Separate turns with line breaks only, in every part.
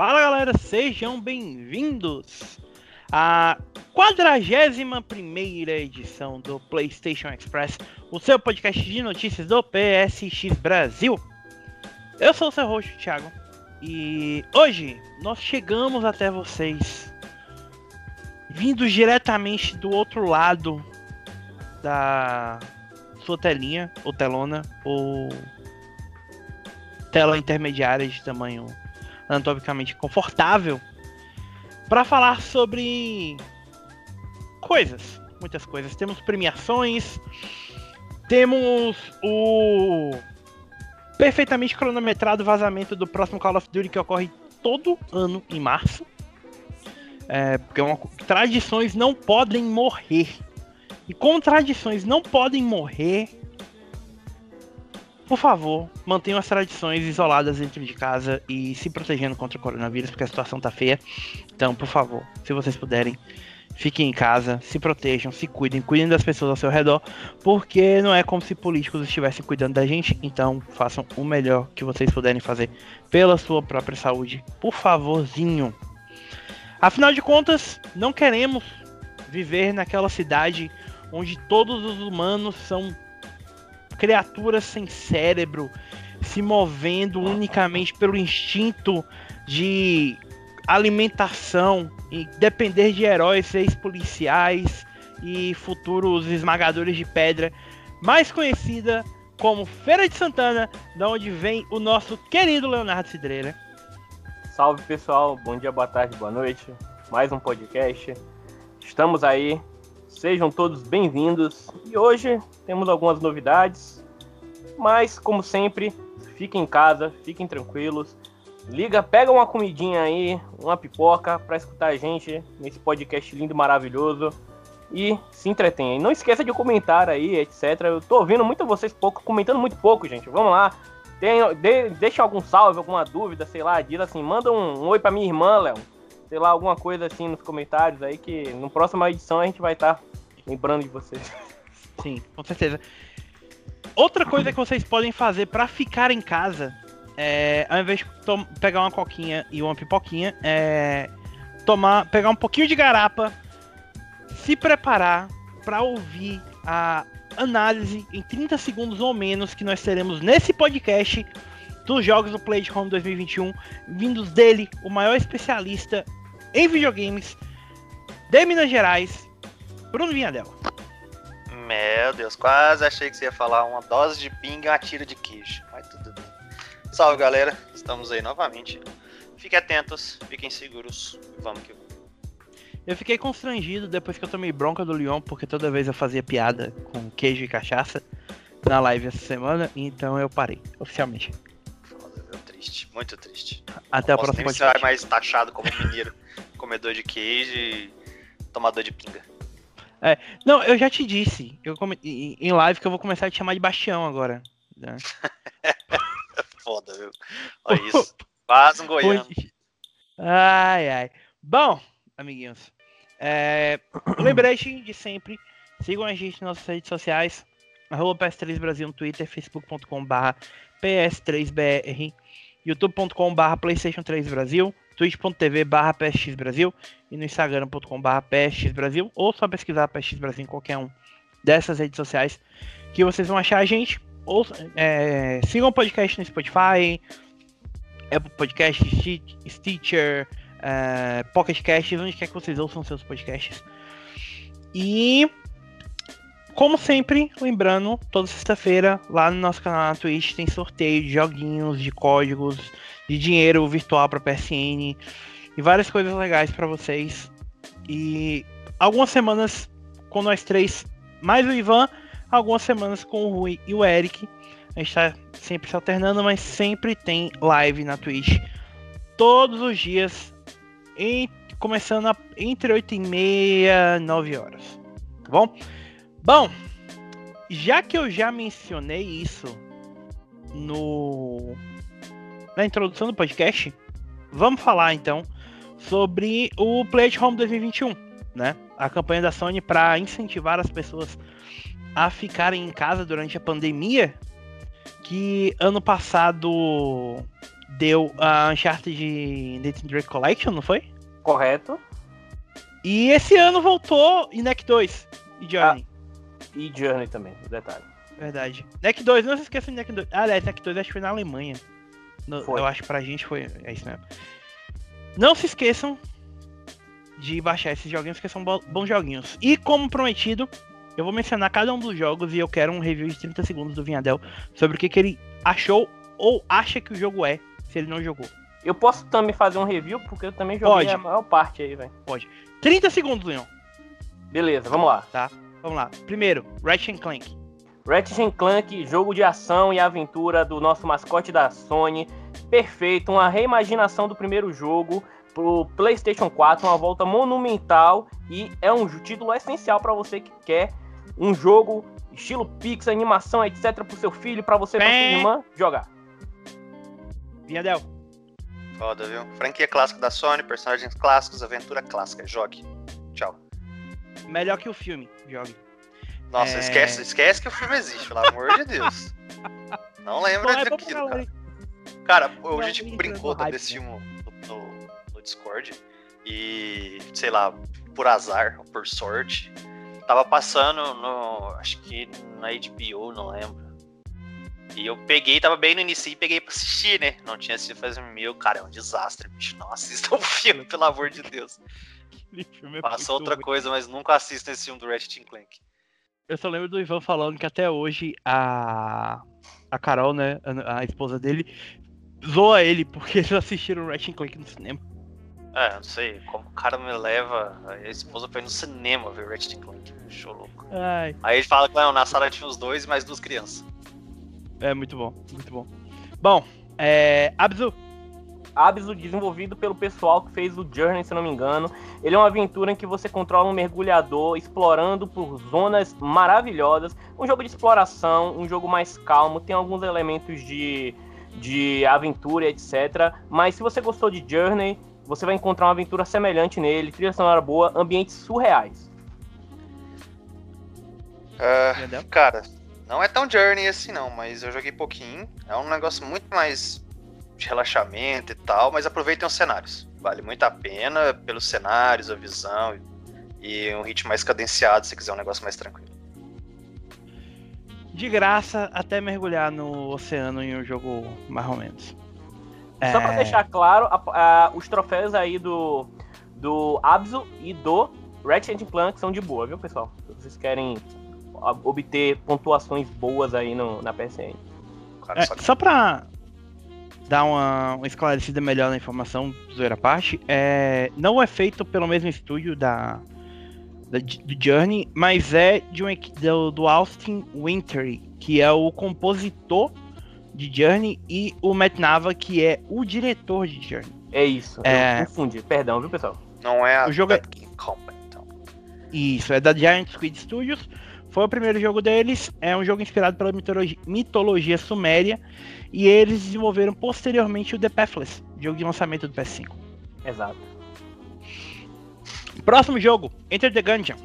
Fala galera, sejam bem-vindos à 41 primeira edição do PlayStation Express, o seu podcast de notícias do PSX Brasil. Eu sou o seu host, Thiago, e hoje nós chegamos até vocês, vindos diretamente do outro lado da sua telinha, ou telona, ou tela intermediária de tamanho anatomicamente confortável para falar sobre coisas, muitas coisas. Temos premiações, temos o perfeitamente cronometrado vazamento do próximo Call of Duty que ocorre todo ano em março. É, porque é uma, tradições não podem morrer. E como tradições não podem morrer, por favor, mantenham as tradições isoladas dentro de casa e se protegendo contra o coronavírus, porque a situação tá feia. Então, por favor, se vocês puderem, fiquem em casa, se protejam, se cuidem, cuidem das pessoas ao seu redor, porque não é como se políticos estivessem cuidando da gente. Então, façam o melhor que vocês puderem fazer pela sua própria saúde, por favorzinho. Afinal de contas, não queremos viver naquela cidade onde todos os humanos são criaturas sem cérebro, se movendo unicamente pelo instinto de alimentação e depender de heróis ex-policiais e futuros esmagadores de pedra, mais conhecida como Feira de Santana, da onde vem o nosso querido Leonardo Cidreira.
Salve pessoal, bom dia, boa tarde, boa noite. Mais um podcast. Estamos aí Sejam todos bem-vindos. E hoje temos algumas novidades, mas como sempre, fiquem em casa, fiquem tranquilos. Liga, pega uma comidinha aí, uma pipoca para escutar a gente nesse podcast lindo maravilhoso e se entretenha. E não esqueça de comentar aí, etc. Eu tô ouvindo muito vocês pouco, comentando muito pouco, gente. Vamos lá. Tem, de, deixa algum salve, alguma dúvida, sei lá, diz assim, manda um, um oi pra minha irmã, Léo. Sei lá, alguma coisa assim nos comentários aí que no próxima edição a gente vai estar tá lembrando de vocês.
Sim, com certeza. Outra coisa que vocês podem fazer para ficar em casa, é, ao invés de pegar uma coquinha e uma pipoquinha, é tomar, pegar um pouquinho de garapa, se preparar para ouvir a análise em 30 segundos ou menos que nós teremos nesse podcast dos jogos do Play de Home 2021, vindos dele, o maior especialista em videogames de Minas Gerais, Bruno Vinhadel.
Meu Deus, quase achei que você ia falar uma dose de pinga e uma tira de queijo. Mas tudo bem. Salve galera, estamos aí novamente. Fiquem atentos, fiquem seguros. Vamos que vamos.
Eu fiquei constrangido depois que eu tomei bronca do Leon, porque toda vez eu fazia piada com queijo e cachaça na live essa semana, então eu parei, oficialmente.
Foda, triste, muito triste.
Até a próxima.
Você vai mais taxado como mineiro, comedor de queijo e tomador de pinga.
É, não, eu já te disse eu come... em live que eu vou começar a te chamar de Bastião agora. Né?
Foda, viu? Olha isso. Quase um goiano.
Ai, ai. Bom, amiguinhos. É... Lembrete de sempre. Sigam a gente nas nossas redes sociais. Arroba PS3 Brasil no Twitter, facebook.com.br PS3BR, youtube.com.br PlayStation 3 Brasil twitch.tv barra Brasil e no instagram.com barra Brasil ou só pesquisar PSX Brasil em qualquer um dessas redes sociais que vocês vão achar a gente. Ou, é, sigam o podcast no Spotify, Apple Podcast, Stitcher, é, Pocket Cast, onde quer que vocês ouçam seus podcasts. E como sempre, lembrando, toda sexta-feira, lá no nosso canal na Twitch tem sorteio de joguinhos, de códigos, de dinheiro virtual para PSN e várias coisas legais para vocês. E algumas semanas com nós três, mais o Ivan, algumas semanas com o Rui e o Eric. A gente tá sempre se alternando, mas sempre tem live na Twitch. Todos os dias, em, começando a, entre 8 e meia, 9 horas. Tá bom? Bom, já que eu já mencionei isso no na introdução do podcast, vamos falar então sobre o Play at Home 2021, né? A campanha da Sony para incentivar as pessoas a ficarem em casa durante a pandemia, que ano passado deu a Uncharted de Nathan Drake Collection, não foi?
Correto.
E esse ano voltou em NEC 2 e Journey.
E Journey também, detalhe.
Verdade. NEC 2, não se esqueça de NEC 2. Ah, aliás, NEC 2 acho que foi na Alemanha. No-. Eu acho que pra gente foi. É isso mesmo. Não se esqueçam de baixar esses joguinhos, porque são bo- bons joguinhos. E como prometido, eu vou mencionar cada um dos jogos e eu quero um review de 30 segundos do Vinhadel sobre o que, que ele achou ou acha que o jogo é, se ele não jogou.
Eu posso também fazer um review, porque eu também joguei
Pode.
a maior parte aí, velho.
30 segundos, Leon.
Beleza, vamos lá.
Vamos lá. Primeiro, Ratchet Clank.
Ratchet Clank, jogo de ação e aventura do nosso mascote da Sony. Perfeito, uma reimaginação do primeiro jogo pro PlayStation 4, uma volta monumental e é um título essencial para você que quer um jogo estilo Pix, animação, etc pro seu filho, para você e pra sua irmã jogar.
Vinhadel.
Foda, viu? Franquia clássica da Sony, personagens clássicos, aventura clássica. Jogue. Tchau.
Melhor que o filme. Jogue.
Nossa,
É.
esquece, esquece que o filme existe, pelo amor de Deus. Não lembra
Bom, é
daquilo, cara. Cara, hoje a gente brincou desse
né?
filme no, no- no Discord e, sei lá, por azar ou por sorte, tava passando no. Acho que na HBO, não lembro. E eu peguei, tava bem no início e peguei pra assistir, né? Não tinha assistido faz um meu, cara, é um desastre, bicho. Não assista o filme, pelo amor de Deus.
É
Passa
muito
outra
ruim.
coisa, mas nunca assista esse filme do Ratchet Clank.
Eu só lembro do Ivan falando que até hoje a. A Carol, né? A, a esposa dele, zoa ele porque eles assistiram Ratchet Clank no cinema.
É, não sei, como o cara me leva. A esposa foi no cinema ver Ratchet Clank, show louco.
Ai,
Aí ele fala que não, na sala tinha os dois e mais duas crianças.
é muito bom, muito bom. Bom, é. Abzu,
Abzu, desenvolvido pelo pessoal que fez o Journey, se não me engano. Ele é uma aventura em que você controla um mergulhador explorando por zonas maravilhosas. Um jogo de exploração, um jogo mais calmo, tem alguns elementos de, de aventura, etc. Mas se você gostou de Journey, você vai encontrar uma aventura semelhante nele, trilha sonora boa, ambientes surreais.
Entendeu?
cara, não é tão journey assim não, mas eu joguei pouquinho. É um negócio muito mais de relaxamento e tal, mas aproveitem os cenários. Vale muito a pena pelos cenários, a visão e um ritmo mais cadenciado se quiser um negócio mais tranquilo.
De graça até mergulhar no oceano em um jogo mais ou menos.
Só pra
É,
deixar claro, a- a- os troféus aí do, do Abzu e do Ratchet Clank são de boa, viu, pessoal? Se vocês querem obter pontuações boas aí no, na PSN.
Cara,
É,
só que-
só pra dar uma, uma esclarecida melhor na informação, zoeira à parte, é, não é feito pelo mesmo estúdio da, da- do Journey, mas é de um, do, do Austin Wintory, que é o compositor de Journey, e o Matt Nava, que é o diretor de Journey.
É isso,
É.
eu confundi, perdão, viu, pessoal?
não é a
o jogo é-
Company, então.
Isso, é da Giant Squid Studios. Foi o primeiro jogo deles. É um jogo inspirado pela mitologia, mitologia suméria. E eles desenvolveram posteriormente o The Pathless, jogo de lançamento do PS5.
Exato.
Próximo jogo, Enter the Gungeon.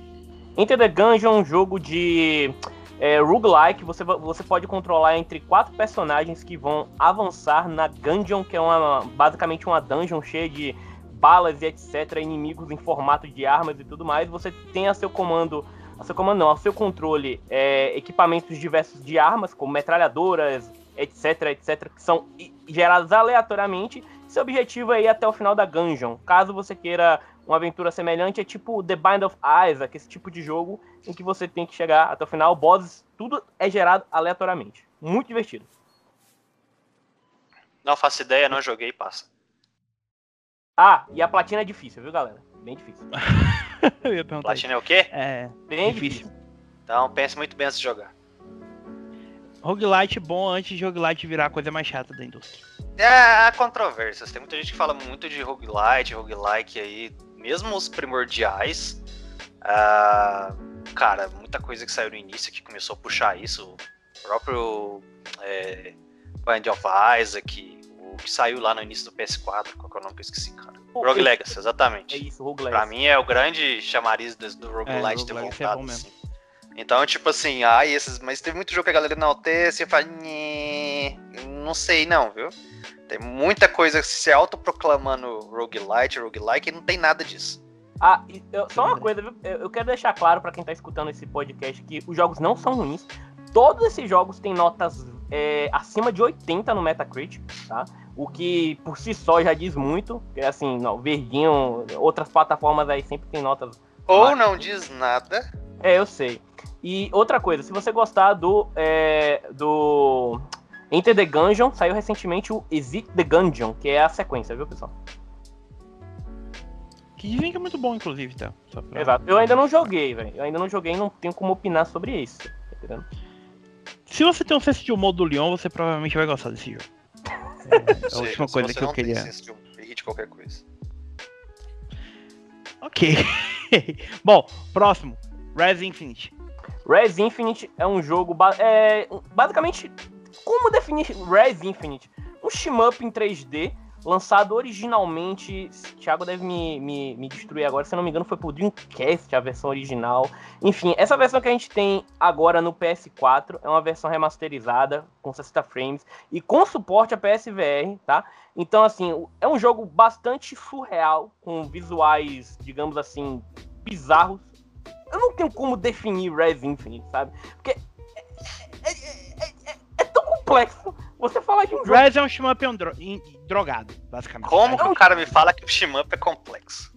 Enter the Gungeon é um jogo de é, roguelike. Você, você pode controlar entre quatro personagens que vão avançar na Gungeon, que é uma, basicamente uma dungeon cheia de balas e etc. Inimigos em formato de armas e tudo mais. Você tem a seu comando. A seu comando não, a seu controle é, equipamentos diversos de armas, como metralhadoras, etc, etc, que são gerados aleatoriamente. Seu objetivo é ir até o final da Gungeon. Caso você queira uma aventura semelhante, é tipo The Bind of Isaac, esse tipo de jogo em que você tem que chegar até o final. Bosses, tudo é gerado aleatoriamente. Muito divertido.
Não faço ideia, não joguei, passa.
Ah, e a platina é difícil, viu, galera? Bem difícil.
Eu ia perguntar. isso.
Platina é o quê?
É,
Bem
Difícil.
difícil.
Então pense muito bem antes de jogar.
Roguelite bom antes de roguelite virar a coisa mais chata da indústria.
É, há controvérsias. Tem muita gente que fala muito de roguelite, roguelike aí, mesmo os primordiais. ah, cara, muita coisa que saiu no início que começou a puxar isso. O próprio é, Bind of Isaac, o que saiu lá no início do PS4, qual que é o nome que eu esqueci, cara? Rogue Legacy,
É
exatamente.
isso, roguelike.
Pra mim é o grande chamariz do, do roguelite ter
é
voltado,
bom mesmo.
assim. Então, tipo assim, ai, esses. Mas teve muito jogo que a galera enaltece e fala. "Nhê, não sei não, viu? Tem muita coisa se autoproclamando roguelite, roguelike, e não tem nada disso.
Ah, eu, só uma coisa, viu? Eu, quero deixar claro para quem tá escutando esse podcast que os jogos não são ruins. Todos esses jogos têm notas é, acima de 80 no Metacritic, tá? O que por si só já diz muito. Assim, não, verdinho, outras plataformas aí sempre tem notas.
Ou não diz nada.
É, eu sei. E outra coisa, se você gostar do. É, do. Enter the Gungeon, saiu recentemente o Exit the Gungeon, que é a sequência, viu, pessoal?
Que dizem que é muito bom, inclusive, tá?
Pra... Exato. Eu ainda não joguei, velho. Eu ainda não joguei e não tenho como opinar sobre isso. Tá entendendo?
Se você tem um senso de humor do Leon, você provavelmente vai gostar desse jogo. É a última coisa que eu queria.
Irrite qualquer coisa.
Ok. Bom, próximo. Res Infinite.
Res Infinite é um jogo. Ba é, basicamente, como definir Res Infinite? Um shmup em 3D lançado originalmente. Thiago deve me, me, me, destruir agora, se não me engano, foi pro Dreamcast a versão original. Enfim, essa versão que a gente tem agora no PS4 é uma versão remasterizada, com 60 frames, e com suporte a PSVR, tá? Então, assim, é um jogo bastante surreal, com visuais, digamos assim, bizarros. Eu não tenho como definir Res Infinite, sabe? Porque é, é, é, é tão complexo você fala de um jogo.
Res é um shmup drogado, basicamente.
Como que o cara me fala que o shmup é complexo?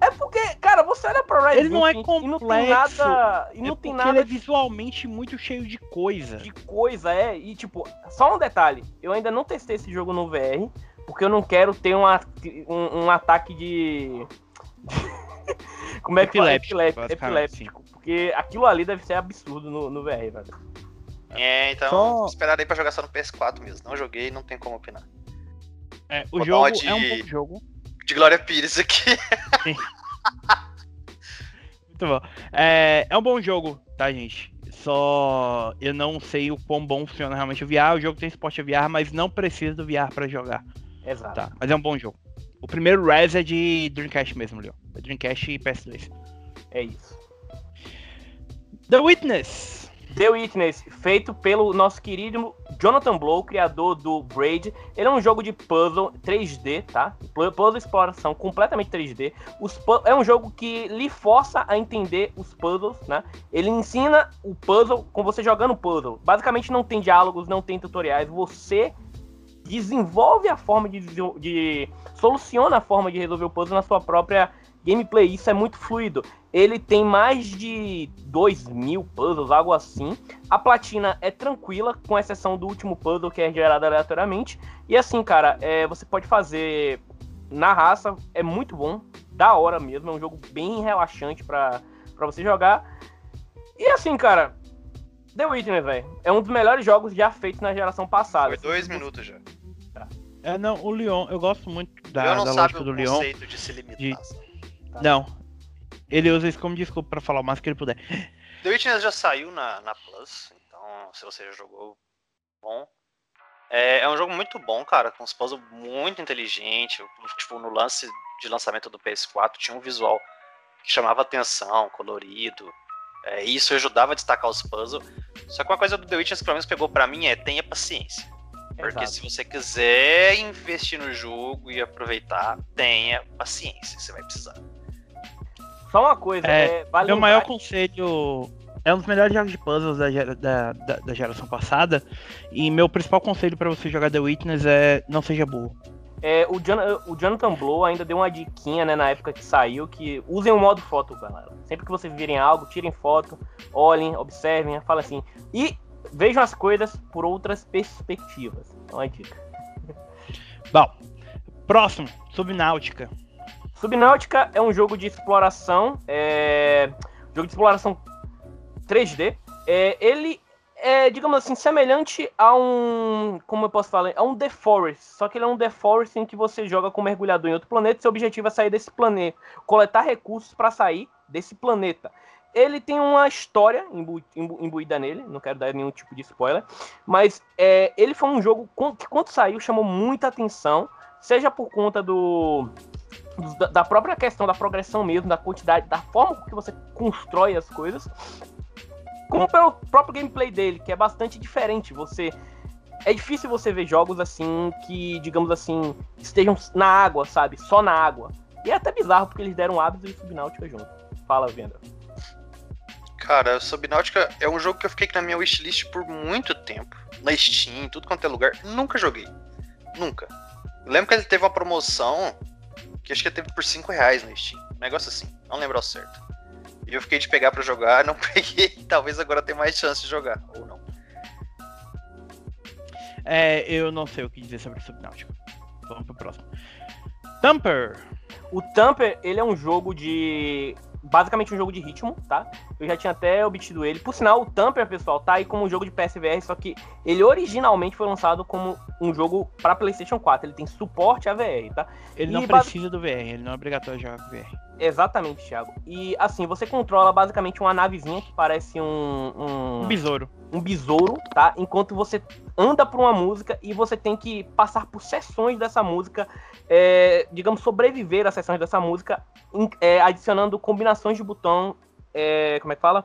É porque, cara, você olha pra Red
Ele não é complexo. E não tem
nada. E não
é
tem nada.
Ele é visualmente muito cheio de coisa.
De coisa, é. E tipo, só um detalhe: eu ainda não testei esse jogo no VR, porque eu não quero ter um, um, um ataque de. Como é que
Epiléptico,
fala? Epiléptico. Porque aquilo ali deve ser absurdo no, no VR, velho.
É, então só... esperarei pra jogar só no PS4 mesmo. Não joguei, não tem como opinar.
É, o Vou jogo de... é um bom jogo.
De Glória Pires aqui. Sim.
Muito bom. É, é um bom jogo, tá, gente? Só eu não sei o quão bom funciona realmente o VR. O jogo tem suporte a VR, mas não precisa do VR para jogar.
Exato.
Tá, mas é um bom jogo. O primeiro Res é de Dreamcast mesmo, Leon. É Dreamcast e PS2.
É isso.
The Witness.
The Witness, feito pelo nosso querido Jonathan Blow, criador do Braid. Ele é um jogo de puzzle 3D, tá? Puzzle exploração completamente 3D. Os é um jogo que lhe força a entender os puzzles, né? Ele ensina o puzzle com você jogando puzzle. Basicamente não tem diálogos, não tem tutoriais. Você desenvolve a forma de, de soluciona a forma de resolver o puzzle na sua própria gameplay. Isso é muito fluido. Ele tem mais de 2 mil puzzles, algo assim. A platina é tranquila, com exceção do último puzzle que é gerado aleatoriamente. E assim, cara, é, você pode fazer na raça, é muito bom, da hora mesmo. É um jogo bem relaxante para você jogar. E assim, cara, The Witness, velho, é um dos melhores jogos já feitos na geração passada. Foi
dois minutos já.
É, não, o Leon, eu gosto muito da,
Leon não
da
sabe
lógica
o
do Leon.
conceito de se limitar. De...
Tá. Não, ele usa isso como desculpa pra falar o mais que ele puder.
The Witness já saiu na, na Plus, então se você já jogou, bom. É, é um jogo muito bom, cara, com os puzzles muito inteligente. Tipo, no lance de lançamento do PS4 tinha um visual que chamava atenção, colorido. É, e isso ajudava a destacar os puzzles. Só que uma coisa do The Witness que pelo menos pegou pra mim é tenha paciência. Porque Exato. se você quiser investir no jogo e aproveitar, tenha paciência, você vai precisar.
Só uma coisa,
é, é vale meu maior conselho é um dos melhores jogos de puzzles da, da, da, da geração passada. E meu principal conselho para você jogar The Witness é não seja burro.
É, o, John, o Jonathan Blow ainda deu uma diquinha, né, na época que saiu, que usem o modo foto, galera. Sempre que vocês virem algo, tirem foto, olhem, observem, falem assim. E vejam as coisas por outras perspectivas. Então é dica.
Bom, próximo, Subnáutica.
Subnáutica é um jogo de exploração, é... jogo de exploração 3D. É, ele é, digamos assim, semelhante a um, como eu posso falar, a um The Forest. Só que ele é um The Forest em que você joga com um mergulhador em outro planeta. Seu objetivo é sair desse planeta, coletar recursos para sair desse planeta. Ele tem uma história imbu, imbu, imbuída nele, não quero dar nenhum tipo de spoiler, mas é, ele foi um jogo que, quando saiu, chamou muita atenção, seja por conta do da própria questão da progressão mesmo, da quantidade, da forma que você constrói as coisas, como pelo próprio gameplay dele, que é bastante diferente. Você é difícil você ver jogos assim que, digamos assim, estejam na água, sabe? Só na água. E é até bizarro porque eles deram Abis e Subnáutica junto. Fala, Venda.
Cara, Subnáutica é um jogo que eu fiquei na minha wishlist por muito tempo. Na Steam, tudo quanto é lugar. Nunca joguei. Nunca. Lembro que ele teve uma promoção que acho que teve por 5 reais no Steam. Um negócio assim. Não lembro ao certo. E eu fiquei de pegar para jogar, não peguei. Talvez agora tenha mais chance de jogar, ou não.
É, eu não sei o que dizer sobre Subnáutica. Vamos pro próximo. Tamper.
O Tamper, ele é um jogo de basicamente um jogo de ritmo, tá? Eu já tinha até obtido ele. Por sinal, o Tamper, pessoal, tá aí como um jogo de PSVR, só que ele originalmente foi lançado como um jogo para PlayStation 4. Ele tem suporte a VR, tá?
Ele não precisa do VR, ele não é obrigatório jogar com VR.
Exatamente, Thiago. E assim, você controla basicamente uma navezinha que parece um. Um,
um besouro.
Um besouro, tá? Enquanto você anda por uma música e você tem que passar por sessões dessa música, é, digamos, sobreviver às sessões dessa música, é, adicionando combinações de botão, é, como é que fala?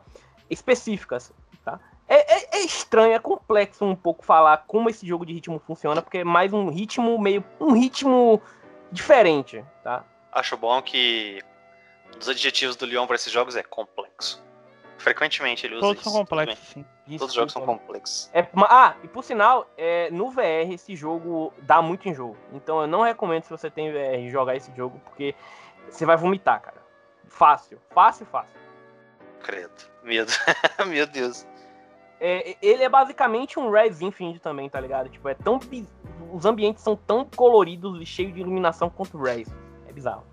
Específicas, tá? É, é, é, estranho, é complexo um pouco falar como esse jogo de ritmo funciona, porque é mais um ritmo meio. um ritmo diferente, tá?
Acho bom que dos adjetivos do Leon para esses jogos é complexo. Frequentemente ele usa
Todos
isso.
são complexos, sim.
Todos os jogos são complexos.
É, ah, e por sinal, é, no VR esse jogo dá muito enjoo. Então eu não recomendo se você tem VR jogar esse jogo, porque você vai vomitar, cara. Fácil, fácil, fácil.
Credo. Medo. Meu Deus.
É, ele é basicamente um Res Infinite também, tá ligado? Tipo, é tão. Os ambientes são tão coloridos e cheios de iluminação quanto o Res. É bizarro.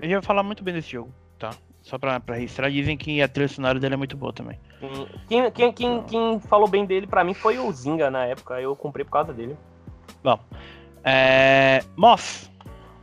Eu já vou falar muito bem desse jogo, tá? Só pra, pra registrar, dizem que a trilha sonora dele é muito boa também.
Quem, quem, quem, quem falou bem dele pra mim foi o Zinga na época, eu comprei por causa dele.
Bom, é... Moss.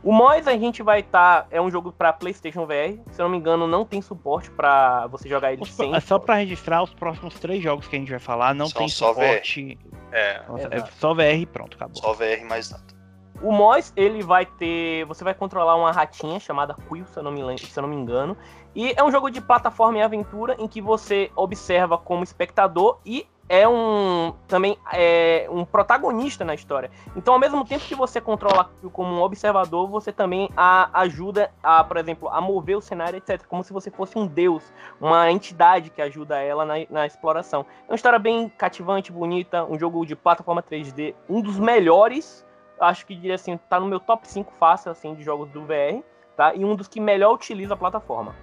O Moss a gente vai estar. Tá, é um jogo para PlayStation VR. Se eu não me engano, não tem suporte para você jogar ele
os,
sem.
É só para registrar os próximos três jogos que a gente vai falar. Não São tem suporte. VR.
É.
é só VR e pronto, acabou.
Só VR mais nada.
O Moss, ele vai ter. Você vai controlar uma ratinha chamada Quill, se eu, não me, se eu não me engano. E é um jogo de plataforma e aventura em que você observa como espectador e é um também é um protagonista na história. Então, ao mesmo tempo que você controla como um observador, você também a, ajuda a, por exemplo, a mover o cenário, etc. Como se você fosse um deus, uma entidade que ajuda ela na, na exploração. É uma história bem cativante, bonita, um jogo de plataforma 3D, um dos melhores, acho que diria assim, tá no meu top 5 fácil assim de jogos do VR, tá? E um dos que melhor utiliza a plataforma.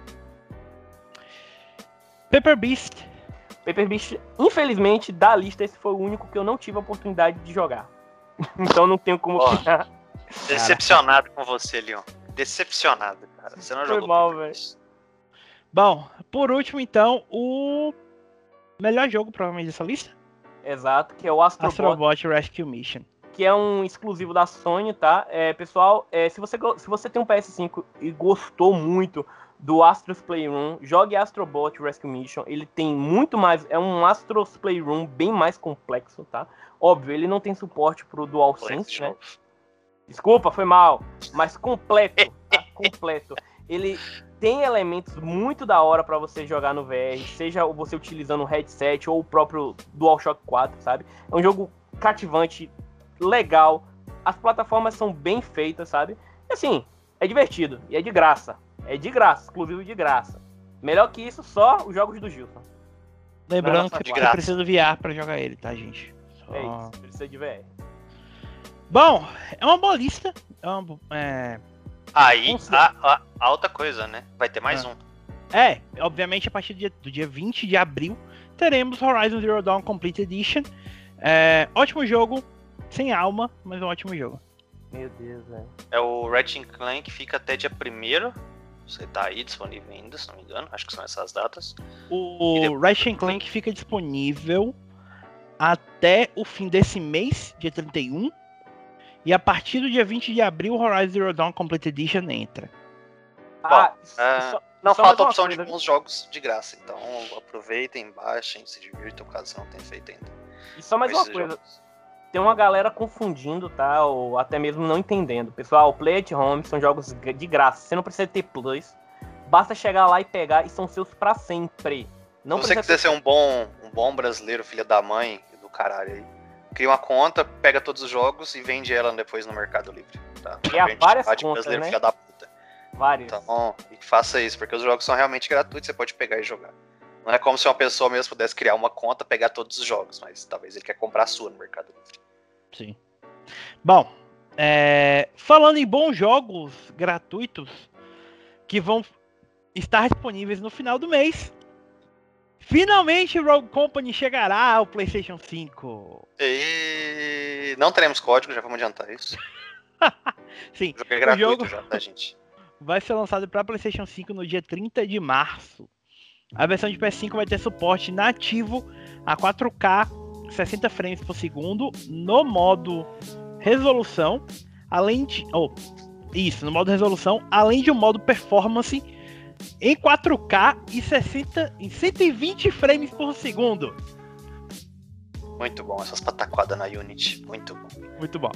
Paper Beast
Paper Beast, infelizmente, da lista, esse foi o único que eu não tive a oportunidade de jogar. então não tenho como oh, opinar.
Decepcionado com você, Leon. Decepcionado, cara. Você não
foi
jogou.
mal, velho.
Bom, por último, então, o melhor jogo, provavelmente, dessa lista.
Exato, que é o Astrobot,
Astrobot Rescue Mission.
Que é um exclusivo da Sony, tá? É, pessoal, é, se, você, se você tem um PS5 e gostou muito do Astros Playroom, jogue Astrobot Rescue Mission. Ele tem muito mais, é um Astros Playroom bem mais complexo, tá? Óbvio, ele não tem suporte pro DualSense, né? Desculpa, foi mal, mas completo, tá? completo. Ele tem elementos muito da hora para você jogar no VR, seja você utilizando o headset ou o próprio DualShock 4, sabe? É um jogo cativante, legal. As plataformas são bem feitas, sabe? E assim, é divertido e é de graça. É de graça, exclusivo de graça. Melhor que isso, só os jogos do Gilson.
Lembrando que você precisa do VR pra jogar ele, tá, gente?
Só... É isso, precisa de VR.
Bom, é uma boa lista. É uma, é...
Aí, a, a, a, outra coisa, né? Vai ter mais ah. um.
É, obviamente a partir do dia, do dia 20 de abril teremos Horizon Zero Dawn Complete Edition. É, ótimo jogo, sem alma, mas um ótimo jogo.
Meu Deus, velho.
É o Ratchet Clank fica até dia 1 você tá aí disponível ainda, se não me engano. Acho que são essas datas.
O depois... Ratchet Clank fica disponível até o fim desse mês, dia 31. E a partir do dia 20 de abril, o Horizon Zero Dawn Complete Edition entra.
Ah, Bom, é, só, não só falta a opção de alguns jogos de graça. Então aproveitem, baixem, se divirtam caso não tenha feito ainda.
E só mais uma coisa. Jogos tem uma galera confundindo, tá? Ou até mesmo não entendendo. Pessoal, Play at Home são jogos de graça. Você não precisa ter plus. Basta chegar lá e pegar e são seus para sempre.
Não Se você quiser ter... ser um bom, um bom brasileiro, filho da mãe, do caralho aí. Cria uma conta, pega todos os jogos e vende ela depois no Mercado Livre. Tá?
E há várias contas,
brasileiro,
né?
filha da puta.
Vários.
Então, e faça isso, porque os jogos são realmente gratuitos, você pode pegar e jogar. Não é como se uma pessoa mesmo pudesse criar uma conta, pegar todos os jogos, mas talvez ele quer comprar a sua no Mercado Livre.
Sim. Bom, é, falando em bons jogos gratuitos que vão estar disponíveis no final do mês, finalmente Rogue Company chegará ao PlayStation 5.
E não teremos código, já vamos adiantar isso.
Sim,
O jogo é gratuito
jogo-
já, tá, gente?
vai ser lançado para PlayStation 5 no dia 30 de março. A versão de PS5 vai ter suporte nativo a 4K 60 frames por segundo no modo resolução, além de oh, isso, no modo resolução, além de um modo performance em 4K e 60 em 120 frames por segundo.
Muito bom, essas pataquadas na Unity. Muito bom.
Muito bom.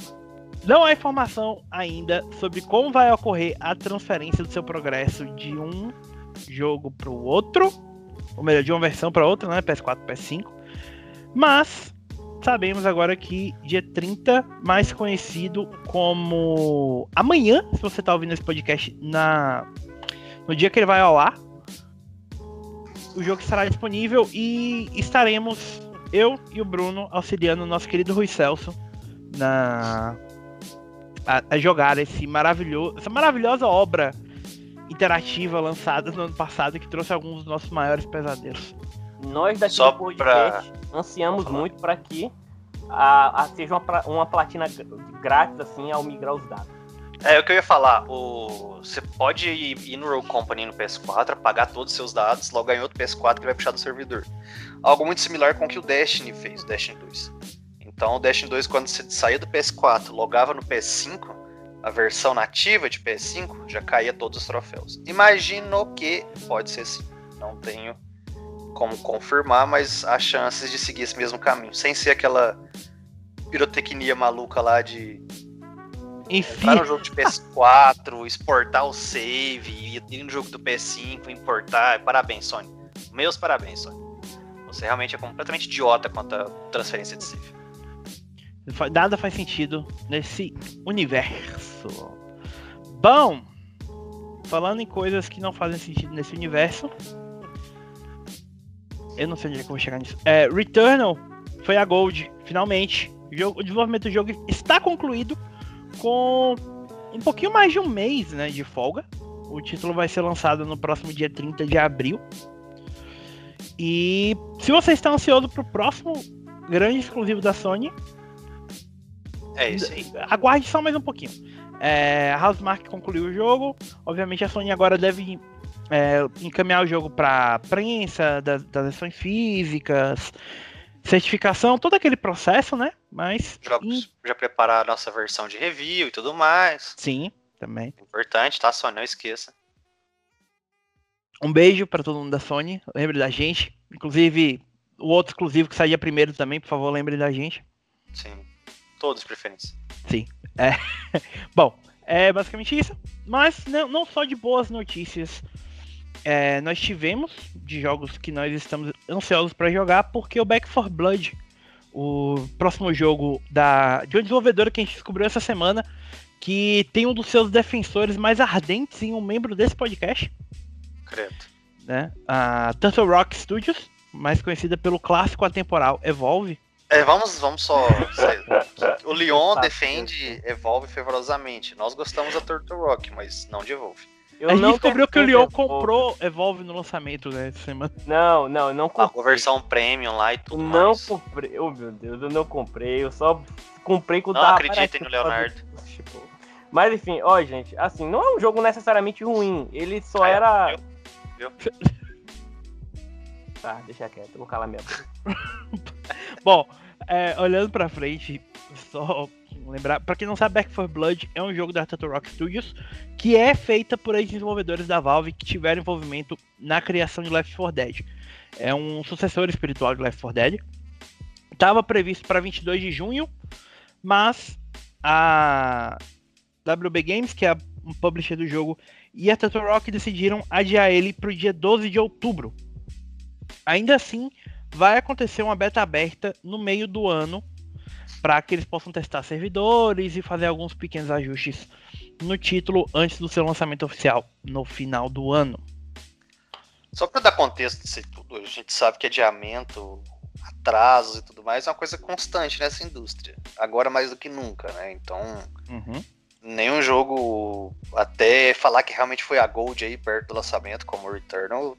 Não há informação ainda sobre como vai ocorrer a transferência do seu progresso de um jogo para o outro, ou melhor, de uma versão para outra, né? PS4, PS5. Mas sabemos agora que dia 30, mais conhecido como amanhã, se você está ouvindo esse podcast na no dia que ele vai ao ar, o jogo estará disponível e estaremos eu e o Bruno auxiliando o nosso querido Rui Celso na a, a jogar esse maravilhoso, essa maravilhosa obra interativa lançada no ano passado que trouxe alguns dos nossos maiores pesadelos.
Nós daqui
Só
do podcast ansiamos
Vou falar.
muito para que a, a- seja uma, pra- uma platina gr- grátis assim ao migrar os dados.
É o que eu ia falar. O... Você pode ir, no Rogue Company no PS4, apagar todos os seus dados, logar em outro PS4 que vai puxar do servidor. Algo muito similar com o que o Destiny fez, o Destiny 2. Então o Destiny 2, quando você saía do PS4, logava no PS5, a versão nativa de PS5, já caía todos os troféus. Imagino que pode ser sim. Não tenho como confirmar, mas há chances de seguir esse mesmo caminho. Sem ser aquela pirotecnia maluca lá de
Enfim,
entrar no jogo de PS4, exportar o save, ir no jogo do PS5, importar. Parabéns, Sony. Meus parabéns, Sony. Você realmente é completamente idiota quanto à transferência de save.
nada faz sentido nesse universo. Bom, falando em coisas que não fazem sentido nesse universo, eu não sei onde é que eu vou chegar nisso. É, Returnal foi a Gold, finalmente. O, desenvolvimento do jogo está concluído com um pouquinho mais de um mês né, de folga. O título vai ser lançado no próximo dia 30 de abril. E se você está ansioso para o próximo grande exclusivo da Sony,
É isso aí.
aguarde só mais um pouquinho. É, a Housemark concluiu o jogo. Obviamente a Sony agora deve é, encaminhar o jogo para prensa das, das versões físicas, certificação, todo aquele processo, né? Mas
Jogos já preparar a nossa versão de review e tudo mais.
sim, também.
Importante, tá? Só não esqueça.
Um beijo para todo mundo da Sony. Lembre da gente. Inclusive o outro exclusivo que saía primeiro também, por favor, lembre da gente.
Sim. Todos preferência.
Bom, é basicamente isso. Mas não, não só de boas notícias é, nós tivemos de jogos que nós estamos ansiosos para jogar, porque o Back 4 Blood, o próximo jogo da, de uma desenvolvedora que a gente descobriu essa semana, que tem um dos seus defensores mais ardentes em um membro desse podcast,
Credo.
né? A Turtle Rock Studios, mais conhecida pelo clássico atemporal Evolve.
É, vamos, vamos só. o Leon defende Evolve fervorosamente. Nós gostamos da Turtle Rock, mas não de Evolve.
Eu
a gente
não
descobriu que o Leon
Evolve.
comprou Evolve no lançamento né, essa semana.
Não, não, eu não comprei.
A versão premium lá e
Eu
tudo
não
mais.
comprei. Oh meu Deus, eu não comprei. Eu só comprei quando
Não
tava
acreditem no Leonardo.
tipo. Mas enfim, ó, gente, assim, não é um jogo necessariamente ruim. Ele só era.
viu?
Tá, deixa quieto, eu vou calar minha boca.
Bom, é, olhando pra frente, só lembrar, pra quem não sabe, Back 4 Blood é um jogo da Turtle Rock Studios que é feita por ex-desenvolvedores da Valve que tiveram envolvimento na criação de Left 4 Dead. É um sucessor espiritual de Left 4 Dead. Estava previsto para 22 de junho, mas a WB Games, que é um publisher do jogo, e a Turtle Rock decidiram adiar ele para o dia 12 de outubro. Ainda assim, vai acontecer uma beta aberta no meio do ano para que eles possam testar servidores e fazer alguns pequenos ajustes no título antes do seu lançamento oficial no final do ano.
Só para dar contexto disso tudo, a gente sabe que adiamento, atrasos e tudo mais é uma coisa constante nessa indústria. Agora mais do que nunca, né? Então,
uhum.
nenhum jogo, até falar que realmente foi a Gold aí perto do lançamento, como o Returnal,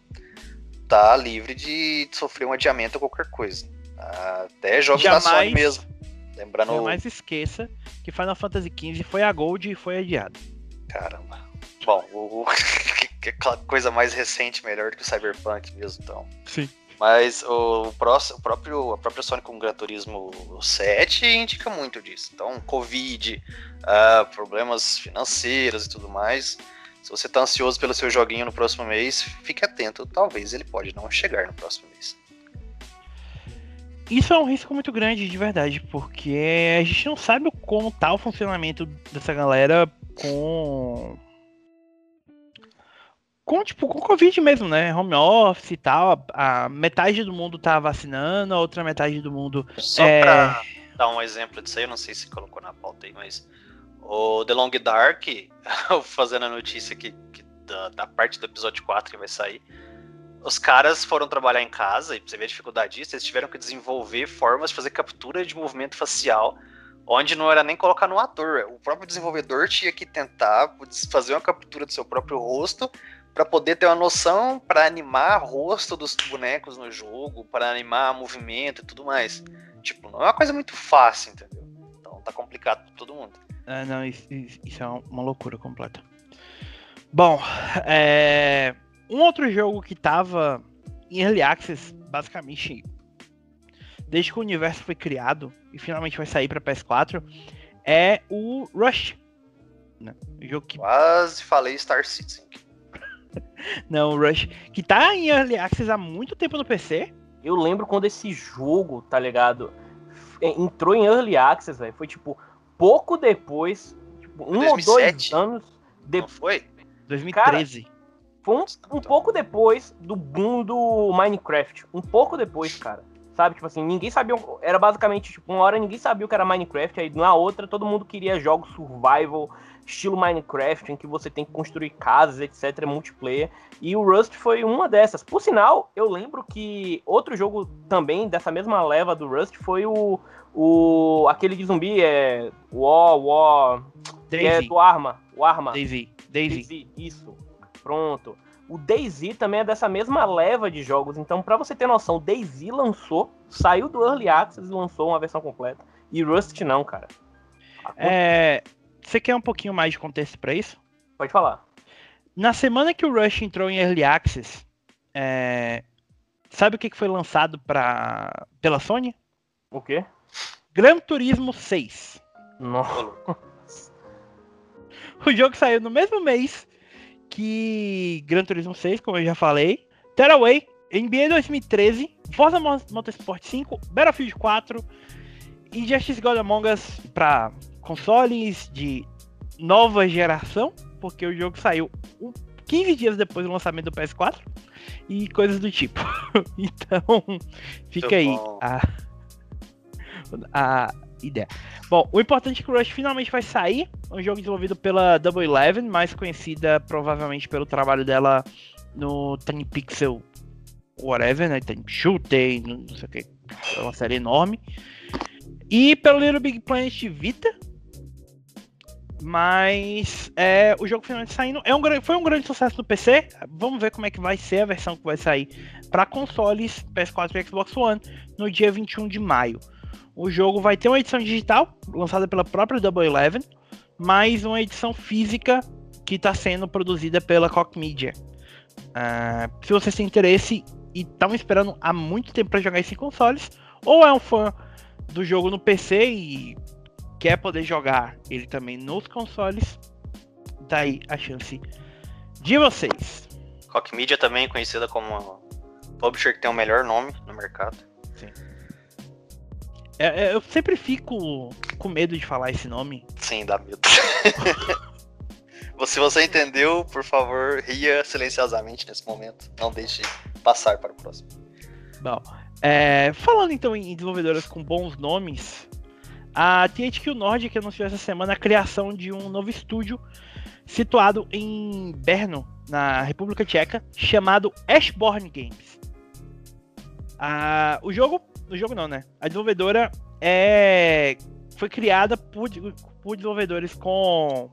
tá livre de sofrer um adiamento ou qualquer coisa. Até jogos
Jamais...
da Sony mesmo. Lembrando.
Jamais esqueça que Final Fantasy XV foi a Gold e foi adiado.
Caramba. Bom, o, aquela coisa mais recente melhor do que o Cyberpunk mesmo, então.
Sim.
Mas o, próximo, o próprio, a própria Sony com o Gran Turismo 7 indica muito disso. Então, Covid, uh, problemas financeiros e tudo mais. Se você está ansioso pelo seu joguinho no próximo mês, fique atento. Talvez ele pode não chegar no próximo mês.
Isso é um risco muito grande, de verdade, porque a gente não sabe como tá o funcionamento dessa galera com. Com, tipo, com Covid mesmo, né? Home office e tal. A, metade do mundo tá vacinando, a outra metade do mundo.
Só
é...
pra dar um exemplo disso aí, eu não sei se colocou na pauta aí, mas. O The Long Dark, fazendo a notícia que, que da, da, parte do episódio 4 que vai sair, os caras foram trabalhar em casa, e pra você ver a dificuldade disso, eles tiveram que desenvolver formas de fazer captura de movimento facial, onde não era nem colocar no ator. O próprio desenvolvedor tinha que tentar fazer uma captura do seu próprio rosto para poder ter uma noção para animar o rosto dos bonecos no jogo, para animar movimento e tudo mais. Tipo, não é uma coisa muito fácil, entendeu? Então tá complicado para todo mundo.
Ah, não, isso, isso, é uma loucura completa. Bom, é um outro jogo que tava em Early Access, basicamente, desde que o universo foi criado e finalmente vai sair para PS4, é o Rush. Né? O jogo que...
Quase falei Star Citizen.
Não, o Rush, que tá em Early Access há muito tempo no PC.
Eu lembro quando esse jogo, tá ligado? Entrou em Early Access, velho. Foi tipo pouco depois, tipo, um 2007? ou dois anos depois.
foi?
2013.
Cara, foi um, um pouco depois do boom do Minecraft. Um pouco depois, cara. Sabe? Tipo assim, ninguém sabia. Era basicamente, tipo, uma hora ninguém sabia o que era Minecraft, aí na outra todo mundo queria jogos survival, estilo Minecraft, em que você tem que construir casas, etc., multiplayer. E o Rust foi uma dessas. Por sinal, eu lembro que outro jogo também dessa mesma leva do Rust foi o. o aquele de zumbi, é. War, War.
Daisy.
é do Arma. O Arma.
Daisy. Daisy.
Isso pronto. O DayZ também é dessa mesma leva de jogos, então para você ter noção, o DayZ lançou, saiu do Early Access e lançou uma versão completa. E Rust não, cara.
É... Você quer um pouquinho mais de contexto para isso?
Pode falar.
Na semana que o Rush entrou em Early Access, é... sabe o que foi lançado pra... pela Sony?
O quê?
Gran Turismo 6.
Nossa.
O jogo saiu no mesmo mês que Gran Turismo 6, como eu já falei, Tearaway, NBA 2013, Forza Motorsport 5, Battlefield 4 e Justice God Among Us para consoles de nova geração, porque o jogo saiu 15 dias depois do lançamento do PS4 e coisas do tipo. então, fica aí a, a ideia. Bom, o importante é que o Rush finalmente vai sair. Um jogo desenvolvido pela Double Eleven, mais conhecida provavelmente pelo trabalho dela no Time Pixel whatever, né? Time Shooter, não sei o que. É uma série enorme. E pelo Little Big Planet Vita. Mas é, o jogo finalmente saindo. É um, foi um grande sucesso no PC. Vamos ver como é que vai ser a versão que vai sair para consoles PS4 e Xbox One no dia 21 de maio. O jogo vai ter uma edição digital, lançada pela própria Double Eleven, mais uma edição física que está sendo produzida pela Koch Media. Uh, se vocês têm interesse e estão esperando há muito tempo para jogar esse em consoles, ou é um fã do jogo no PC e quer poder jogar ele também nos consoles, tá a chance de vocês.
Koch Media também é conhecida como publisher que tem o melhor nome no mercado.
Sim. É, é, eu sempre fico com medo de falar esse nome.
Sim, dá medo. Se você entendeu, por favor, ria silenciosamente nesse momento. Não deixe passar para o próximo.
Bom, É, falando então em desenvolvedoras com bons nomes, a THQ Nordic anunciou essa semana a criação de um novo estúdio situado em Brno, na República Tcheca, chamado Ashborn Games. Ah, o jogo, o jogo não, né? A desenvolvedora é foi criada por, por desenvolvedores com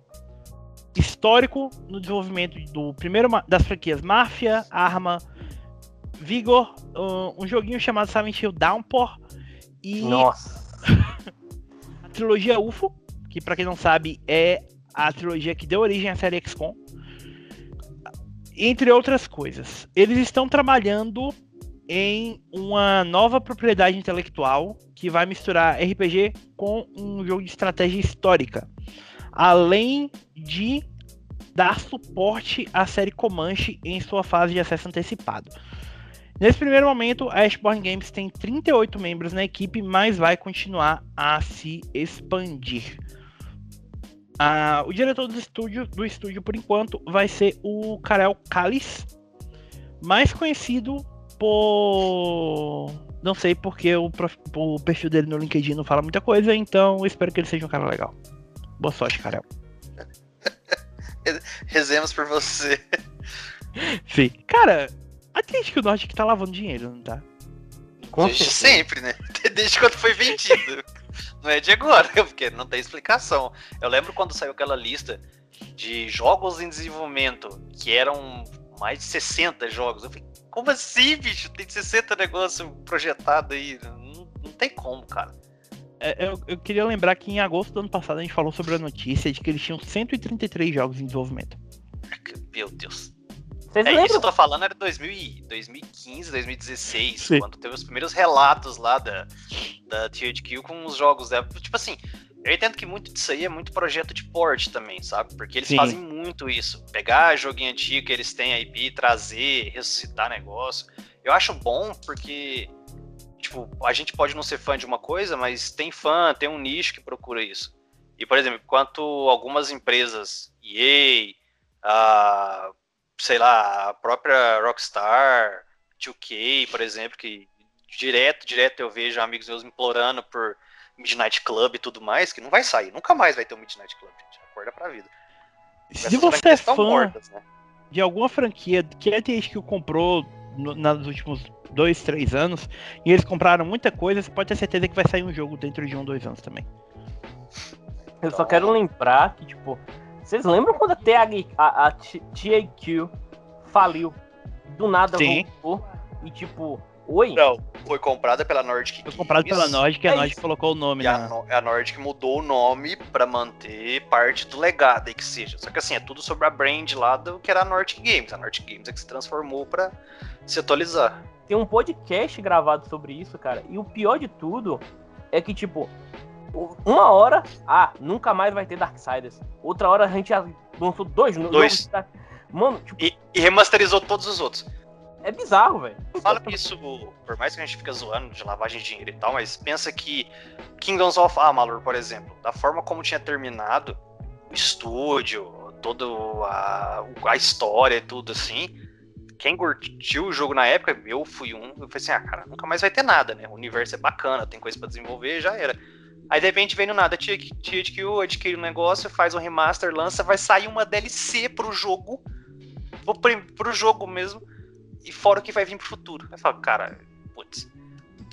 histórico no desenvolvimento do primeiro das franquias Mafia, Arma, Vigor, um, um joguinho chamado Silent Hill Downpour e
Nossa.
a trilogia UFO, que para quem não sabe é a trilogia que deu origem à série XCOM. Entre outras coisas, eles estão trabalhando em uma nova propriedade intelectual que vai misturar RPG com um jogo de estratégia histórica, além de dar suporte à série Comanche em sua fase de acesso antecipado. Nesse primeiro momento, a Ashborn Games tem 38 membros na equipe, mas vai continuar a se expandir. Ah, o diretor do estúdio, do estúdio, por enquanto, vai ser o Karel Kalis, mais conhecido por. Não sei porque o, o, perfil dele no LinkedIn não fala muita coisa, então espero que ele seja um cara legal. Boa sorte, Karel.
Rezemos por você.
Sim. Cara, a Atlético Norte que tá lavando dinheiro, não tá?
Desde sempre, né? Desde quando foi vendido. não é de agora, porque não tem explicação. Eu lembro quando saiu aquela lista de jogos em desenvolvimento, que eram mais de 60 jogos. Eu falei, como assim, bicho? Tem 60 negócios projetados aí. Não, não tem como, cara.
É, eu, eu, queria lembrar que em agosto do ano passado a gente falou sobre a notícia de que eles tinham 133 jogos em desenvolvimento.
Meu Deus. Vocês é lembram? isso que eu tô falando, era 2000, 2015, 2016, Sim. quando teve os primeiros relatos lá da, da THQ com os jogos dela. Tipo assim, eu entendo que muito disso aí é muito projeto de port também, sabe? Porque eles Sim. fazem muito isso. Pegar joguinho antigo que eles têm a IP, trazer, ressuscitar negócio. Eu acho bom porque, tipo, a gente pode não ser fã de uma coisa, mas tem fã, tem um nicho que procura isso. E, por exemplo, enquanto algumas empresas, EA, a, sei lá, a própria Rockstar, 2K, por exemplo, que direto, direto eu vejo amigos meus implorando por Midnight Club e tudo mais, que não vai sair. Nunca mais vai ter um Midnight Club, gente. Acorda pra vida.
Se você é fã mortas, né? de alguma franquia que a THQ comprou no, nos últimos dois, três anos, e eles compraram muita coisa, você pode ter certeza que vai sair um jogo dentro de um, dois anos também.
Eu só quero lembrar que, tipo, vocês lembram quando a, TH, a, a THQ faliu? Do nada
Sim.
voltou e, tipo, Oi?
Não, foi comprada pela Nordic
Foi comprada pela Nordic e a é Nordic colocou o nome
e na... a, a Nordic mudou o nome para manter parte do legado aí que seja. Só que assim, é tudo sobre a brand lá do que era a Nordic Games. A Nordic Games é que se transformou para se atualizar.
Tem um podcast gravado sobre isso, cara. E o pior de tudo é que, tipo, uma hora, ah, nunca mais vai ter Darksiders. Outra hora a gente já lançou dois.
Dois. Mano, tipo... e, e remasterizou todos os outros.
É bizarro, velho.
Fala isso, por mais que a gente fica zoando de lavagem de dinheiro e tal, mas pensa que Kingdoms of Amalur, por exemplo, da forma como tinha terminado o estúdio, toda a, a história e tudo assim, quem curtiu o jogo na época, eu fui um, eu falei assim, ah, cara, nunca mais vai ter nada, né? O universo é bacana, tem coisa para desenvolver, já era. Aí de repente vem no nada, THQ adquire um negócio, faz um remaster, lança, vai sair uma DLC pro jogo, pro, pro jogo mesmo, e fora o que vai vir pro futuro. Aí fala, cara, putz.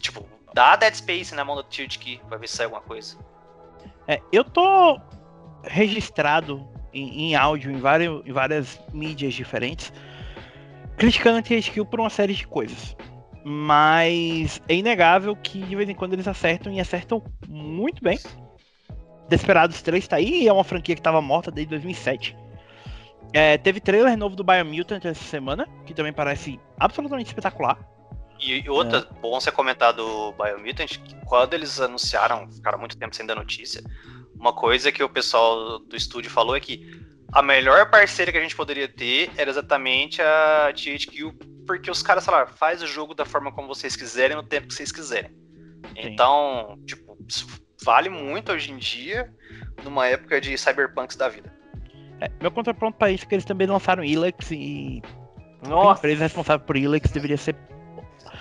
Tipo, dá Dead Space na mão do Tilt Key pra ver se sai alguma coisa.
É, eu tô registrado em, em áudio em, vários, em várias mídias diferentes, criticando a THQ por uma série de coisas. Mas é inegável que de vez em quando eles acertam e acertam muito bem. Desperados 3 tá aí, é uma franquia que tava morta desde 2007. É, teve trailer novo do Biomutant essa semana, que também parece absolutamente espetacular.
E, outra, é. bom você comentar do Biomutant, que quando eles anunciaram, ficaram muito tempo sem dar notícia, uma coisa que o pessoal do estúdio falou é que a melhor parceira que a gente poderia ter era exatamente a THQ, porque os caras falaram, faz o jogo da forma como vocês quiserem, no tempo que vocês quiserem. Sim. Então, tipo, isso vale muito hoje em dia, numa época de cyberpunks da vida.
É, meu contraponto para isso é que eles também lançaram Ilex e
Nossa.
a empresa responsável por Ilex deveria ser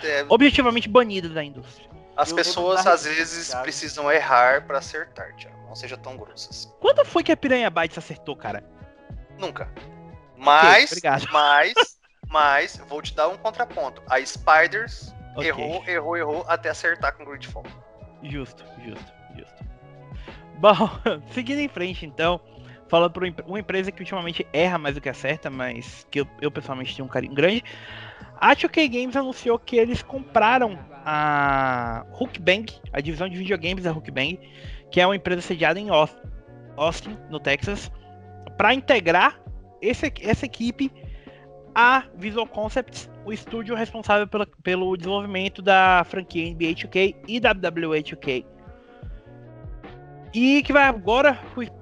é,
objetivamente banida da indústria.
as
eu
pessoas às vezes
Thiago.
precisam errar pra acertar, Thiago. Não seja tão grosso assim.
Quando foi que a Piranha Bytes acertou, cara?
Nunca. Mas,
obrigado.
mas, mas, vou te dar um contraponto. A Spiders
Ok.
errou, errou, errou até acertar com Gridfall.
Justo, justo, justo. Bom, seguindo em frente então, falando por uma empre- uma empresa que ultimamente erra mais do que acerta, mas que eu, eu pessoalmente tenho um carinho grande. A 2K Games anunciou que eles compraram a Hookbang, a divisão de videogames da Hookbang, que é uma empresa sediada em Aus- Austin, no Texas, para integrar esse- essa equipe a Visual Concepts, o estúdio responsável pela- pelo desenvolvimento da franquia NBA 2K e WWE 2K. E que vai agora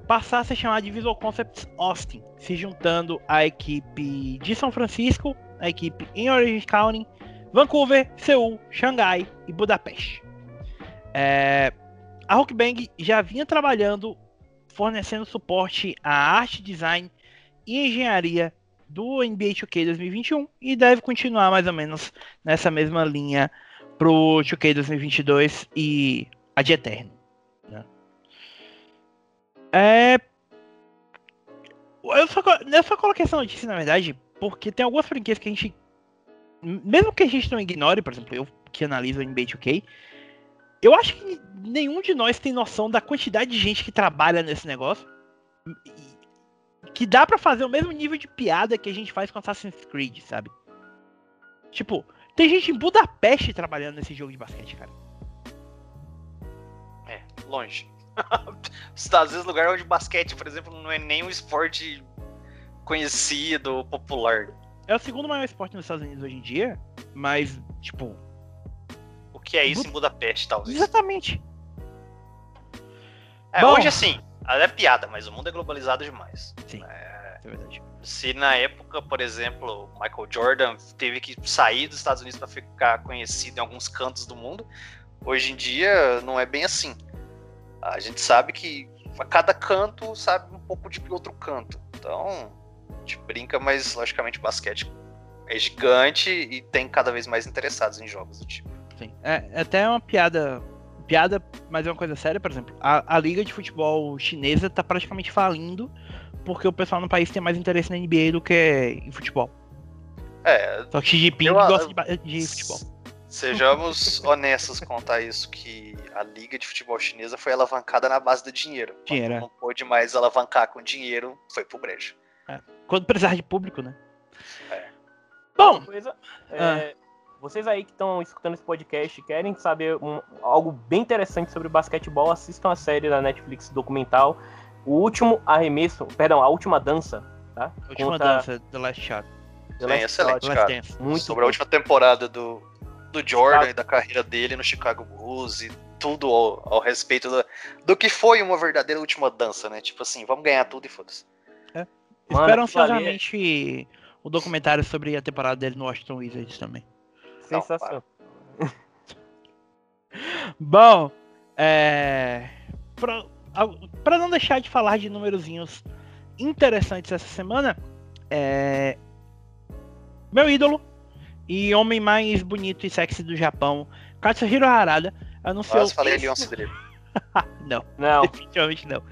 passar a ser chamado de Visual Concepts Austin, se juntando à equipe de São Francisco, a equipe em Orange County, Vancouver, Seul, Xangai e Budapeste. É, a Rockbang já vinha trabalhando, fornecendo suporte à arte, design e engenharia do NBA 2K 2021 e deve continuar mais ou menos nessa mesma linha pro 2K 2022 e a de Eterno. É... Eu só, eu só coloquei essa notícia, na verdade, porque tem algumas franquias que a gente. Mesmo que a gente não ignore, por exemplo, eu que analiso o NBA 2K, eu acho que nenhum de nós tem noção da quantidade de gente que trabalha nesse negócio. Que dá pra fazer o mesmo nível de piada que a gente faz com Assassin's Creed, sabe? Tipo, tem gente em Budapeste trabalhando nesse jogo de basquete, cara.
É, longe. Às vezes lugar onde basquete, por exemplo, não é nem um esporte conhecido, popular.
É o segundo maior esporte nos Estados Unidos hoje em dia, mas, tipo,
O que é isso em Budapeste, talvez?
exatamente.
É,
Bom.
hoje assim, é piada, mas o mundo é globalizado demais.
Sim, é verdade.
Se na época, por exemplo, Michael Jordan teve que sair dos Estados Unidos para ficar conhecido em alguns cantos do mundo, hoje em dia não é bem assim. A gente sabe que a cada canto sabe um pouco de outro canto. Então, a gente brinca, mas logicamente o basquete é gigante e tem cada vez mais interessados em jogos do tipo.
Sim. É, é até uma piada. Piada, mas é uma coisa séria, por exemplo. A, a liga de futebol chinesa tá praticamente falindo porque o pessoal no país tem mais interesse na NBA do que em futebol.
É,
Só que Xi Jinping
Eu-
gosta de, de futebol.
Sejamos honestos a isso, que a liga de futebol chinesa foi alavancada na base do dinheiro. Quando
Dinheiro, é.
não pôde mais alavancar com dinheiro, foi pro brejo.
Quando precisar de público, né?
É.
Bom,
coisa, é, vocês aí que estão escutando esse podcast querem saber um- algo bem interessante sobre basquetebol, assistam a série da Netflix documental O Último Arremesso, perdão, A Última Dança, tá?
a última
Conta
dança, The Last Shot.
The
Sim,
Last
excelente.
Shot.
Cara.
Muito
Sobre a
bom.
última temporada do, do Jordan
Chicago.
e da carreira dele no Chicago Bulls e tudo ao, ao respeito do, do que foi uma verdadeira última dança, né? Tipo assim, vamos ganhar tudo e foda-se.
Mano,
Espero
é-
ansiosamente o documentário sobre a temporada dele no Washington Wizards também.
Sensação.
Bom, é. Pra não deixar de falar de numerozinhos interessantes essa semana, é. Meu ídolo e homem mais bonito e sexy do Japão, Katsuhiro Harada, anunciou.
Quase falei Leon Cidreiro.
Não,
Não,
definitivamente não.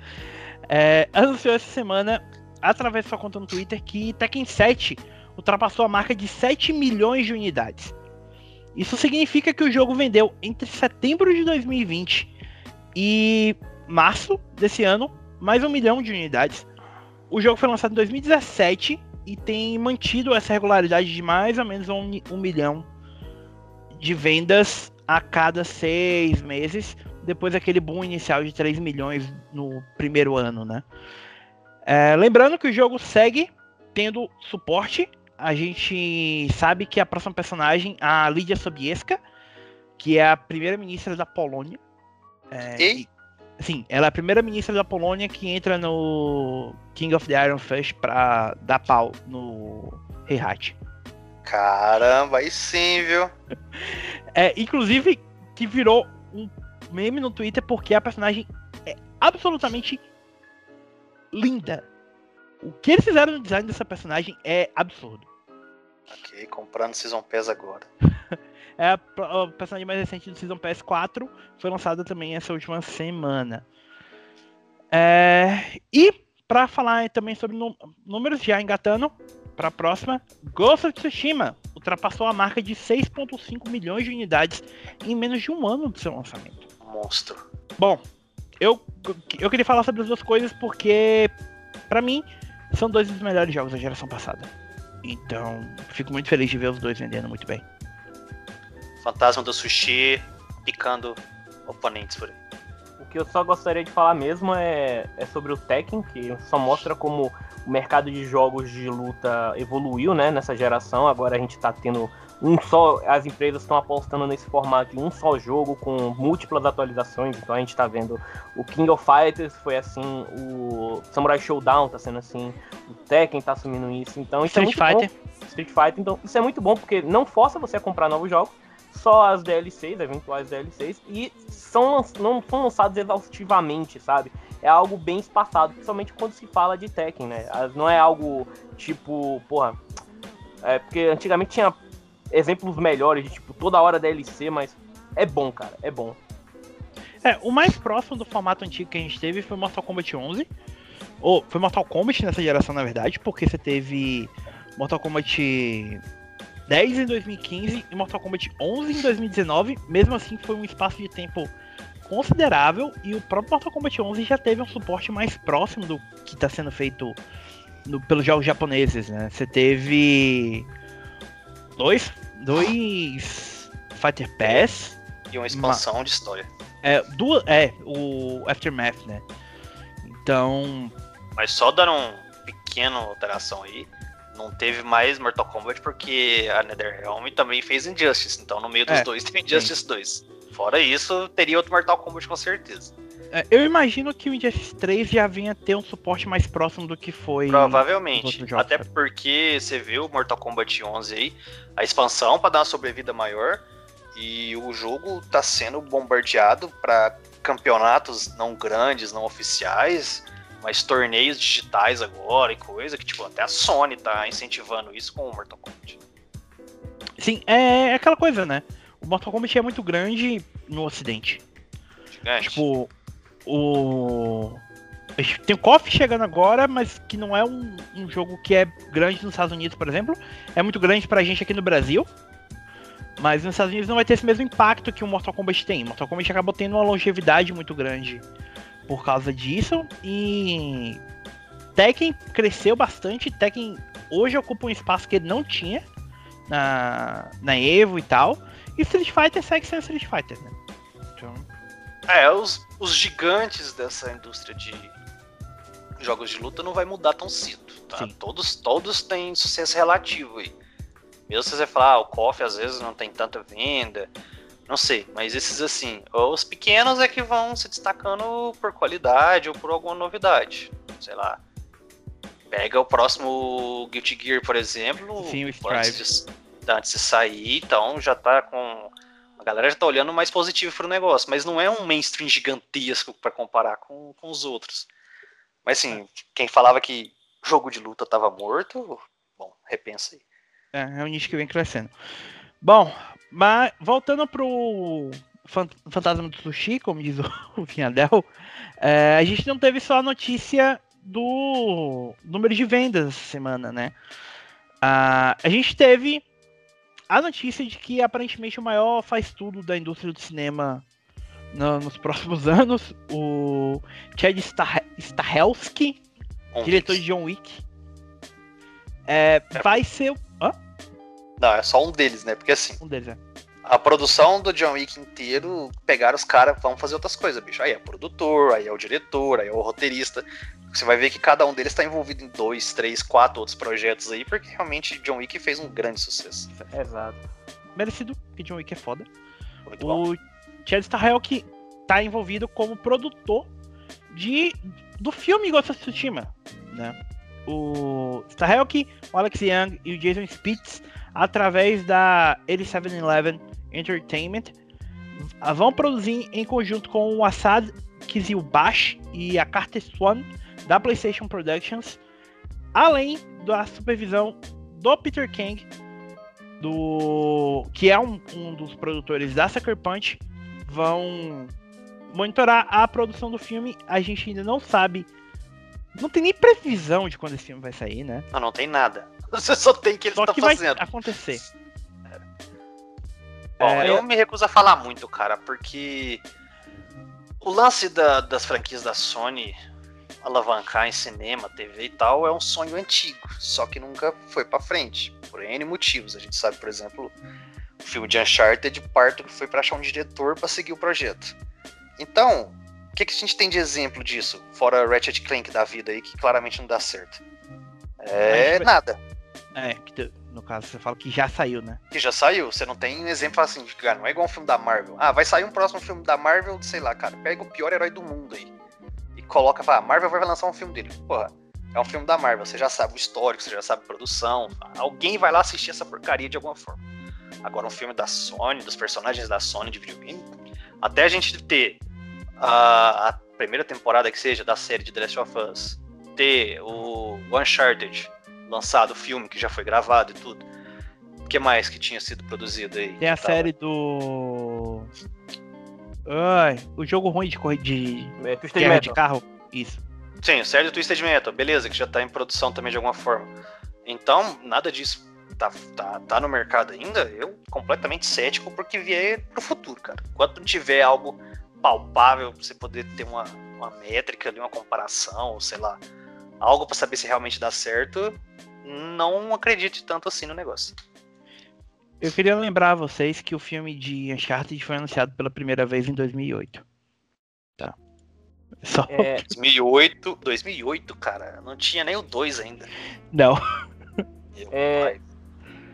É, anunciou essa semana, através de sua conta no Twitter, que Tekken 7 ultrapassou a marca de 7 milhões de unidades. Isso significa que o jogo vendeu entre setembro de 2020 e março desse ano mais um milhão de unidades. O jogo foi lançado em 2017 e tem mantido essa regularidade de mais ou menos um, um milhão de vendas a cada seis meses, depois daquele boom inicial de 3 milhões no primeiro ano, né? É, lembrando que o jogo segue tendo suporte. A gente sabe que a próxima personagem, a Lídia Sobieska, que é a primeira-ministra da Polônia. É,
Ei?
e- sim, ela é a primeira-ministra da Polônia que entra no King of the Iron Fist pra dar pau no Heihachi.
Caramba, aí sim, viu?
É, inclusive, que virou um meme no Twitter porque a personagem é absolutamente linda. O que eles fizeram no design dessa personagem é absurdo.
Ok, comprando Season Pass agora.
é a, o personagem mais recente do Season Pass 4, foi lançado também essa última semana. É, e para falar também sobre números, já engatando, para a próxima, Ghost of Tsushima ultrapassou a marca de 6,5 milhões de unidades em menos de um ano do seu lançamento.
Monstro.
Bom, eu, eu queria falar sobre as duas coisas porque, para mim, são dois dos melhores jogos da geração passada. Então, fico muito feliz de ver os dois vendendo muito bem.
Fantasma do Sushi picando oponentes por aí.
O que eu só gostaria de falar mesmo é, é sobre o Tekken, que só mostra como o mercado de jogos de luta evoluiu, né, nessa geração. Agora a gente está tendo um só, as empresas estão apostando nesse formato de um só jogo com múltiplas atualizações. Então a gente está vendo o King of Fighters foi assim, o Samurai Showdown tá sendo assim, o Tekken tá assumindo isso. Então isso
é Street
é muito
Fighter.
bom. Street Fighter, então isso é muito bom porque não força você a comprar novos jogos, só as DLCs, eventuais DLCs, e são, não são lançados exaustivamente, sabe? É algo bem espaçado, principalmente quando se fala de Tekken, né? Não é algo tipo, porra. É porque antigamente tinha exemplos melhores de tipo toda hora DLC, mas é bom, cara, é bom.
É, o mais próximo do formato antigo que a gente teve foi Mortal Kombat 11. Ou foi Mortal Kombat nessa geração, na verdade, porque você teve Mortal Kombat 10 em 2015 e Mortal Kombat 11 em 2019. Mesmo assim, foi um espaço de tempo considerável e o próprio Mortal Kombat 11 já teve um suporte mais próximo do que está sendo feito no, pelos jogos japoneses, né? Você teve dois, dois Fighter Pass
e uma expansão uma, de história.
É, duas, é, o Aftermath, né? Então,
mas só dando um pequeno alteração aí, não teve mais Mortal Kombat porque a NetherRealm também fez Injustice, então no meio dos é, dois tem Injustice sim. 2. Fora isso, teria outro Mortal Kombat com certeza.
É, eu imagino que o Injustice 3 já vinha ter um suporte mais próximo do que foi.
Provavelmente. Jogos, até porque você viu o Mortal Kombat 11 aí, a expansão para dar uma sobrevida maior. E o jogo tá sendo bombardeado para campeonatos não grandes, não oficiais mas torneios digitais agora e coisa que, tipo, até a Sony tá incentivando isso com o Mortal Kombat.
Sim, é, é aquela coisa, né? Mortal Kombat é muito grande no ocidente.
Gigante.
Tipo, o... Tem o KOF chegando agora, mas que não é um, um, jogo que é grande nos Estados Unidos, por exemplo. É muito grande pra gente aqui no Brasil. Mas nos Estados Unidos não vai ter esse mesmo impacto que o Mortal Kombat tem. Mortal Kombat acabou tendo uma longevidade muito grande por causa disso. E Tekken cresceu bastante. Tekken hoje ocupa um espaço que ele não tinha na, na Evo e tal. E Street Fighter segue sendo Street Fighter, né?
Então... É, os, os gigantes dessa indústria de jogos de luta não vai mudar tão cedo. Tá? Todos, todos têm sucesso relativo aí. Mesmo se você falar, ah, o KOF às vezes não tem tanta venda, não sei, mas esses assim, os pequenos é que vão se destacando por qualidade ou por alguma novidade. Sei lá. Pega o próximo Guilty Gear, por exemplo.
Sim, o
Strive. Antes de, sair, então já tá com. A galera já tá olhando mais positivo pro negócio, mas não é um mainstream gigantesco para comparar com, com os outros. Mas assim, quem falava que jogo de luta tava morto, bom, repensa aí.
É, é um nicho que vem crescendo. Bom, mas voltando pro Fantasma do Sushi, como diz o Vinhadel, é, a gente não teve só a notícia do número de vendas essa semana, né? a gente teve a notícia de que aparentemente o maior faz tudo da indústria do cinema no, nos próximos anos, o Chad Stahelski, diretor de John Wick, é, vai ser. Hã?
Não, é só um deles, né? Porque assim.
Um deles, é.
A produção do John Wick inteiro, pegaram os caras, vão fazer outras coisas, bicho. Aí é o produtor, aí é o diretor, aí é o roteirista. Você vai ver que cada um deles está envolvido em dois, três, quatro outros projetos aí, porque realmente John Wick fez um grande sucesso.
Exato.
Merecido, porque John Wick é foda.
Muito o
Chad Stahelski tá envolvido como produtor de, do filme Ghost of Tsushima, né? O Stahelski, o Alex Young e o Jason Spitz através da 8711 Entertainment vão produzir em conjunto com o Assad Kizilbash e a Carter Swan da PlayStation Productions, além da supervisão do Peter King do que é um, um dos produtores da Sucker Punch, vão monitorar a produção do filme. A gente ainda não sabe, não tem nem previsão de quando esse filme vai sair, né?
Não, não tem nada. Você só tem que ele
Só
tá
que vai
fazendo.
acontecer.
Bom,
É,
eu me recuso a falar muito, cara, porque o lance da- das franquias da Sony alavancar em cinema, TV e tal é um sonho antigo, só que nunca foi pra frente, por N motivos. A gente sabe, por exemplo, o filme de Uncharted parto que foi pra achar um diretor pra seguir o projeto. Então, o que, que a gente tem de exemplo disso, fora Ratchet Clank da vida aí, que claramente não dá certo? É nada.
É, no caso você fala que já saiu, né?
que já saiu, você não tem um exemplo assim, de, cara, não é igual um filme da Marvel. Ah, vai sair um próximo filme da Marvel, sei lá, cara, pega o pior herói do mundo aí. Coloca, fala, a Marvel vai lançar um filme dele. Porra, é um filme da Marvel, você já sabe o histórico, você já sabe a produção. Alguém vai lá assistir essa porcaria de alguma forma. Agora, um filme da Sony, dos personagens da Sony de videogame, até a gente ter a, a primeira temporada que seja da série de The Last of Us, ter o Uncharted lançado, o filme que já foi gravado e tudo. O que mais que tinha sido produzido aí?
Tem a
tava-
série do. Ai, o jogo ruim de corrida de
É, Twisted
guerra de
Metal.
carro. Isso.
Sim, o série do Twisted Metal, beleza, que já tá em produção também de alguma forma. Então, nada disso tá, tá, tá no mercado ainda. Eu completamente cético porque vier pro futuro, cara. Enquanto não tiver algo palpável pra você poder ter uma, uma métrica ali, uma comparação, ou sei lá, algo pra saber se realmente dá certo, não acredite tanto assim no negócio.
Eu queria lembrar a vocês que o filme de Uncharted foi anunciado pela primeira vez em 2008. Tá. Só.
É,
2008, 2008, cara, não tinha nem o 2 ainda.
Não.
Eu-
É,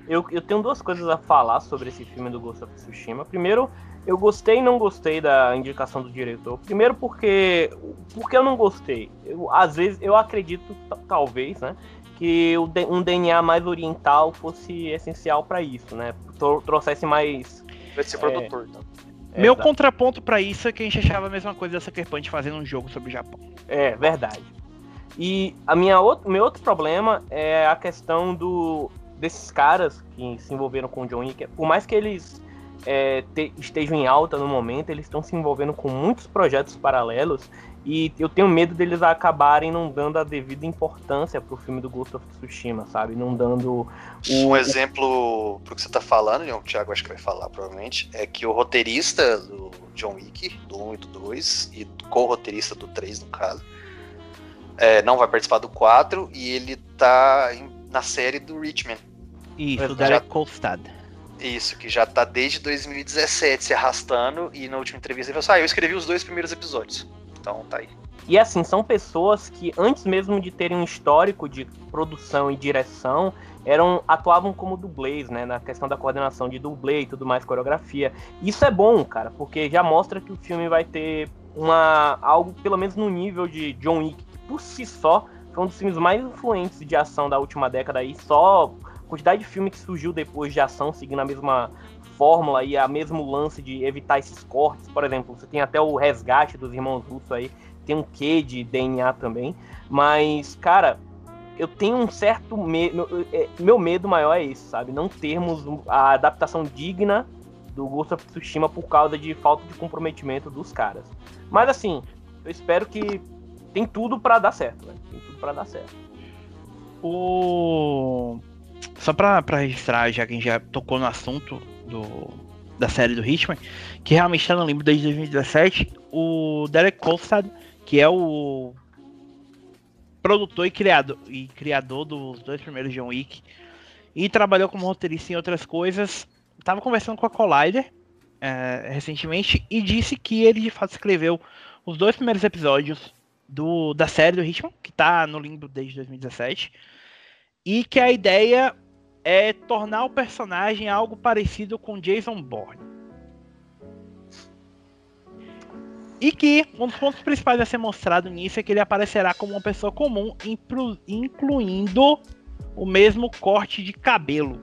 eu, eu tenho duas coisas a falar sobre esse filme do Ghost of Tsushima. Primeiro, eu gostei e não gostei da indicação do diretor. Primeiro porque porque eu não gostei. Eu, às vezes eu acredito ta- talvez, né, que um DNA mais oriental fosse essencial para isso, né? Tro- trouxesse mais
Vai ser produtor, então.
Meu
Exato.
contraponto pra isso é que a gente achava a mesma coisa da Sucker Punch fazendo um jogo sobre o Japão.
É, verdade. E a minha outro, meu outro problema é a questão do desses caras que se envolveram com o John Wick. Por mais que eles é, te- estejam em alta no momento, eles estão se envolvendo com muitos projetos paralelos e eu tenho medo deles acabarem não dando a devida importância pro filme do Ghost of Tsushima, sabe? Não dando o,
Um exemplo pro que você tá falando, que o Thiago acho que vai falar provavelmente, é que o roteirista do John Wick, do 1 e do 2, e co-roteirista do 3, no caso, é, não vai participar do 4 e ele tá em- na série do Richmond.
Isso, o
Exato.
Derek Kolstad.
Isso, que já tá desde 2017 se arrastando e na última entrevista ele falou assim, ah, eu escrevi os dois primeiros episódios. Então tá aí.
E assim, são pessoas que antes mesmo de terem um histórico de produção e direção, eram atuavam como dublês, né, na questão da coordenação de dublê e tudo mais, coreografia. Isso é bom, cara, porque já mostra que o filme vai ter uma algo pelo menos no nível de John Wick, que por si só foi um dos filmes mais influentes de ação da última década aí, só a quantidade de filme que surgiu depois de ação seguindo a mesma fórmula e a mesmo lance de evitar esses cortes, por exemplo, você tem até o resgate dos irmãos russos aí, tem um quê de DNA também, mas, cara, eu tenho um certo medo, meu medo maior é esse, sabe? Não termos a adaptação digna do Ghost of Tsushima por causa de falta de comprometimento dos caras. Mas assim, eu espero que tem tudo pra dar certo, né? Tem tudo pra dar certo.
O. Só pra registrar, já que a gente já tocou no assunto do, da série do Hitman, que realmente tá no limbo desde 2017, o Derek Kolstad, que é o produtor e criador, e criador dos dois primeiros John Wick, e trabalhou como roteirista em outras coisas, tava conversando com a Collider eh, recentemente e disse que ele de fato escreveu os dois primeiros episódios do, da série do Hitman, que tá no limbo desde 2017, e que a ideia é tornar o personagem algo parecido com Jason Bourne. E que um dos pontos principais a ser mostrado nisso é que ele aparecerá como uma pessoa comum, incluindo o mesmo corte de cabelo.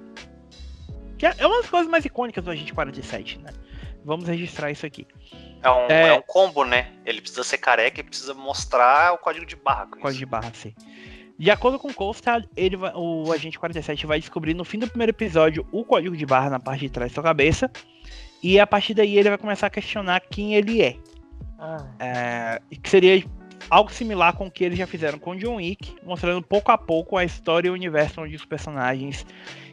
Que é é uma das coisas mais icônicas do Agente 47, né? Vamos registrar isso aqui.
É um,
É.
é um combo, né? Ele precisa ser careca e precisa mostrar o código de barra. com
Código
isso.
de barra, sim. De acordo com Costa, ele vai- o agente 47 vai descobrir no fim do primeiro episódio o código de barra na parte de trás da sua cabeça. E a partir daí ele vai começar a questionar quem ele é.
Ah,
É, que seria algo similar com o que eles já fizeram com John Wick, mostrando pouco a pouco a história e o universo onde os personagens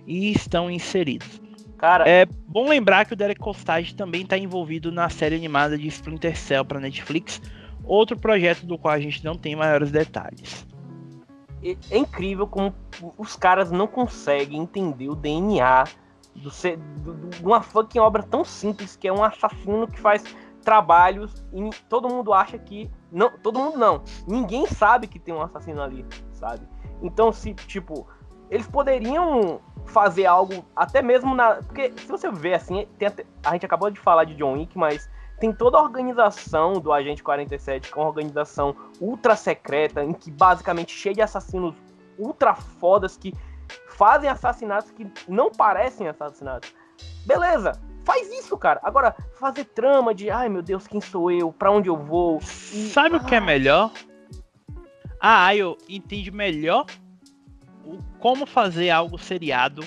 estão inseridos.
cara,
É bom lembrar que o Derek Costage também está envolvido na série animada de Splinter Cell para Netflix, outro projeto do qual a gente não tem maiores detalhes.
É, incrível como os caras não conseguem entender o DNA do, do- do- de uma fucking obra tão simples que é um assassino que faz trabalhos e todo mundo acha que. Não, todo mundo não. Ninguém sabe que tem um assassino ali, sabe? Então, se, tipo, eles poderiam fazer algo até mesmo na. Porque se você ver assim, até- a gente acabou de falar de John Wick, mas tem toda a organização do Agente 47, que é uma organização ultra secreta, em que basicamente cheia de assassinos ultra fodas que fazem assassinatos que não parecem assassinatos. Beleza, faz isso, cara. Agora, fazer trama de, ai meu Deus, quem sou eu? Pra onde eu vou? E-
Sabe o que é
Ah.
melhor? A Ayo entende melhor o- como fazer algo seriado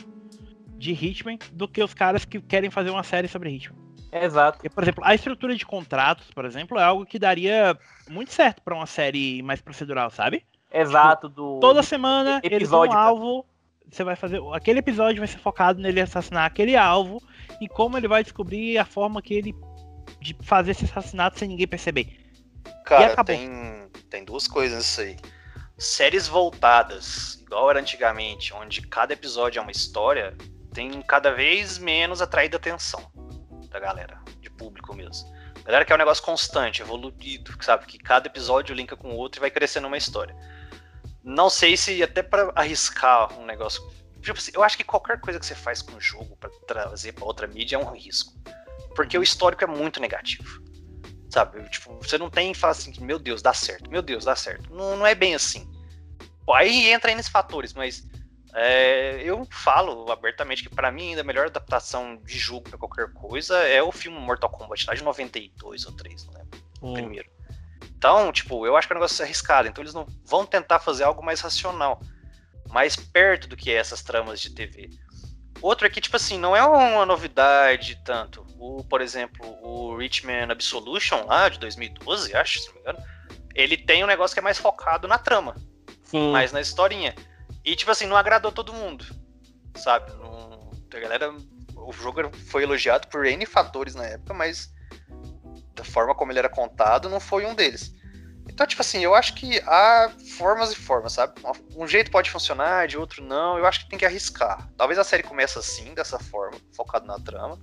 de Hitman do que os caras que querem fazer uma série sobre Hitman.
Exato.
Porque, por exemplo, a estrutura de contratos, por exemplo, é algo que daria muito certo pra uma série mais procedural, sabe?
Exato do.
Toda semana eles têm um alvo. Você vai fazer. Aquele episódio vai ser focado nele assassinar aquele alvo e como ele vai descobrir a forma que ele. de fazer esse assassinato sem ninguém perceber.
Cara,
acabou.
tem, tem duas coisas nisso aí. Séries voltadas, igual era antigamente, onde cada episódio é uma história, tem cada vez menos atraído atenção da galera, de público mesmo. A galera quer um negócio constante, evoluído, sabe? Que cada episódio linka com o outro e vai crescendo uma história. Não sei se até pra arriscar um negócio. Tipo assim, eu acho que qualquer coisa que você faz com o jogo pra trazer pra outra mídia é um risco. Porque o histórico é muito negativo. Sabe? Tipo, você não tem e fala assim, meu Deus, dá certo, meu Deus, dá certo. Não, não é bem assim. Pô, aí entra aí nesses fatores, mas é, eu falo abertamente que pra mim ainda a melhor adaptação de jogo pra qualquer coisa é o filme Mortal Kombat, lá de 92 ou 3, não lembro, o primeiro. Então, tipo, eu acho que é um negócio arriscado, então eles não vão tentar fazer algo mais racional, mais perto do que essas tramas de TV. Outro aqui, tipo assim, não é uma novidade tanto. O, por exemplo, o Richman Absolution lá de 2012, acho, se não me engano, ele tem um negócio que é mais focado na trama,
Sim.
mais na historinha. E, tipo assim, não agradou todo mundo, sabe? Não, a galera. O jogo foi elogiado por N fatores na época, mas da forma como ele era contado, não foi um deles. Então, tipo assim, eu acho que há formas e formas, sabe? Um jeito pode funcionar, de outro não. Eu acho que tem que arriscar. Talvez a série comece assim, dessa forma, focado na trama.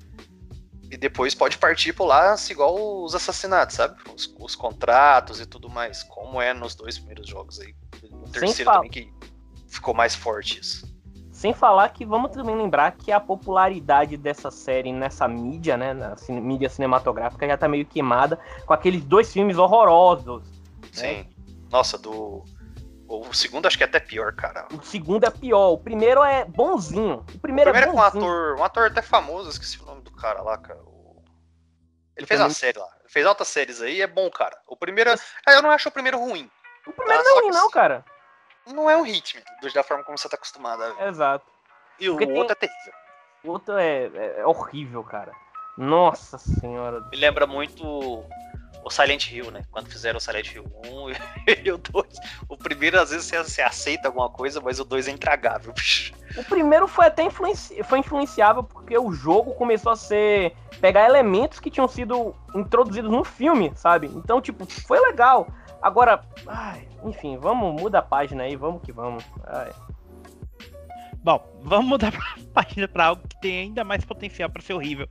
E depois pode partir pro lance igual os assassinatos, sabe? Os, os contratos e tudo mais. Como é nos dois primeiros jogos aí. No terceiro também que ficou mais forte isso.
Sem falar que vamos também lembrar que a popularidade dessa série nessa mídia, né, na cine- mídia cinematográfica já tá meio queimada com aqueles dois filmes horrorosos.
Sim. Nossa, do. O segundo acho que é até pior, cara.
O segundo é pior, o primeiro é bonzinho. O primeiro,
Primeiro é
é
com um ator, um ator até famoso, esqueci o nome do cara lá, cara. O- Ele fez
também-
uma série lá. Ele fez altas séries aí, é bom, cara. O primeiro. é- Ah, eu não acho o primeiro ruim.
O primeiro
Ah,
não é ruim não, cara.
Não é um ritmo, do- da forma como você tá acostumado a ver.
Exato.
E o
Porque tem-
outro é terrível.
O outro é, é- é horrível, cara. Nossa senhora.
Me lembra muito o Silent Hill, né? Quando fizeram o Silent Hill 1 e o 2. O primeiro, às vezes, você, aceita alguma coisa, mas o 2 é intragável. bicho.
O primeiro foi até influenci... foi influenciável porque o jogo começou a ser. pegar elementos que tinham sido introduzidos no filme, sabe? Então, tipo, foi legal. Agora, ai, enfim, vamos, muda a página aí, vamos que vamos. Ai.
Bom, vamos mudar pra página pra algo que tem ainda mais potencial pra ser horrível.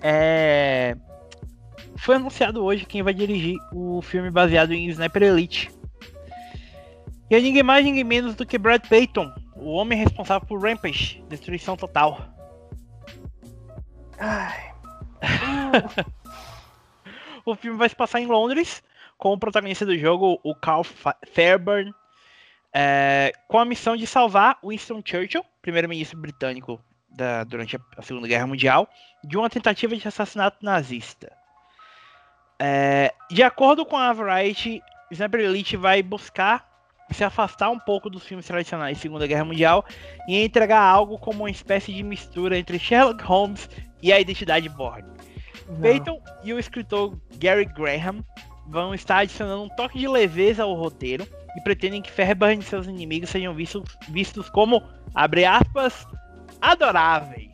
É... Foi anunciado hoje quem vai dirigir o filme baseado em Sniper Elite. E é ninguém mais, ninguém menos do que Brad Payton, o homem responsável por Rampage, Destruição Total.
Ai.
O filme vai se passar em Londres, com o protagonista do jogo, o Carl Fa- Fairburn, é, com a missão de salvar Winston Churchill, primeiro-ministro britânico da- durante a, a Segunda Guerra Mundial, de uma tentativa de assassinato nazista. É, de acordo com a Variety, Sniper Elite vai buscar se afastar um pouco dos filmes tradicionais de Segunda Guerra Mundial e entregar algo como uma espécie de mistura entre Sherlock Holmes e a identidade Bourne. Peyton e o escritor Gary Graham vão estar adicionando um toque de leveza ao roteiro e pretendem que Fairburn e seus inimigos sejam vistos, vistos como, abre aspas, adoráveis.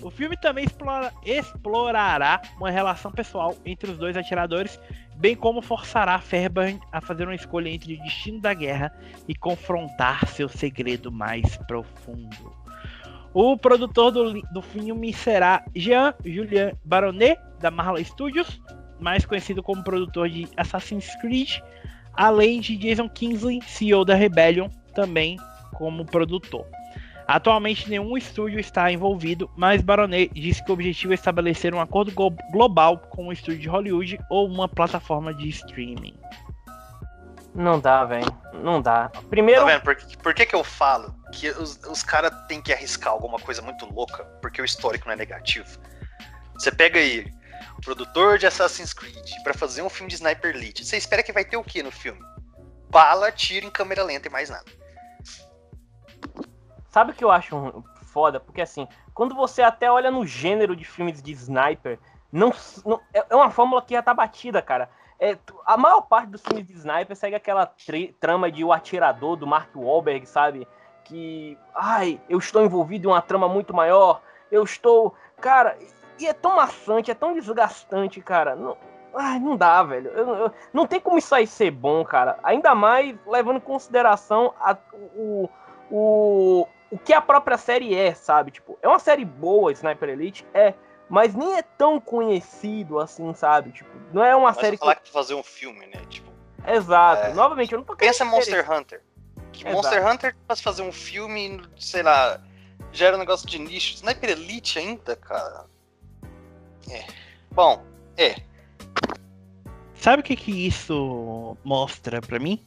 O filme também explora, explorará uma relação pessoal entre os dois atiradores, bem como forçará Fairburn a fazer uma escolha entre o destino da guerra e confrontar seu segredo mais profundo. O produtor do, do filme será Jean-Julien Baronet, da Marla Studios, mais conhecido como produtor de Assassin's Creed, além de Jason Kingsley, CEO da Rebellion, também como produtor. Atualmente nenhum estúdio está envolvido, mas Baronet disse que o objetivo é estabelecer um acordo global com um estúdio de Hollywood ou uma plataforma de streaming.
Não dá, velho. Não dá. Primeiro.
Tá vendo? Por, por que, que eu falo que os, os caras têm que arriscar alguma coisa muito louca? Porque o histórico não é negativo. Você pega aí produtor de Assassin's Creed para fazer um filme de Sniper Elite. Você espera que vai ter o que no filme? Bala, tiro em câmera lenta e mais nada.
Sabe o que eu acho foda? Porque assim, quando você até olha no gênero de filmes de sniper, não, não é, é uma fórmula que já tá batida, cara. É, a maior parte dos filmes de sniper segue aquela trama de o atirador do Mark Wahlberg, sabe? Que, ai, eu estou envolvido em uma trama muito maior, eu estou. Cara, e é tão maçante, é tão desgastante, cara. Não, ai, não dá, velho. Eu, eu, não tem como isso aí ser bom, cara. Ainda mais levando em consideração a, o, o, o que a própria série é, sabe? Tipo, é uma série boa, Sniper Elite, é, mas nem é tão conhecido assim, sabe? Tipo, não é uma
mas
série
falar que fazer um filme, né? Tipo,
Exato. É... Novamente, eu não tô
Pensa Monster Hunter. Que Exato. Monster Hunter faz fazer um filme, sei lá, gera um negócio de nicho. Sniper Elite ainda, cara. É. Bom, é.
Sabe o que que isso mostra para mim?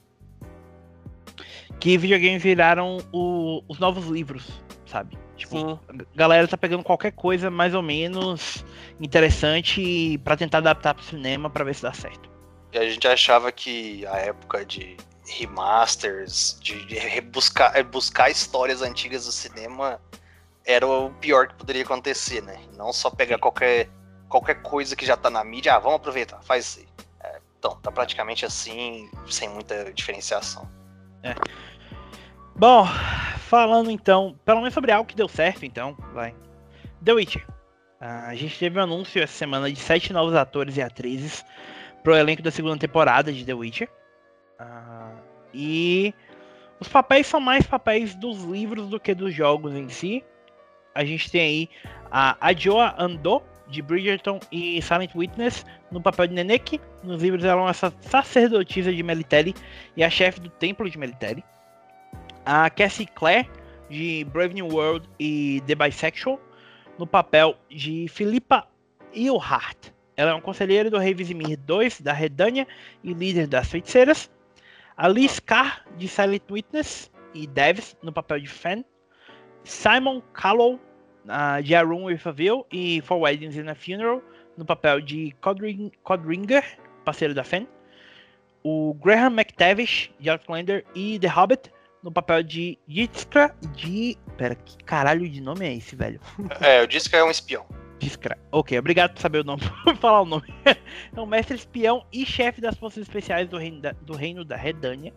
Que videogames viraram o, os novos livros, sabe? Tipo, Sim. a galera tá pegando qualquer coisa mais ou menos interessante para tentar adaptar pro cinema para ver se dá certo.
E a gente achava que a época de remasters, de, rebuscar, buscar histórias antigas do cinema era o pior que poderia acontecer, né? Não só pegar qualquer qualquer coisa que já tá na mídia, ah, vamos aproveitar, faz. É, então, tá praticamente assim, sem muita diferenciação.
É. Bom, falando então, pelo menos sobre algo que deu certo, então, vai. The Witcher. Uh, a gente teve um anúncio essa semana de sete novos atores e atrizes pro elenco da segunda temporada de The Witcher. Uh, e os papéis são mais papéis dos livros do que dos jogos em si. A gente tem aí a Adjoa Andor, de Bridgerton e Silent Witness no papel de Neneke. Nos livros ela é uma sacerdotisa de Melitele e a chefe do templo de Melitele. A Cassie Clare de Brave New World e The Bisexual no papel de Philippa Eilhart. Ela é uma conselheira do rei Vizimir II da Redânia e líder das feiticeiras. A Liz Carr de Silent Witness e Devis no papel de Fen. Simon Callow uh, de A Room with a View e For Weddings and a Funeral, no papel de Codring Codringer, parceiro da Fen. O Graham McTavish, de Outlander e The Hobbit, no papel de Jitzka de... Pera, que caralho de nome é esse, velho?
É, o Jitzka é um espião.
Jitzka. Ok, obrigado por saber o nome, por falar o nome. é um mestre espião e chefe das forças especiais do reino da, do reino da Redânia.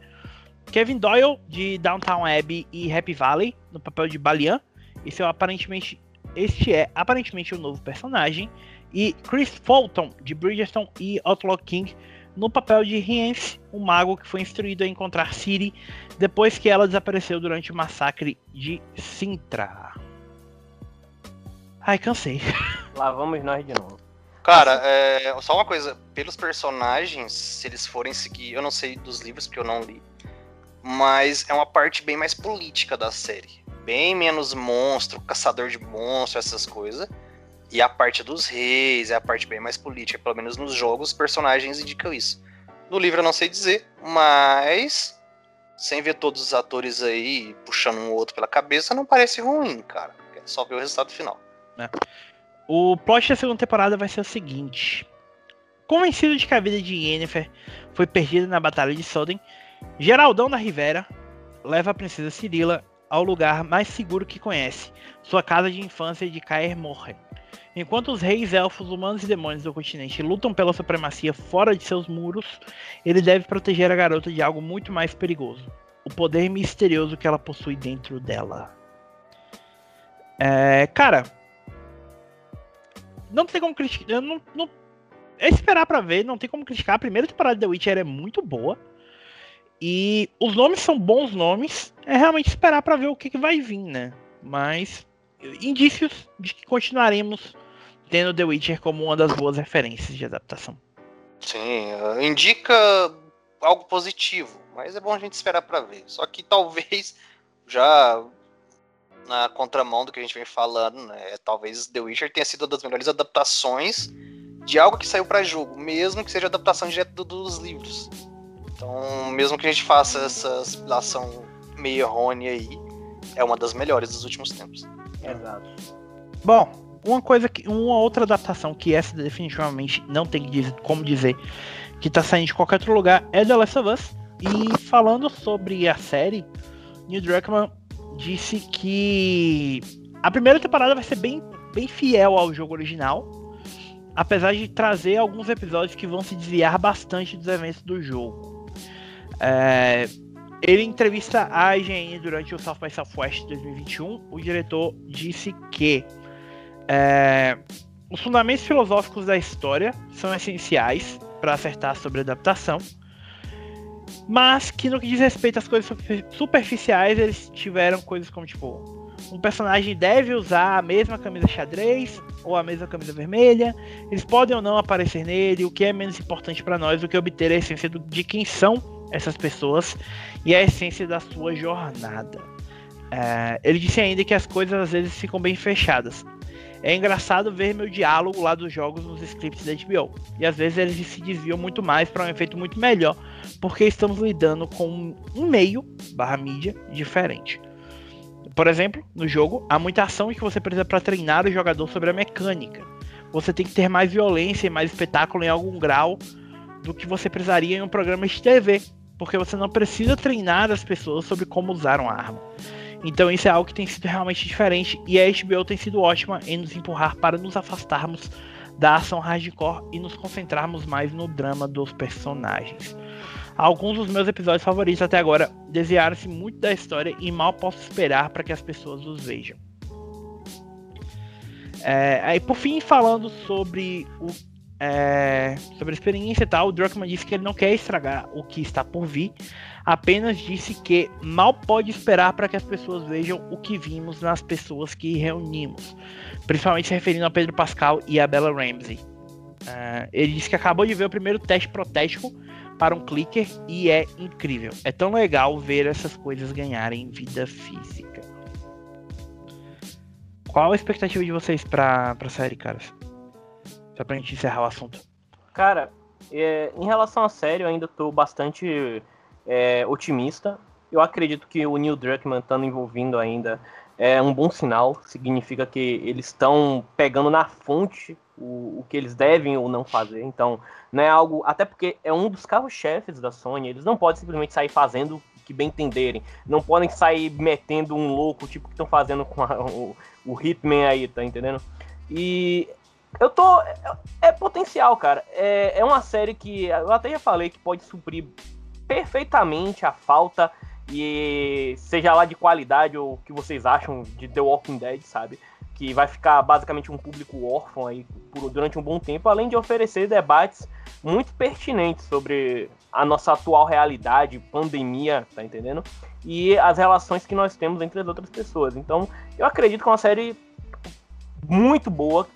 Kevin Doyle, de Downtown Abbey e Happy Valley, no papel de Balian. Esse é aparentemente, este é aparentemente o um novo personagem. E Chris Fulton, de Bridgestone e Outlaw King, no papel de Rience, um mago que foi instruído a encontrar Ciri depois que ela desapareceu durante o massacre de Sintra. Ai, cansei.
Lá vamos nós de novo.
Cara, é, só uma coisa, pelos personagens, se eles forem seguir, eu não sei dos livros porque eu não li, mas é uma parte bem mais política da série bem menos monstro, caçador de monstro, essas coisas. E a parte dos reis, é a parte bem mais política. Pelo menos nos jogos, os personagens indicam isso. No livro eu não sei dizer, mas sem ver todos os atores aí puxando um outro pela cabeça, não parece ruim, cara. É só ver o resultado final.
É. O plot da segunda temporada vai ser o seguinte. Convencido de que a vida de Yennefer foi perdida na Batalha de Soden, Geraldão da Rivera leva a princesa Cirila ao lugar mais seguro que conhece, sua casa de infância de Caer Morhen. Enquanto os reis, elfos, humanos e demônios do continente lutam pela supremacia fora de seus muros, ele deve proteger a garota de algo muito mais perigoso: o poder misterioso que ela possui dentro dela. É, cara, não tem como criticar. Não, não, é esperar para ver, não tem como criticar. A primeira temporada de The Witcher é muito boa. E os nomes são bons nomes. É realmente esperar para ver o que, que vai vir, né? Mas indícios de que continuaremos tendo The Witcher como uma das boas referências de adaptação.
Sim, indica algo positivo, mas é bom a gente esperar para ver. Só que talvez já na contramão do que a gente vem falando, né? Talvez The Witcher tenha sido uma das melhores adaptações de algo que saiu para jogo, mesmo que seja adaptação direto dos livros. Então, mesmo que a gente faça essa aspiração meio errônea aí, é uma das melhores dos últimos tempos.
Exato.
Bom, uma coisa que. Uma outra adaptação que essa definitivamente não tem como dizer que tá saindo de qualquer outro lugar é The Last of Us. E falando sobre a série, Neil Druckmann disse que a primeira temporada vai ser bem, bem fiel ao jogo original, apesar de trazer alguns episódios que vão se desviar bastante dos eventos do jogo. É, ele entrevista à IGN durante o South by Southwest 2021, o diretor disse que é, os fundamentos filosóficos da história são essenciais para acertar sobre a adaptação mas que no que diz respeito às coisas superficiais, eles tiveram coisas como, tipo, um personagem deve usar a mesma camisa xadrez ou a mesma camisa vermelha. Eles podem ou não aparecer nele. O que é menos importante para nós do que obter a essência de quem são essas pessoas e a essência da sua jornada. É, ele disse ainda que as coisas às vezes ficam bem fechadas. É engraçado ver meu diálogo lá dos jogos nos scripts da HBO. E às vezes eles se desviam muito mais para um efeito muito melhor, porque estamos lidando com um meio barra mídia diferente. Por exemplo, no jogo, há muita ação que você precisa para treinar o jogador sobre a mecânica. Você tem que ter mais violência e mais espetáculo em algum grau do que você precisaria em um programa de TV, porque você não precisa treinar as pessoas sobre como usar uma arma. Então isso é algo que tem sido realmente diferente e a HBO tem sido ótima em nos empurrar para nos afastarmos da ação hardcore e nos concentrarmos mais no drama dos personagens. Alguns dos meus episódios favoritos até agora desviaram-se muito da história e mal posso esperar para que as pessoas os vejam. É, aí por fim, falando sobre o é, sobre a experiência e tal, o Druckmann disse que ele não quer estragar o que está por vir, apenas disse que mal pode esperar para que as pessoas vejam o que vimos nas pessoas que reunimos, principalmente se referindo a Pedro Pascal e a Bella Ramsey. Uh, ele disse que acabou de ver o primeiro teste protético para um clicker e é incrível. É tão legal ver essas coisas ganharem vida física. Qual a expectativa de vocês para a série, caras? Só pra gente encerrar o assunto.
Cara, é, em relação à série, eu ainda tô bastante é, otimista. Eu acredito que o Neil Druckmann estando envolvido ainda é um bom sinal. Significa que eles estão pegando na fonte o, o, que eles devem ou não fazer. Então, não é algo. Até porque é um dos carros-chefes da Sony. Eles não podem simplesmente sair fazendo o que bem entenderem. Não podem sair metendo um louco, tipo que estão fazendo com a, o, o Hitman aí, tá entendendo? E eu tô. É, é potencial, cara. É, é uma série que eu até já falei que pode suprir perfeitamente a falta e seja lá de qualidade ou o que vocês acham de The Walking Dead, sabe? Que vai ficar basicamente um público órfão aí por, durante um bom tempo, além de oferecer debates muito pertinentes sobre a nossa atual realidade, pandemia, tá entendendo? E as relações que nós temos entre as outras pessoas. Então, eu acredito que é uma série muito boa,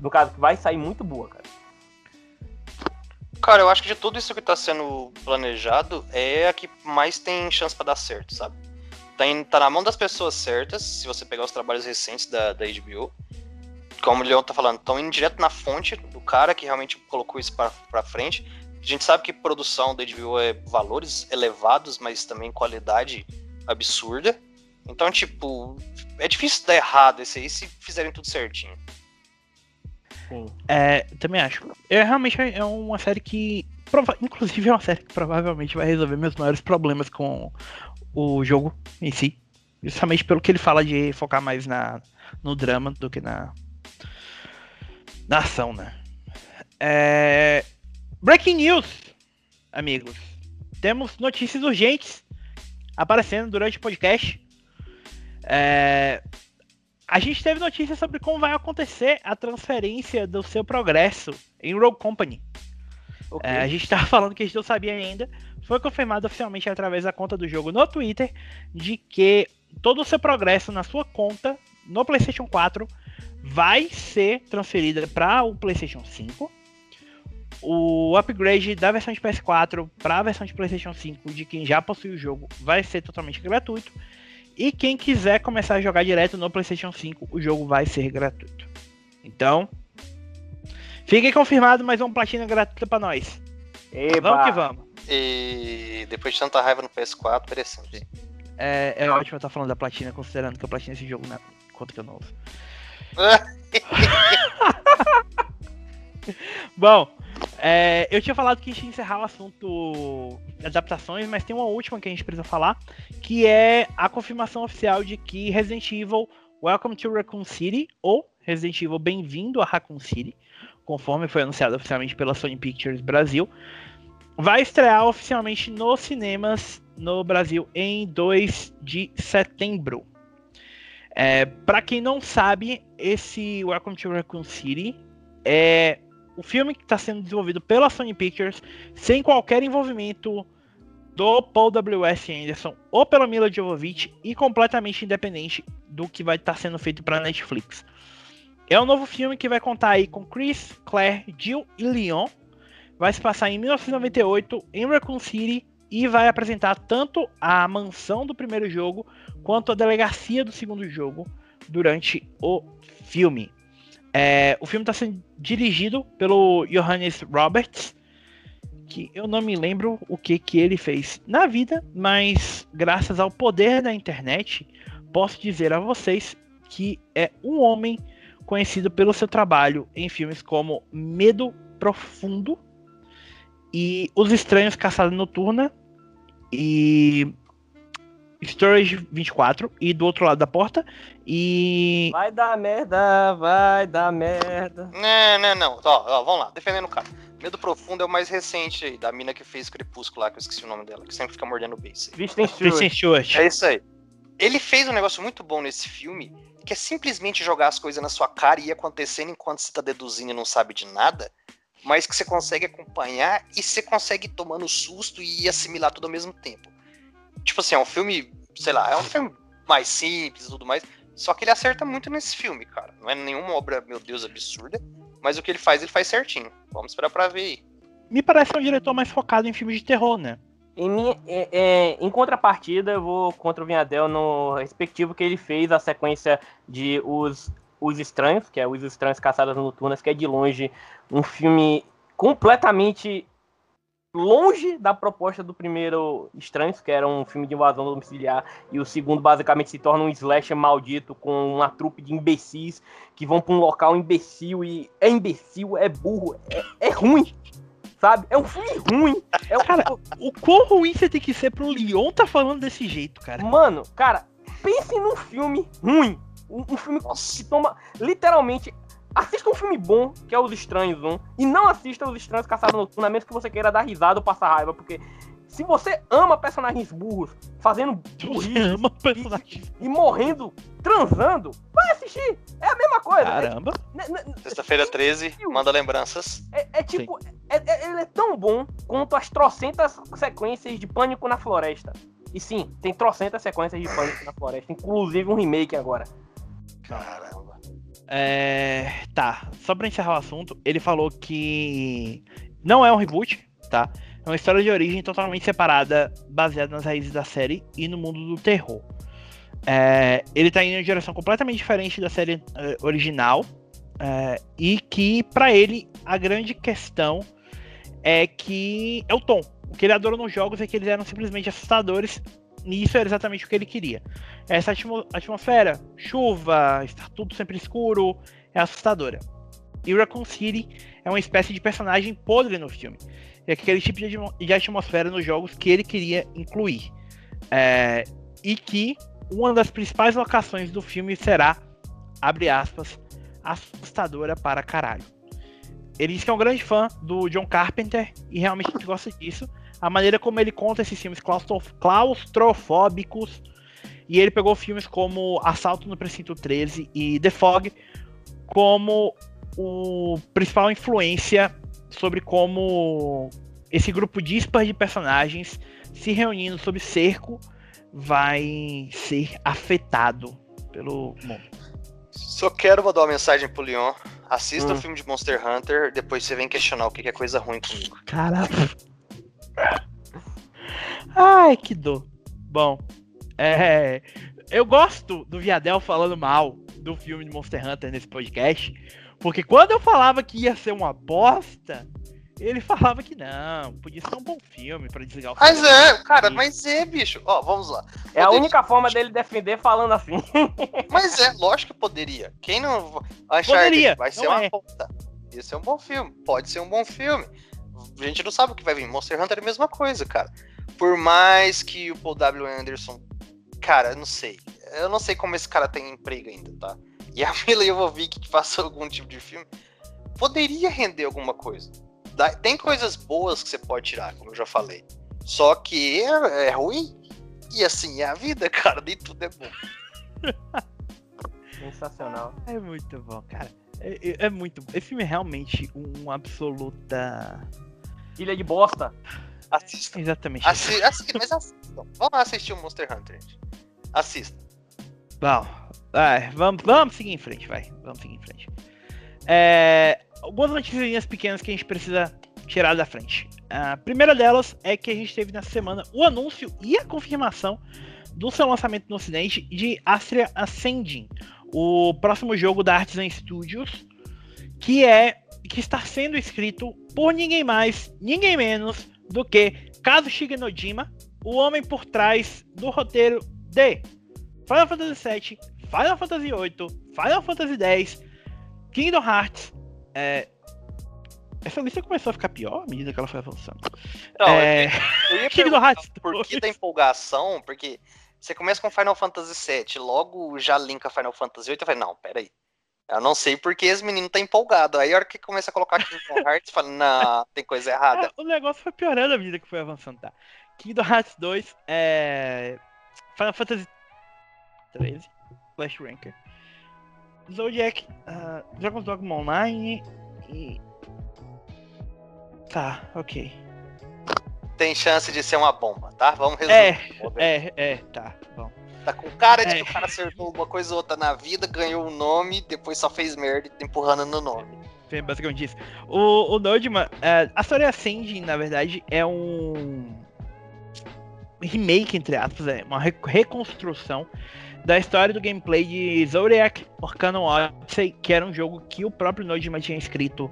no caso, que vai sair muito boa, cara.
Cara, eu acho que de tudo isso que tá sendo planejado, é a que mais tem chance para dar certo, sabe? Tá, em, tá, na mão das pessoas certas, se você pegar os trabalhos recentes da, da HBO. Como o Leon tá falando, estão indo direto na fonte do cara que realmente colocou isso pra, pra frente. A gente sabe que produção da HBO é valores elevados, mas também qualidade absurda. Então, tipo, é difícil dar errado esse aí se fizerem tudo certinho.
Sim. É, também acho. É realmente é uma série que inclusive é uma série que provavelmente vai resolver meus maiores problemas com o jogo em si. Justamente pelo que ele fala de focar mais na, no drama do que na, na ação, né? É... Breaking news, amigos. Temos notícias urgentes aparecendo durante o podcast. É... A gente teve notícias sobre como vai acontecer a transferência do seu progresso em Rogue Company. Okay. É, a gente estava falando que a gente não sabia ainda. Foi confirmado oficialmente através da conta do jogo no Twitter de que todo o seu progresso na sua conta no PlayStation 4 vai ser transferida para o PlayStation 5. O upgrade da versão de PS4 para a versão de PlayStation 5 de quem já possui o jogo vai ser totalmente gratuito. E quem quiser começar a jogar direto no PlayStation 5, o jogo vai ser gratuito. Então, fiquem confirmado mais uma platina gratuita para nós.
Eba. Vamos que vamos. E depois de tanta raiva no PS4, interessante.
É, é ótimo estar falando da platina, considerando que a platina esse jogo na conta que eu não uso. Bom, é, eu tinha falado que a gente ia encerrar o assunto adaptações, mas tem uma última que a gente precisa falar, que é a confirmação oficial de que Resident Evil Welcome to Raccoon City, ou Resident Evil Bem-vindo a Raccoon City, conforme foi anunciado oficialmente pela Sony Pictures Brasil, vai estrear oficialmente nos cinemas no Brasil em 2 de setembro. É, para quem não sabe, esse Welcome to Raccoon City é o filme que está sendo desenvolvido pela Sony Pictures sem qualquer envolvimento do Paul W.S. Anderson ou pela Mila Jovovich e completamente independente do que vai estar tá sendo feito para Netflix. É um novo filme que vai contar aí com Chris, Claire, Jill e Leon. Vai se passar em 1998 em Raccoon City e vai apresentar tanto a mansão do primeiro jogo quanto a delegacia do segundo jogo durante o filme. É, o filme está sendo dirigido pelo Johannes Roberts, que eu não me lembro o que, que ele fez na vida, mas graças ao poder da internet, posso dizer a vocês que é um homem conhecido pelo seu trabalho em filmes como Medo Profundo, e Os Estranhos Caçada Noturna e Storage 24 e do outro lado da porta e
vai dar merda, vai dar merda.
Não, não, não. Ó, ó, vamos lá, defendendo o cara. Medo Profundo é o mais recente aí, da mina que fez Crepúsculo lá, que eu esqueci o nome dela, que sempre fica mordendo o base.
Kristen Stewart. Stewart.
É isso aí. Ele fez um negócio muito bom nesse filme, que é simplesmente jogar as coisas na sua cara e ir acontecendo enquanto você tá deduzindo e não sabe de nada mas que você consegue acompanhar e você consegue tomar no susto e assimilar tudo ao mesmo tempo. Tipo assim, é um filme, sei lá, é um filme mais simples e tudo mais, só que ele acerta muito nesse filme, cara. Não é nenhuma obra, meu Deus, absurda, mas o que ele faz, ele faz certinho. Vamos esperar pra ver aí.
Me parece um diretor mais focado em filmes de terror, né?
Em, minha, é, é, em contrapartida, eu vou contra o Vinhadel no respectivo que ele fez a sequência de Os os Estranhos, que é Os Estranhos Caçadas Noturnas, que é de longe um filme completamente longe da proposta do primeiro Estranhos, que era um filme de invasão domiciliar, e o segundo basicamente se torna um slasher maldito com uma trupe de imbecis que vão para um local imbecil e é imbecil, é burro, é, é ruim. Sabe? É um filme ruim. É
um... Cara, o quão ruim você tem que ser pro Leon tá falando desse jeito, cara?
Mano, cara, pense num filme ruim. Um, um filme Nossa. que toma literalmente. Assista um filme bom, que é Os Estranhos 1, e não assista Os Estranhos Caçados Noturno, a menos que você queira dar risada ou passar raiva, porque se você ama personagens burros, fazendo burrice e, e, morrendo, transando, vai assistir. É a mesma coisa.
Caramba.
É, Sexta-feira 13, manda lembranças.
É, é tipo, é, é, ele é tão bom quanto as trocentas sequências de Pânico na Floresta. E sim, tem trocentas sequências de Pânico na Floresta, inclusive um remake agora.
Caramba.
É. Tá, só pra encerrar o assunto, ele falou que não é um reboot, tá? É uma história de origem totalmente separada, baseada nas raízes da série e no mundo do terror. É, ele tá indo em uma direção completamente diferente da série uh, original. Uh, e que, para ele, a grande questão é que é o tom. O que ele adora nos jogos é que eles eram simplesmente assustadores e isso era exatamente o que ele queria. Essa atmosfera, chuva, está tudo sempre escuro, é assustadora. E Raccoon City é uma espécie de personagem podre no filme. e aquele tipo de atmosfera nos jogos que ele queria incluir. É, e que uma das principais locações do filme será, abre aspas, assustadora para caralho. Ele diz que é um grande fã do John Carpenter e realmente gosta disso. A maneira como ele conta esses filmes claustro- claustrofóbicos. E ele pegou filmes como Assalto no Precinto 13 e The Fog como o principal influência sobre como esse grupo dispar de personagens se reunindo sob cerco vai ser afetado pelo mundo.
Só quero mandar uma mensagem pro Leon. Assista
Hum.
o filme de Monster Hunter, depois você vem questionar o que que é coisa ruim comigo.
Caralho. Ai, que dor. Bom, é, eu gosto do Viadel falando mal do filme de Monster Hunter nesse podcast, porque quando eu falava que ia ser uma bosta, ele falava que não, podia ser um bom filme pra desligar o
Mas
filme.
é, cara, mas é, bicho. Ó, vamos lá.
É a única forma dele defender falando assim.
Mas é, lógico que poderia. Quem não. Uncharted
Poderia,
vai ser uma
é.
puta. Isso é um bom filme. Pode ser um bom filme. A gente não sabe o que vai vir. Monster Hunter é a mesma coisa, cara. Por mais que o Paul W. Anderson. Cara, eu não sei. Eu não sei como esse cara tem emprego ainda, tá? E a Mila Jovovich que faça algum tipo de filme. Poderia render alguma coisa. Tem coisas boas que você pode tirar, como eu já falei. Só que é, é ruim. E assim, é a vida, cara. Nem tudo é bom.
Sensacional.
É muito bom, cara. É, é- é muito bom. Esse filme é realmente um absoluta.
Ilha de bosta.
Assista.
Exatamente.
Assi assi mas assistam. Vamos assistir o Monster Hunter, gente. Assista.
Bom, vai, vamos, vamos seguir em frente, vai. Vamos seguir em frente. É, algumas notícias pequenas que a gente precisa tirar da frente. A primeira delas é que a gente teve nessa semana o anúncio e a confirmação do seu lançamento no ocidente de Astria Ascending, o próximo jogo da Artisan Studios, que é que está sendo escrito por ninguém mais, ninguém menos do que Kazushi Nojima, o homem por trás do roteiro de Final Fantasy VII, Final Fantasy VIII, Final Fantasy X, Kingdom Hearts. é, Essa lista começou a ficar pior à medida que ela foi avançando.
Não,
é...
eu ia
Kingdom Hearts
por
2.
que da empolgação, porque você começa com Final Fantasy VII, logo já linka Final Fantasy VIII, eu falei, não, peraí. Eu não sei porque esse menino tá empolgado. Aí a hora que começa a colocar Kingdom Hearts, fala, não, tem coisa errada.
É, o negócio foi piorando à medida que foi avançando, tá? Kingdom Hearts 2, é... Final Fantasy 13, Flash Ranker, Zodiac, uh, Dragon's Dogma Online e... Tá, ok.
Tem chance de ser uma bomba, tá? Vamos
É,
resumir.
é, é, tá, bom.
Tá com cara de
É.
que o cara acertou uma coisa ou outra na vida, ganhou um nome, depois só fez merda e tá empurrando no nome.
Foi basicamente isso. O, o Nodman, é, a história Ascending, na verdade, é um remake, entre aspas, é uma re- reconstrução da história do gameplay de Zodiac Arcanum Odyssey, que era um jogo que o próprio Nodman tinha escrito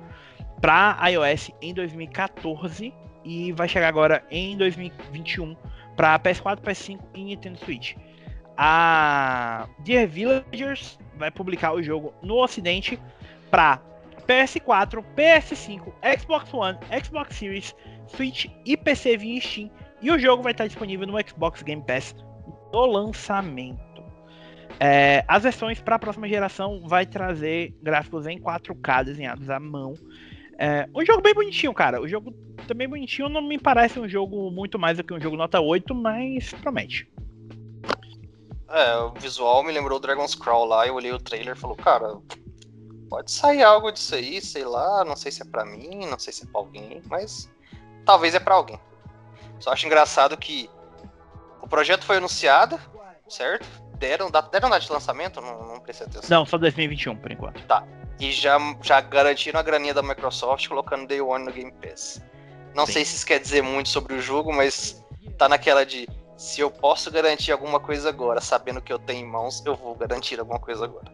para iOS em 2014 e vai chegar agora em 2021 para PS4, PS5 e Nintendo Switch. A Dear Villagers vai publicar o jogo no ocidente para PS4, PS5, Xbox One, Xbox Series, Switch e PC via Steam. E o jogo vai estar disponível no Xbox Game Pass no lançamento. É, as versões para a próxima geração vai trazer gráficos em 4K desenhados à mão. É, um jogo bem bonitinho, cara. O jogo também bonitinho não me parece um jogo muito mais do que um jogo nota 8, mas promete.
É, o visual me lembrou o Dragon's Crawl lá, eu olhei o trailer e falou, cara, pode sair algo disso aí, sei lá, não sei se é pra mim, não sei se é pra alguém, mas talvez é pra alguém. Só acho engraçado que o projeto foi anunciado, certo? Deram, data- deram data de lançamento? Não, não prestei atenção.
Não, só 2021 por enquanto.
E já, já garantiram a graninha da Microsoft colocando Day One no Game Pass. Não
Sim.
sei se isso quer dizer muito sobre o jogo, mas tá naquela de se eu posso garantir alguma coisa agora, sabendo que eu tenho em mãos, eu vou garantir alguma coisa agora.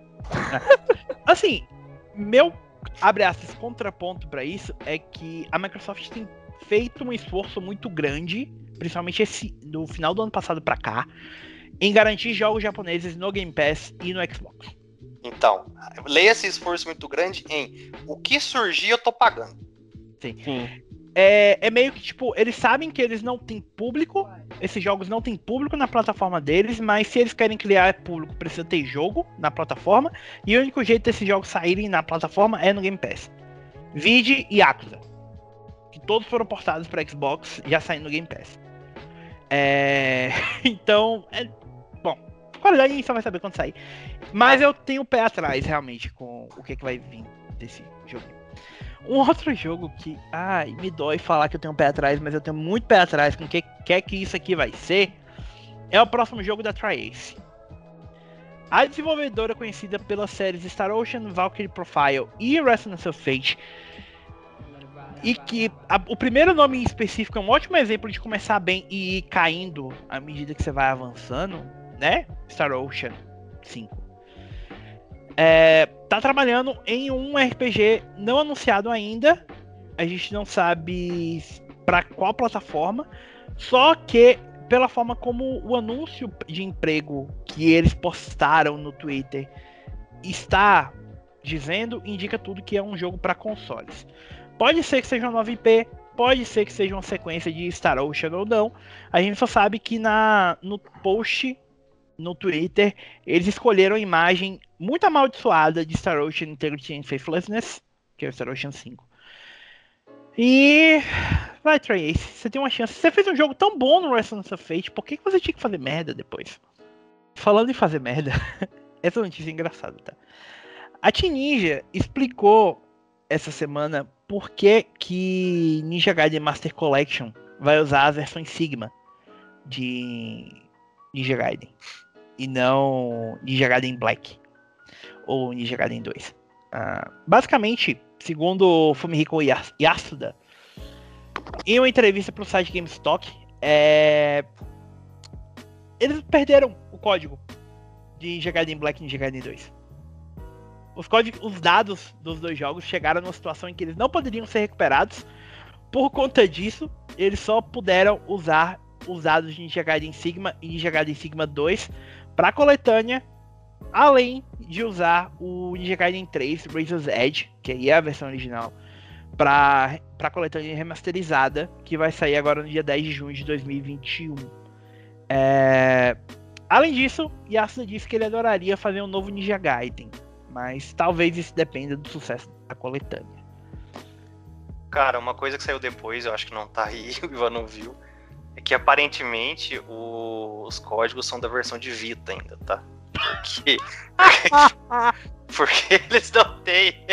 Assim, meu abre aspas contraponto pra isso é que a Microsoft tem feito um esforço muito grande, principalmente esse do final do ano passado pra cá, em garantir jogos japoneses no Game Pass e no Xbox.
Então, leia esse esforço muito grande em o que surgir eu tô pagando.
Sim.
É, é meio que tipo, eles sabem que eles não têm público, esses jogos não têm público na plataforma deles, mas se eles querem criar público, precisa ter jogo na plataforma, e o único jeito desses jogos saírem na plataforma é no Game Pass. Vide e Yakuza, que todos foram portados para Xbox, já saindo no Game Pass. É... Então, é... bom, qualidade a gente só vai saber quando sair. Mas eu tenho o pé atrás, realmente, com o que, que vai vir desse jogo. Um outro jogo que, ai, me dói falar que eu tenho um pé atrás, mas eu tenho muito pé atrás com o que quer que isso aqui vai ser, é o próximo jogo da Triace. A desenvolvedora conhecida pelas séries Star Ocean, Valkyrie Profile e Resonance of Fate, e que a, o primeiro nome em específico é um ótimo exemplo de começar bem e ir caindo à medida que você vai avançando, né? Star Ocean 5 é, tá trabalhando em um RPG não anunciado ainda. A gente não sabe para qual plataforma. Só que pela forma como o anúncio de emprego que eles postaram no Twitter está dizendo, indica tudo que é um jogo para consoles. Pode ser que seja uma nova IP, pode ser que seja uma sequência de Star Ocean ou não. A gente só sabe que na no post no Twitter, eles escolheram a imagem muito amaldiçoada de Star Ocean Integrity and Faithlessness, que é o Star Ocean 5. E. Vai, Trace, você tem uma chance. Você fez um jogo tão bom no Resonance of Fate, por que você tinha que fazer merda depois? Falando em fazer merda, essa notícia é engraçada, tá? A Team Ninja explicou essa semana por que, que Ninja Gaiden Master Collection vai usar as versões Sigma de Ninja Gaiden e não Ninja Gaiden Black ou Ninja Gaiden 2. Uh, basicamente, segundo Fumihiko Yasuda, em uma entrevista para o site GameStop, é... eles perderam o código de Ninja Gaiden Black e Ninja Gaiden 2. Os, códigos, os dados dos dois jogos chegaram numa situação em que eles não poderiam ser recuperados. Por conta disso, eles só puderam usar os dados de Ninja Gaiden Sigma e Ninja Gaiden Sigma 2 para coletânea, além de usar o Ninja Gaiden 3 Razor's Edge, que é a versão original, para a coletânea remasterizada, que vai sair agora no dia 10 de junho de 2021. É... Além disso, Yasuda disse que ele adoraria fazer um novo Ninja Gaiden, mas talvez isso dependa do sucesso da coletânea.
Cara, uma coisa que saiu depois, eu acho que não tá aí, o Ivan não viu, é que aparentemente o... os códigos são da versão de Vita ainda, tá? Porque, porque eles não têm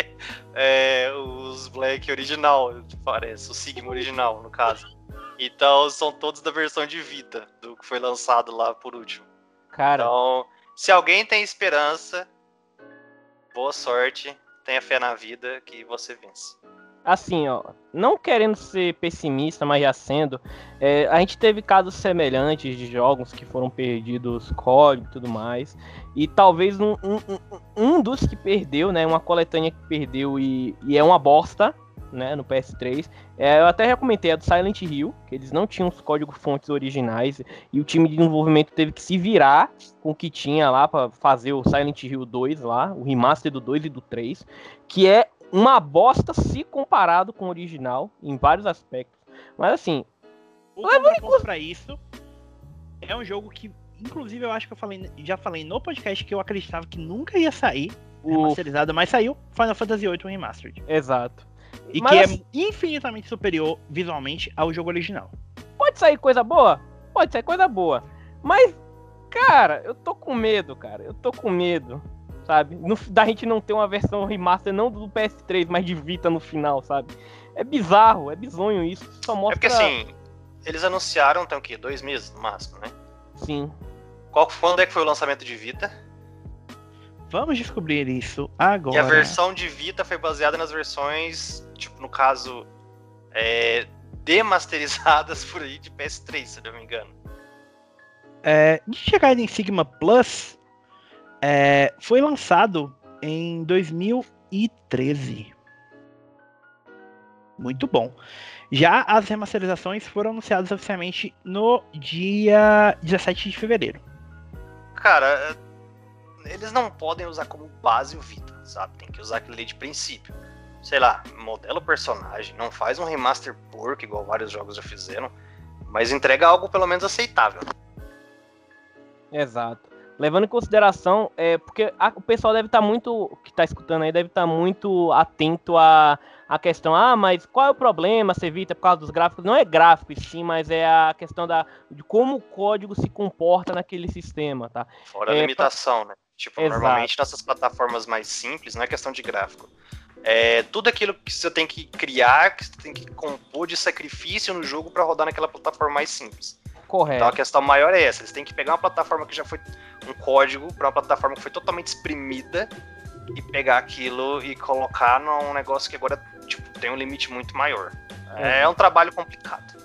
é, os Black original, parece, o Sigma original, no caso. Então são todos da versão de Vita, do que foi lançado lá por último.
Cara.
Então, se alguém tem esperança, boa sorte, tenha fé na vida que você vence
assim, ó, não querendo ser pessimista, mas já sendo, é, a gente teve casos semelhantes de jogos que foram perdidos código e tudo mais, e talvez um, um, um, dos que perdeu, né, uma coletânea que perdeu e, e é uma bosta, né, no PS3, é, eu até já comentei, é do Silent Hill, que eles não tinham os códigos fontes originais, e o time de desenvolvimento teve que se virar com o que tinha lá para fazer o Silent Hill 2 lá, o remaster do 2 e do 3, que é uma bosta se comparado com o original em vários aspectos. Mas assim,
o levando para isso é um jogo que inclusive eu acho que eu falei, já falei no podcast que eu acreditava que nunca ia sair o... remasterizado, mas saiu Final Fantasy VIII Remastered.
Exato.
E mas... que é assim- infinitamente superior visualmente ao jogo original.
Pode sair coisa boa? Pode sair coisa boa. Mas, cara, eu tô com medo, cara. Eu tô com medo sabe? No, da gente não ter uma versão remaster não do PS3, mas de Vita no final, sabe? É bizarro, é bizonho isso. Só mostra...
É porque assim, eles anunciaram tem o quê? Dois meses no máximo, né?
Sim.
Qual, quando é que foi o lançamento de Vita?
Vamos descobrir isso agora.
E a versão de Vita foi baseada nas versões, tipo, no caso, é, demasterizadas por aí de PS3, se não me engano.
É, de chegar em Sigma Plus, é, foi lançado em 2013. Muito bom. Já as remasterizações foram anunciadas oficialmente no dia 17 de fevereiro.
Cara, eles não podem usar como base o Vita, sabe? Tem que usar aquele de princípio. sei lá, modela o personagem, não faz um remaster porco igual vários jogos já fizeram, mas entrega algo pelo menos aceitável.
Exato. Levando em consideração, é, porque a, o pessoal deve estar tá muito, que está escutando aí, deve estar tá muito atento a, a questão, ah, mas qual é o problema, se evita por causa dos gráficos? Não é gráfico, sim, mas é a questão da, de como o código se comporta naquele sistema, tá?
Fora
é,
a limitação, pra... né? Tipo, Exato. normalmente nessas plataformas mais simples, não é questão de gráfico. É tudo aquilo que você tem que criar, que você tem que compor de sacrifício no jogo para rodar naquela plataforma mais simples.
Correto.
Então a questão maior é essa. Eles têm que pegar uma plataforma que já foi um código para uma plataforma que foi totalmente exprimida e pegar aquilo e colocar num negócio que agora tipo, tem um limite muito maior. É, é um trabalho complicado.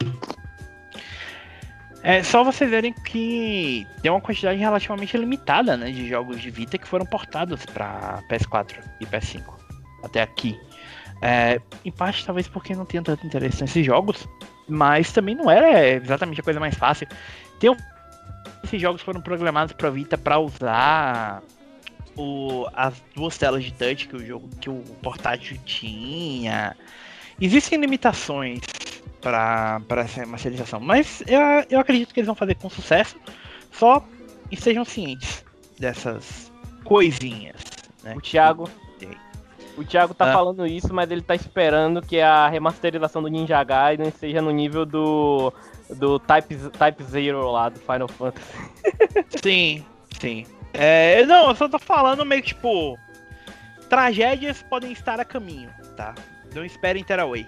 É só vocês verem que tem uma quantidade relativamente limitada né, de jogos de Vita que foram portados para PS4 e PS5 até aqui. É, em parte, talvez porque não tinha tanto interesse nesses jogos, mas também não era exatamente a coisa mais fácil. Tem um... Esses jogos foram programados para Vita para usar o, as duas telas de touch que o jogo que o portátil tinha. Existem limitações para essa masterização. Mas eu, eu acredito que eles vão fazer com sucesso. Só estejam cientes dessas coisinhas. Né?
O Thiago. O Thiago tá ah. falando isso, mas ele tá esperando que a remasterização do Ninja Gaiden seja no nível do. do Type, Type Zero lá do Final Fantasy.
sim, sim. É, não, eu só tô falando meio que tipo. Tragédias podem estar a caminho, tá? Não esperem Tearaway.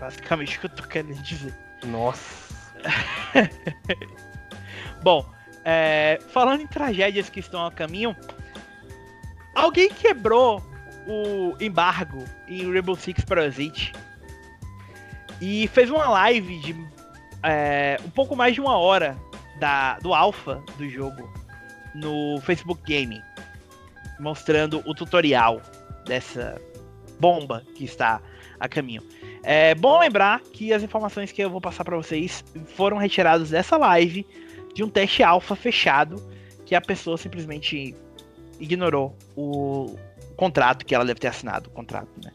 Basicamente o que eu tô querendo dizer.
Nossa.
Bom, é, falando em tragédias que estão a caminho, alguém quebrou o embargo em Rainbow Six Parasite e fez uma live de é, um pouco mais de uma hora da, do alpha do jogo no Facebook Gaming, mostrando o tutorial dessa bomba que está a caminho. É bom lembrar que as informações que eu vou passar para vocês foram retiradas dessa live de um teste alfa fechado que a pessoa simplesmente ignorou o contrato que ela deve ter assinado, o contrato, né?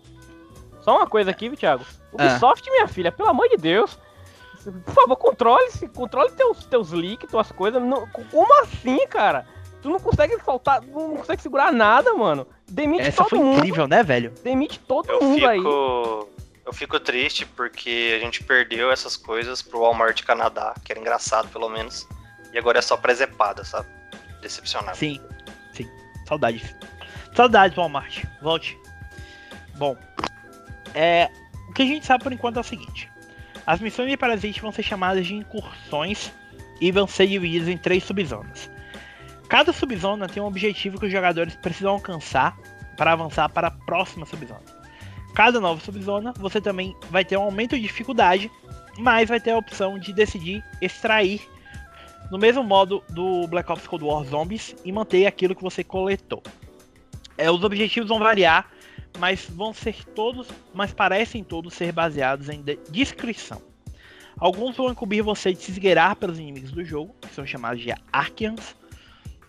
Só uma coisa aqui, Thiago. Ubisoft, ah. minha filha, pelo amor de Deus. Por favor, controle-se, controle teus, teus leaks, tuas coisas. Não, como assim, cara? Tu não consegue faltar, não consegue segurar nada, mano. Demite
Essa
todo
foi
mundo.
incrível, né, velho?
Demite todo eu mundo fico... aí
eu fico triste porque a gente perdeu essas coisas pro Walmart Canadá, que era engraçado pelo menos, e agora é só presepada, sabe? Decepcionado.
Sim, sim. Saudades. Saudades, Walmart. Volte. Bom, é, o que a gente sabe por enquanto é o seguinte: as missões de Parasite vão ser chamadas de incursões e vão ser divididas em três subzonas. Cada subzona tem um objetivo que os jogadores precisam alcançar para avançar para a próxima subzona. Cada nova subzona, você também vai ter um aumento de dificuldade, mas vai ter a opção de decidir extrair no mesmo modo do Black Ops Cold War Zombies e manter aquilo que você coletou. É, os objetivos vão variar, mas vão ser todos, mas parecem todos ser baseados em descrição. Alguns vão incumbir você de se esgueirar pelos inimigos do jogo, que são chamados de Archeans,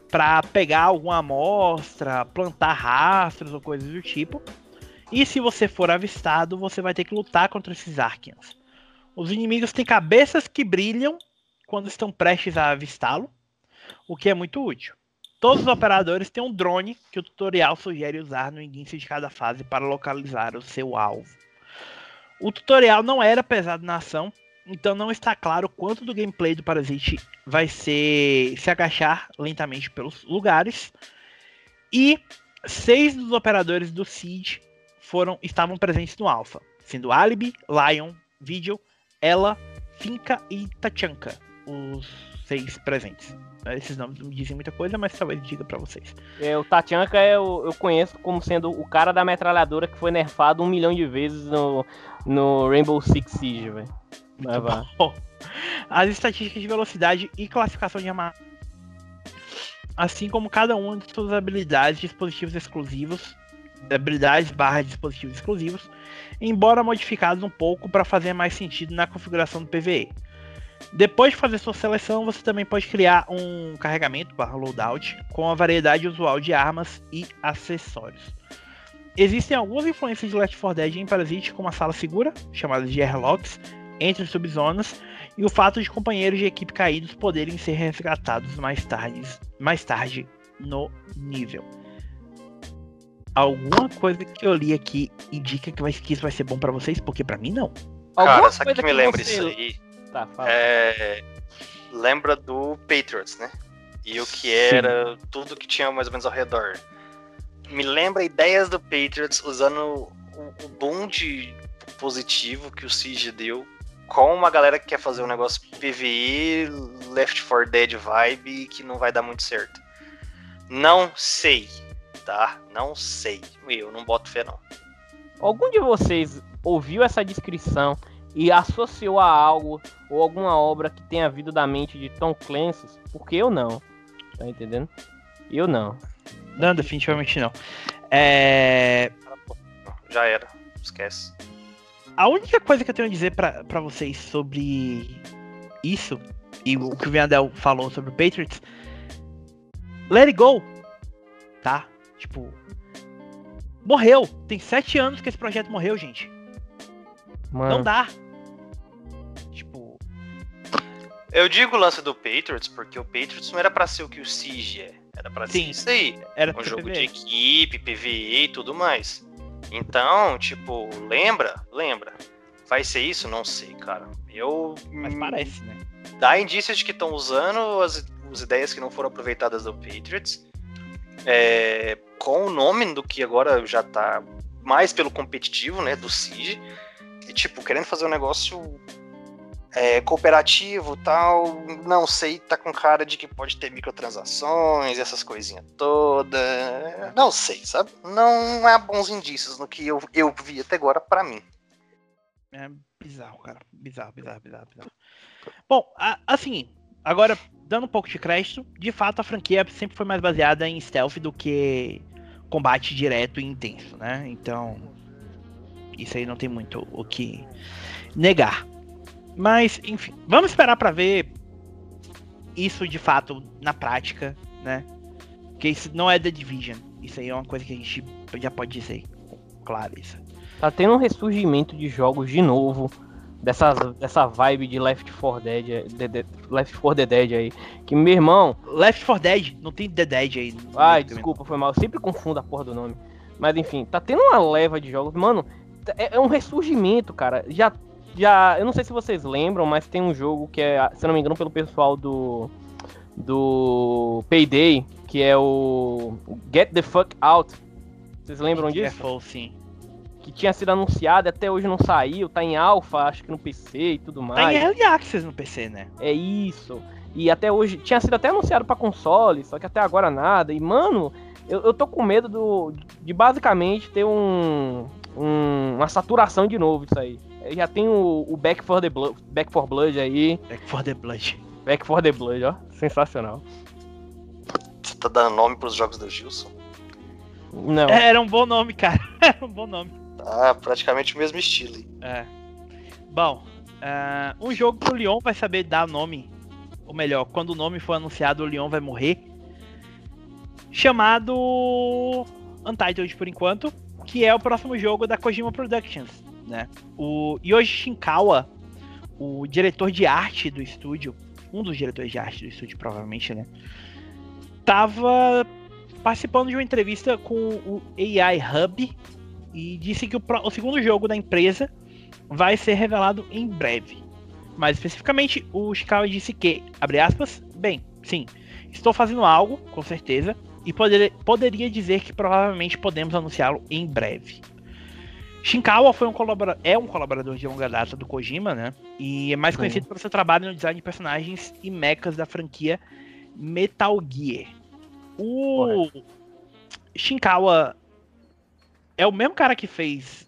para pegar alguma amostra, plantar rastros ou coisas do tipo. E se você for avistado, você vai ter que lutar contra esses Arkians. Os inimigos têm cabeças que brilham quando estão prestes a avistá-lo, o que é muito útil. Todos os operadores têm um drone que o tutorial sugere usar no início de cada fase para localizar o seu alvo. O tutorial não era pesado na ação, então não está claro quanto do gameplay do Parasite vai ser se agachar lentamente pelos lugares. E seis dos operadores do Siege foram estavam presentes no Alpha, sendo Alibi, Lion, Vigil, Ela, Finca e Tachanka, os seis presentes. Esses nomes não me dizem muita coisa, mas talvez diga para vocês.
É, o Tachanka é eu, eu conheço como sendo o cara da metralhadora que foi nerfado um milhão de vezes no, no Rainbow Six Siege, velho.
As estatísticas de velocidade e classificação de arma assim como cada uma de suas habilidades e dispositivos exclusivos habilidades barra dispositivos exclusivos, embora modificados um pouco para fazer mais sentido na configuração do PVE. Depois de fazer sua seleção, você também pode criar um carregamento barra loadout com a variedade usual de armas e acessórios. existem algumas influências de Left 4 Dead em Parasite, como a sala segura, chamada de airlocks, entre as subzonas, e o fato de companheiros de equipe caídos poderem ser resgatados mais tarde, mais tarde no nível. Alguma coisa que eu li aqui indica que, vai, que isso vai ser bom pra vocês, porque pra mim não.
Cara,
Alguma
sabe que me lembra
você-
isso aí?
Tá, fala.
É, lembra do Patriots, né? E o que era tudo que tinha mais ou menos ao redor. Me lembra ideias do Patriots usando o, o boom de positivo que o Siege deu com uma galera que quer fazer um negócio PVE, Left 4 Dead vibe que não vai dar muito certo. Não sei, tá? Não sei. Eu não boto fé não.
Algum de vocês ouviu essa descrição e associou a algo ou alguma obra que tenha vindo da mente de Tom Clancy? Porque eu não. Tá entendendo? Eu não.
Não, definitivamente não. É,
Já era. Esquece.
A única coisa que eu tenho a dizer pra pra vocês sobre isso, e o que o Viandel falou sobre o Patriots, let it go, tá? Tipo, morreu. Tem sete anos que esse projeto morreu, gente.
Mano,
Não dá.
Eu digo o lance do Patriots porque o Patriots não era pra ser o que o Siege é. Era pra ser
Sim.
isso aí.
era
Um jogo
PvE.
de equipe, PVE e tudo mais. Então, tipo, lembra? Lembra. Vai ser isso? Não sei, cara. Eu.
Mas parece, né?
Dá indícios de que estão usando as, as ideias que não foram aproveitadas do Patriots. é, com o nome do que agora já tá mais pelo competitivo, né? Do Siege. E, tipo, querendo fazer um negócio é, cooperativo tal. Não sei, tá com cara de que pode ter microtransações, essas coisinhas todas. Não sei, sabe? Não há bons indícios no que eu, eu vi até agora pra mim.
É bizarro, cara. Bizarro, bizarro, bizarro, bizarro. Bom, a- assim, agora, dando um pouco de crédito, de fato a franquia sempre foi mais baseada em stealth do que combate direto e intenso, né? Então, isso aí não tem muito o que negar. Mas, enfim, vamos esperar pra ver isso de fato na prática, né? Porque isso não é The Division. Isso aí é uma coisa que a gente já pode dizer com clareza.
tá tendo um ressurgimento de jogos de novo. Dessa, dessa vibe de Left 4 Dead, de- de- Left 4 Dead Dead aí. Que meu irmão,
Left 4 Dead, não tem The Dead aí.
Ai, desculpa, foi mal. Eu sempre confundo a porra do nome. Mas enfim, tá tendo uma leva de jogos. Mano, é, é um ressurgimento, cara. Já, já. Eu não sei se vocês lembram, mas tem um jogo que é, se não me engano, pelo pessoal do. Do Payday, que é o Get the Fuck Out. Vocês lembram disso?
Careful, sim.
Que tinha sido anunciado e até hoje não saiu. Tá em alfa, acho que no PC e tudo mais.
Tá em Early Access no PC, né?
É isso. E até hoje tinha sido até anunciado pra console, só que até agora nada. E mano, eu, eu tô com medo do, de basicamente ter um, um- uma saturação de novo disso aí. Eu já tem o, o Back for the Blood, Back for Blood aí,
Back for the Blood.
Back for the Blood, ó, sensacional.
Você tá dando nome pros jogos do Gilson?
Não,
É, Era um bom nome, cara. Era um bom nome.
Tá praticamente o mesmo estilo. aí.
É. Bom, ah, um jogo que o Leon vai saber dar nome, ou melhor, quando o nome for anunciado, o Leon vai morrer. Chamado Untitled por enquanto, que é o próximo jogo da Kojima Productions, né? O Yoshi Shinkawa, o diretor de arte do estúdio, um dos diretores de arte do estúdio, provavelmente, né? Tava participando de uma entrevista com o AI Hub e disse que o, o segundo jogo da empresa vai ser revelado em breve. Mais especificamente, o Shikawa disse que, abre aspas, bem, sim, estou fazendo algo, com certeza, e poder- poderia dizer que provavelmente podemos anunciá-lo em breve. Shinkawa foi um colabora- é um colaborador de longa data do Kojima, né? E é mais
Sim.
conhecido pelo seu trabalho no design de personagens e mechas da franquia Metal Gear. O Shinkawa é o mesmo cara que fez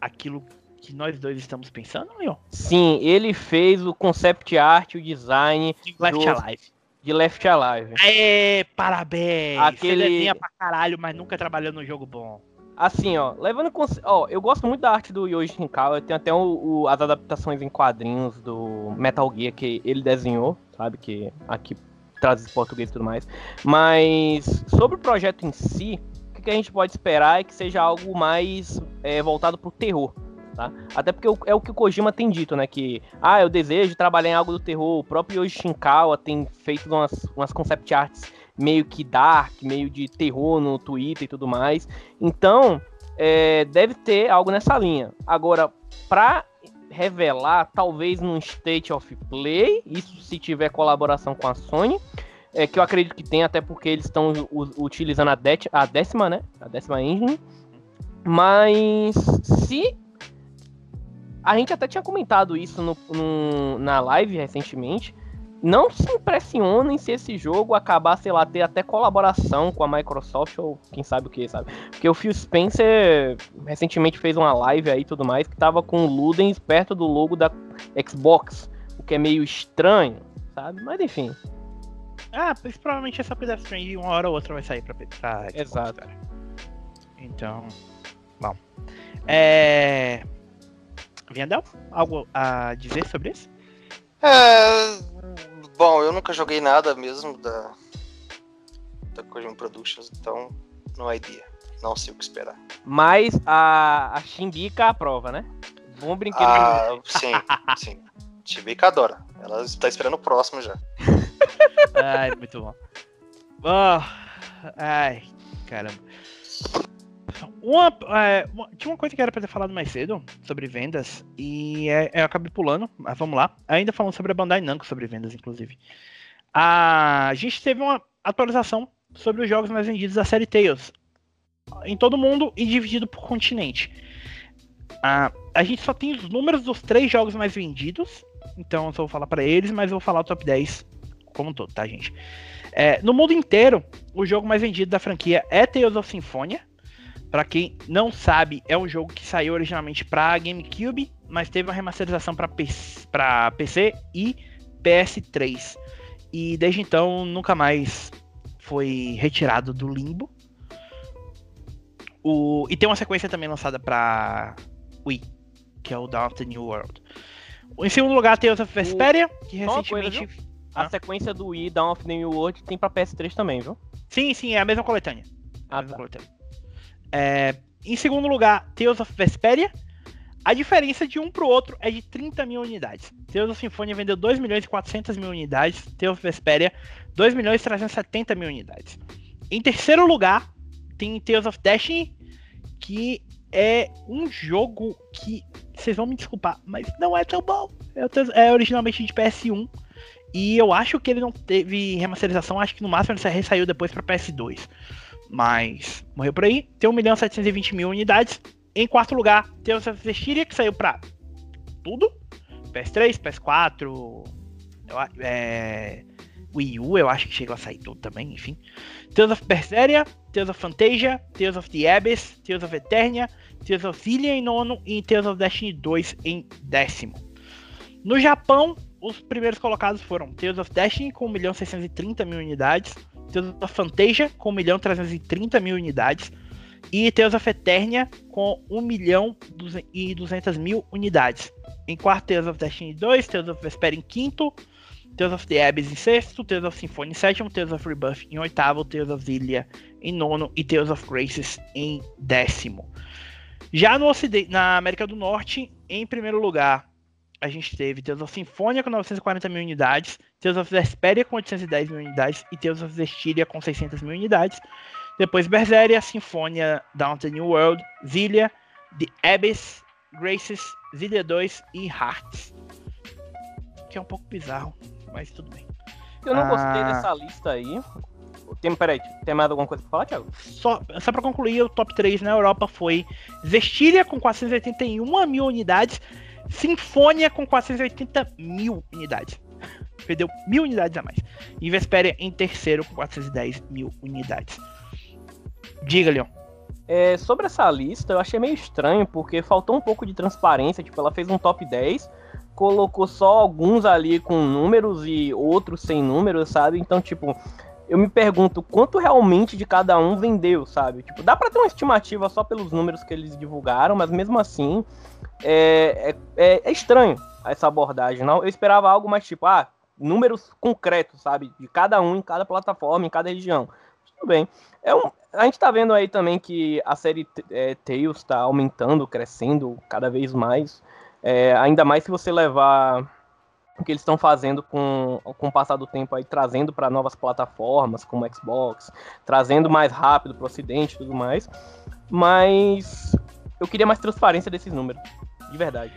aquilo que nós dois estamos pensando, Leon?
sim, ele fez o concept art, o design
De Left
Do-
Alive.
De Left Alive.
É, parabéns!
Aquele-
Você desenha pra caralho, mas nunca trabalhou no jogo bom.
Assim, ó, levando em consi- ó, eu gosto muito da arte do Yoshi Shinkawa, tem até o- o- as adaptações em quadrinhos do Metal Gear que ele desenhou, sabe, que aqui traz português e tudo mais. Mas sobre o projeto em si, o que, que a gente pode esperar é que seja algo mais é, voltado pro terror. Tá? Até porque é o que o Kojima tem dito, né? Que, ah, eu desejo trabalhar em algo do terror. O próprio Yoshi Shinkawa tem feito umas, umas concept arts meio que dark, meio de terror no Twitter e tudo mais. Então, é, deve ter algo nessa linha. Agora, pra revelar, talvez num State of Play, isso se tiver colaboração com a Sony, é, que eu acredito que tem, até porque eles estão utilizando a, a décima, né? A décima engine. Mas se. A gente até tinha comentado isso no, no, na live recentemente não se impressionem se esse jogo acabar, sei lá, ter até colaboração com a Microsoft ou quem sabe o que, sabe? Porque o Phil Spencer recentemente fez uma live aí e tudo mais que tava com o Ludens perto do logo da Xbox, o que é meio estranho, sabe? Mas enfim.
Ah, provavelmente essa coisa Strange uma hora ou outra vai sair pra, pra
Xbox, Exato. Cara.
Então, bom. É... Vendel, algo a dizer sobre isso?
É, bom, eu nunca joguei nada mesmo da, da Kojima Productions, então não há ideia. Não sei o que esperar.
Mas a, a Chimbika aprova, né? Bom brinquedo.
Ah, sim, sim. Chimbika adora. Ela está esperando o próximo já.
ai, muito bom. Oh, ai, caramba. Uma, é, uma, tinha uma coisa que era pra ter falado mais cedo sobre vendas e é, eu acabei pulando, mas vamos lá. Ainda falando sobre a Bandai Namco sobre vendas, inclusive. A, a gente teve uma atualização sobre os jogos mais vendidos da série Tales em todo mundo e dividido por continente. A, a gente só tem os números dos três jogos mais vendidos, então eu só vou falar para eles, mas eu vou falar o top 10 como um todo, tá, gente? É, no mundo inteiro, o jogo mais vendido da franquia é Tales of Symphonia, para quem não sabe, é um jogo que saiu originalmente para GameCube, mas teve uma remasterização para PC, PC e PS3. E desde então nunca mais foi retirado do limbo. O, e tem uma sequência também lançada para Wii, que é o Dawn of the New World. Em segundo lugar, tem of Vesperia, que recentemente.
Coisa, a sequência do Wii, Dawn of the New World, tem para PS3 também, viu?
Sim, sim, é a mesma coletânea. Ah, a mesma tá. coletânea. É, em segundo lugar, Tales of Vesperia. A diferença de um para o outro é de 30 mil unidades. Tales of Symphonia vendeu 2 milhões e 400 mil unidades. Tales of Vesperia, 2 milhões e 370 mil unidades. Em terceiro lugar, tem Tales of Destiny, que é um jogo que, vocês vão me desculpar, mas não é tão bom. É, é originalmente de PS1. E eu acho que ele não teve remasterização, acho que no máximo ele saiu depois para PS2 mas morreu por aí. Tem 1 milhão 720 mil unidades. Em quarto lugar, tem o Styria, que saiu pra tudo. PS3, PS4, é, Wii U, eu acho que chegou a sair tudo também, enfim. Tales of Berseria, Tales of Fantasia, Tales of the Abyss, Tales of Eternia, Tales of Filia em nono e Tales of Destiny 2 em décimo. No Japão, os primeiros colocados foram Tales of Destiny com 1 milhão 630 mil unidades, Tales of Fantasia com 1 milhão 330 mil unidades e Tales of Eternia com 1 milhão e 200 mil unidades. Em quarto, Tales of Destiny 2, Tales of Vesper em quinto, Tales of the Abyss em sexto, Tales of Symphony em sétimo, Tales of Rebirth em oitavo, Tales of Zillia em nono e Tales of Graces em décimo. Já no ocidente, na América do Norte, em primeiro lugar, a gente teve Tales of Symphonia com 940 mil unidades, Tales of Vesperia com 810 mil unidades e Tales of Zestiria com 600 mil unidades. Depois Berseria, Symphonia, Down to New World, Zillia, The Abyss, Graces, Zillia 2 e Hearts. Que é um pouco bizarro, mas tudo bem.
Eu não ah... gostei dessa lista aí. Tem, peraí, tem mais alguma coisa pra falar, Thiago?
Só, só pra concluir, o top 3 na Europa foi Zestiria com 481 mil unidades, Sinfonia com 480 mil unidades. Perdeu mil unidades a mais. E Vesperia em terceiro com 410 mil unidades. Diga, Leon.
É, sobre essa lista, eu achei meio estranho, porque faltou um pouco de transparência. Tipo, ela fez um top 10, colocou só alguns ali com números e outros sem números, sabe? Então, tipo, eu me pergunto quanto realmente de cada um vendeu, sabe? Tipo, dá para ter uma estimativa só pelos números que eles divulgaram, mas mesmo assim é, é, é estranho essa abordagem. Não, eu esperava algo mais tipo, ah, números concretos, sabe? De cada um em cada plataforma, em cada região. Tudo bem. É um, a gente tá vendo aí também que a série é, Tales tá aumentando, crescendo cada vez mais. É, ainda mais se você levar o que eles estão fazendo com, com o passar do tempo aí, trazendo para novas plataformas, como Xbox, trazendo mais rápido para o Ocidente e tudo mais. Mas eu queria mais transparência desses números, de verdade.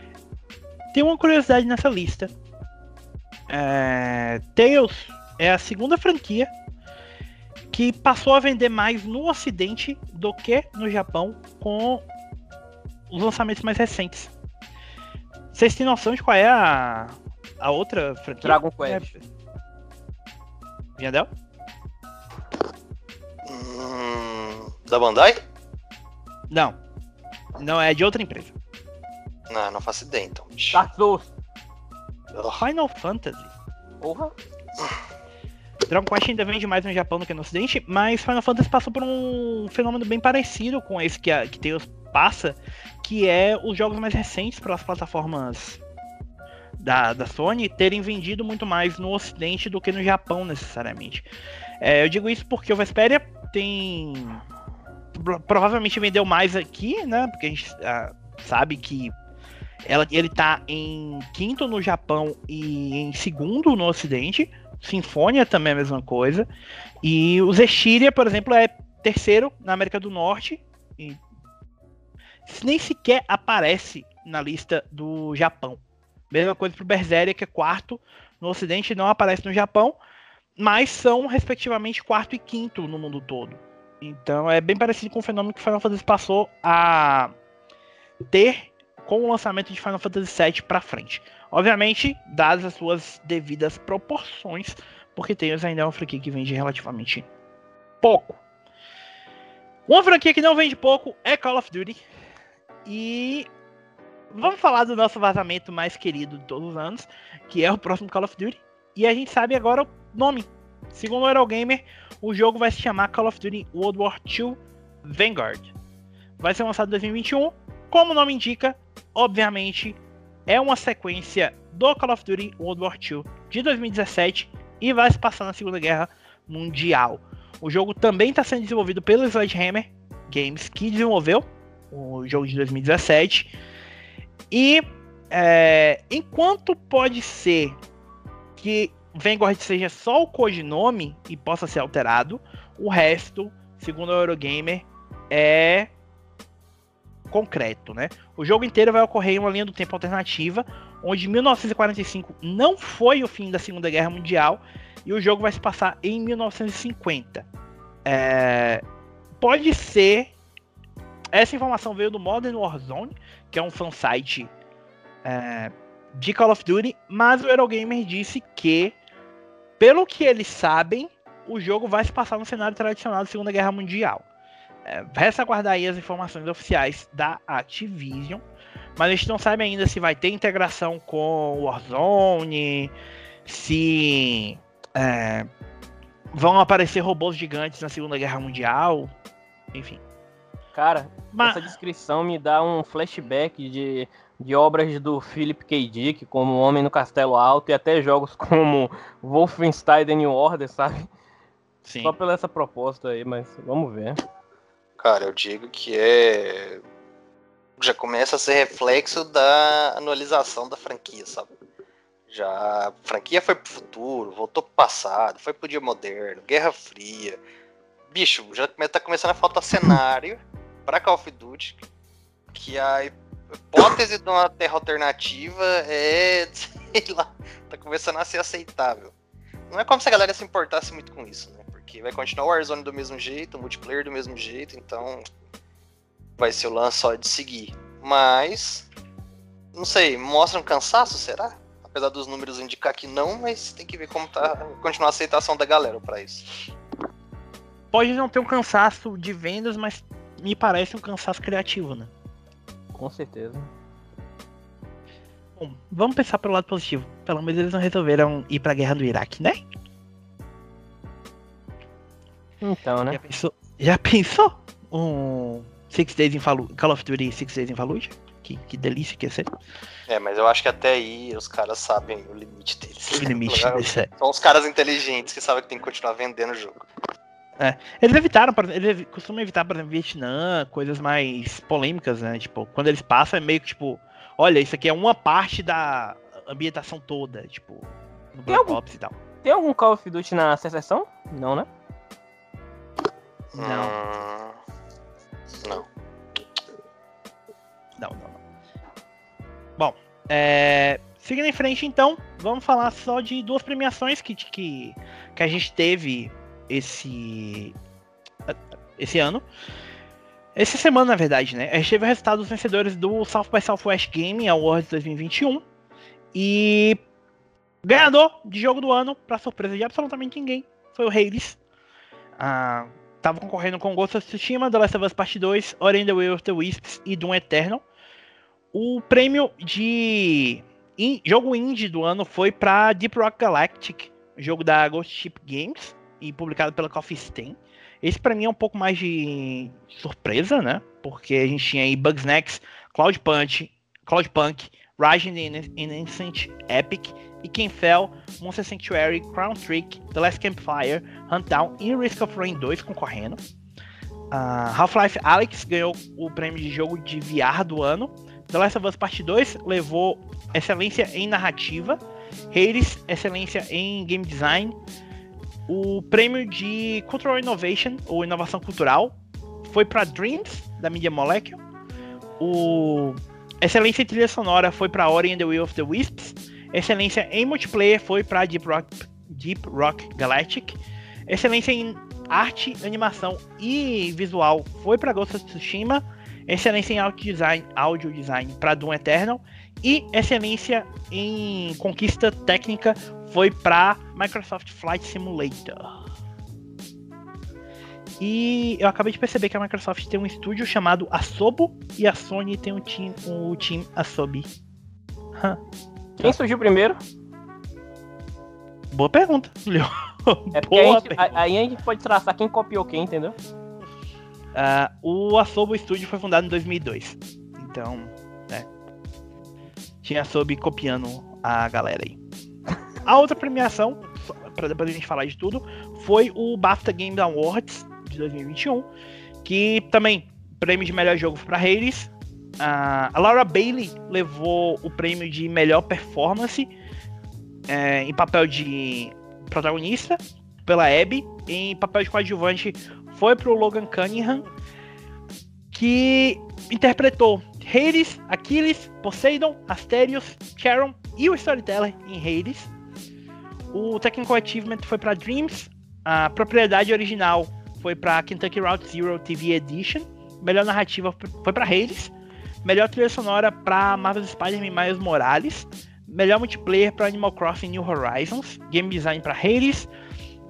Tem uma curiosidade nessa lista. É... Tales é a segunda franquia que passou a vender mais no Ocidente do que no Japão com os lançamentos mais recentes. Vocês têm noção de qual é a, a outra franquia?
Dragon Quest.
É... Entendeu?
Hum, da Bandai?
Não. Não, é de outra empresa.
Não, não faço ideia então.
Dark Souls.
Oh,
Final Fantasy.
Porra.
Dragon Quest ainda vende mais no Japão do que no Ocidente, mas Final Fantasy passou por um fenômeno bem parecido com esse que, a, que Tails passa, que é os jogos mais recentes para as plataformas da, da Sony terem vendido muito mais no Ocidente do que no Japão, necessariamente. É, eu digo isso porque o Vesperia tem. pro- Provavelmente vendeu mais aqui, né? Porque a gente ah, sabe que ela, ele tá em quinto no Japão e em segundo no Ocidente. Sinfonia também é a mesma coisa. E o Zestiria, por exemplo, é terceiro na América do Norte. E nem sequer aparece na lista do Japão. Mesma coisa pro Berseria, que é quarto no Ocidente, não aparece no Japão, mas são respectivamente quarto e quinto no mundo todo. Então é bem parecido com o fenômeno que Final Fantasy passou a ter com o lançamento de Final Fantasy VII para frente. Obviamente, dadas as suas devidas proporções, porque Tails ainda é uma franquia que vende relativamente pouco. Uma franquia que não vende pouco é Call of Duty. E vamos falar do nosso vazamento mais querido de todos os anos, que é o próximo Call of Duty. E a gente sabe agora o nome. Segundo o Eurogamer, o jogo vai se chamar Call of Duty World War II Vanguard. Vai ser lançado em 2021. Como o nome indica, obviamente é uma sequência do Call of Duty World War II de 2017 e vai se passar na Segunda Guerra Mundial. O jogo também está sendo desenvolvido pelo Sledgehammer Games, que desenvolveu o jogo de 2017. E é, enquanto pode ser que Vanguard seja só o codinome e possa ser alterado, o resto, segundo a Eurogamer, é concreto, né? O jogo inteiro vai ocorrer em uma linha do tempo alternativa, onde 1945 não foi o fim da Segunda Guerra Mundial e o jogo vai se passar em 1950. É, pode ser. Essa informação veio do Modern Warzone, que é um fansite é, de Call of Duty, mas o Eurogamer disse que, pelo que eles sabem, o jogo vai se passar no cenário tradicional da Segunda Guerra Mundial. É, resta aguardar aí as informações oficiais da Activision. Mas a gente não sabe ainda se vai ter integração com Warzone, se é, vão aparecer robôs gigantes na Segunda Guerra Mundial, enfim.
Cara,
Mas,
essa descrição me dá um flashback de, de obras do Philip K. Dick, como O Homem no Castelo Alto, e até jogos como Wolfenstein The New Order, sabe?
sim.
Só pela essa proposta aí, mas vamos ver.
Cara, eu digo que é. Já começa a ser reflexo da anualização da franquia, sabe? Já a franquia foi pro futuro, voltou pro passado, foi pro dia moderno, Guerra Fria. Bicho, já tá começando a faltar cenário pra Call of Duty. Que a hipótese de uma terra alternativa é. sei lá, tá começando a ser aceitável. Não é como se a galera se importasse muito com isso, né? Porque vai continuar o Warzone do mesmo jeito, o multiplayer do mesmo jeito, então vai ser o lance só de seguir. Mas, não sei, mostra um cansaço, será? Apesar dos números indicar que não, mas tem que ver como tá, continuar a aceitação da galera pra isso.
Pode não ter um cansaço de vendas, mas me parece um cansaço criativo, né?
Com certeza.
Bom, vamos pensar pelo lado positivo. Pelo menos eles não resolveram ir pra guerra do Iraque, né?
Então,
Já
né?
pensou? Já pensou? Um Six Days in Fallujah, Call of Duty Six Days in Fallujah? Que, que delícia que ia ser.
É, mas eu acho que até aí os caras sabem o limite deles.
O limite desse é.
São os caras inteligentes que sabem que tem que continuar vendendo o jogo.
É, eles evitaram, por exemplo, eles costumam evitar, por exemplo, Vietnã, coisas mais polêmicas, né? Tipo, quando eles passam é meio que tipo, olha, isso aqui é uma parte da ambientação toda, tipo, no
Tem
Black
algum-
Ops e tal.
Tem algum Call of Duty na secessão? Não, né?
Não.
Hum, não.
Não, não, não. Bom, é, seguindo em frente, então, vamos falar só de duas premiações que, que, que a gente teve esse, esse ano. Essa semana, na verdade, né? A gente teve o resultado dos vencedores do South by Southwest Gaming Awards 2021. E ganhador de jogo do ano, pra surpresa de absolutamente ninguém, foi o Hades. Ah, tava concorrendo com Ghost of Tsushima, The Last of Us Part 2, Ori and the Will of the Wisps e Doom Eternal. O prêmio de in- jogo indie do ano foi para Deep Rock Galactic, jogo da Ghost Ship Games e publicado pela Coffee Stain. Esse pra mim é um pouco mais de surpresa, né? Porque a gente tinha aí Bugsnax, Cloud Punch, Cloud Punk, Rising in Innocent, Epic e quem Fell, Monster Sanctuary, Crown Trick, The Last Campfire, Huntdown e Risk of Rain 2 concorrendo. Ah, Half-Life Alyx ganhou o prêmio de jogo de VR do ano. The Last of Us Part 2 levou excelência em narrativa. Hades, excelência em game design. O prêmio de Cultural Innovation, ou inovação cultural, foi para Dreams, da Media Molecule. O excelência em trilha sonora foi para Ori and the Will of the Wisps. Excelência em multiplayer foi para Deep Rock, Deep Rock Galactic. Excelência em arte, animação e visual foi para Ghost of Tsushima. Excelência em audio design, audio design para Doom Eternal. E excelência em conquista técnica foi para Microsoft Flight Simulator. E eu acabei de perceber que a Microsoft tem um estúdio chamado Asobo e a Sony tem um team, o team Asobi.
Quem surgiu primeiro?
Boa pergunta, Leo.
É porque
Boa
a gente- a- aí a gente pode traçar quem copiou quem, entendeu?
Ah, o Asobo Studio foi fundado em 2002. Então, né. Tinha Asobi copiando a galera aí. A outra premiação, pra depois a gente falar de tudo, foi o BAFTA Game Awards de 2021. Que também, prêmio de melhor jogo pra Hades. Ah, a Laura Bailey levou o prêmio de melhor performance é, em papel de protagonista pela Abby. Em papel de coadjuvante foi pro Logan Cunningham, que interpretou Hades, Achilles, Poseidon, Asterios, Charon e o Storyteller em Hades. O Technical Achievement foi para Dreams, a propriedade original foi para Kentucky Route Zero TV Edition, melhor narrativa foi para Hades, melhor trilha sonora para Marvel Spider-Man Miles Morales, melhor multiplayer para Animal Crossing New Horizons, game design para Hades,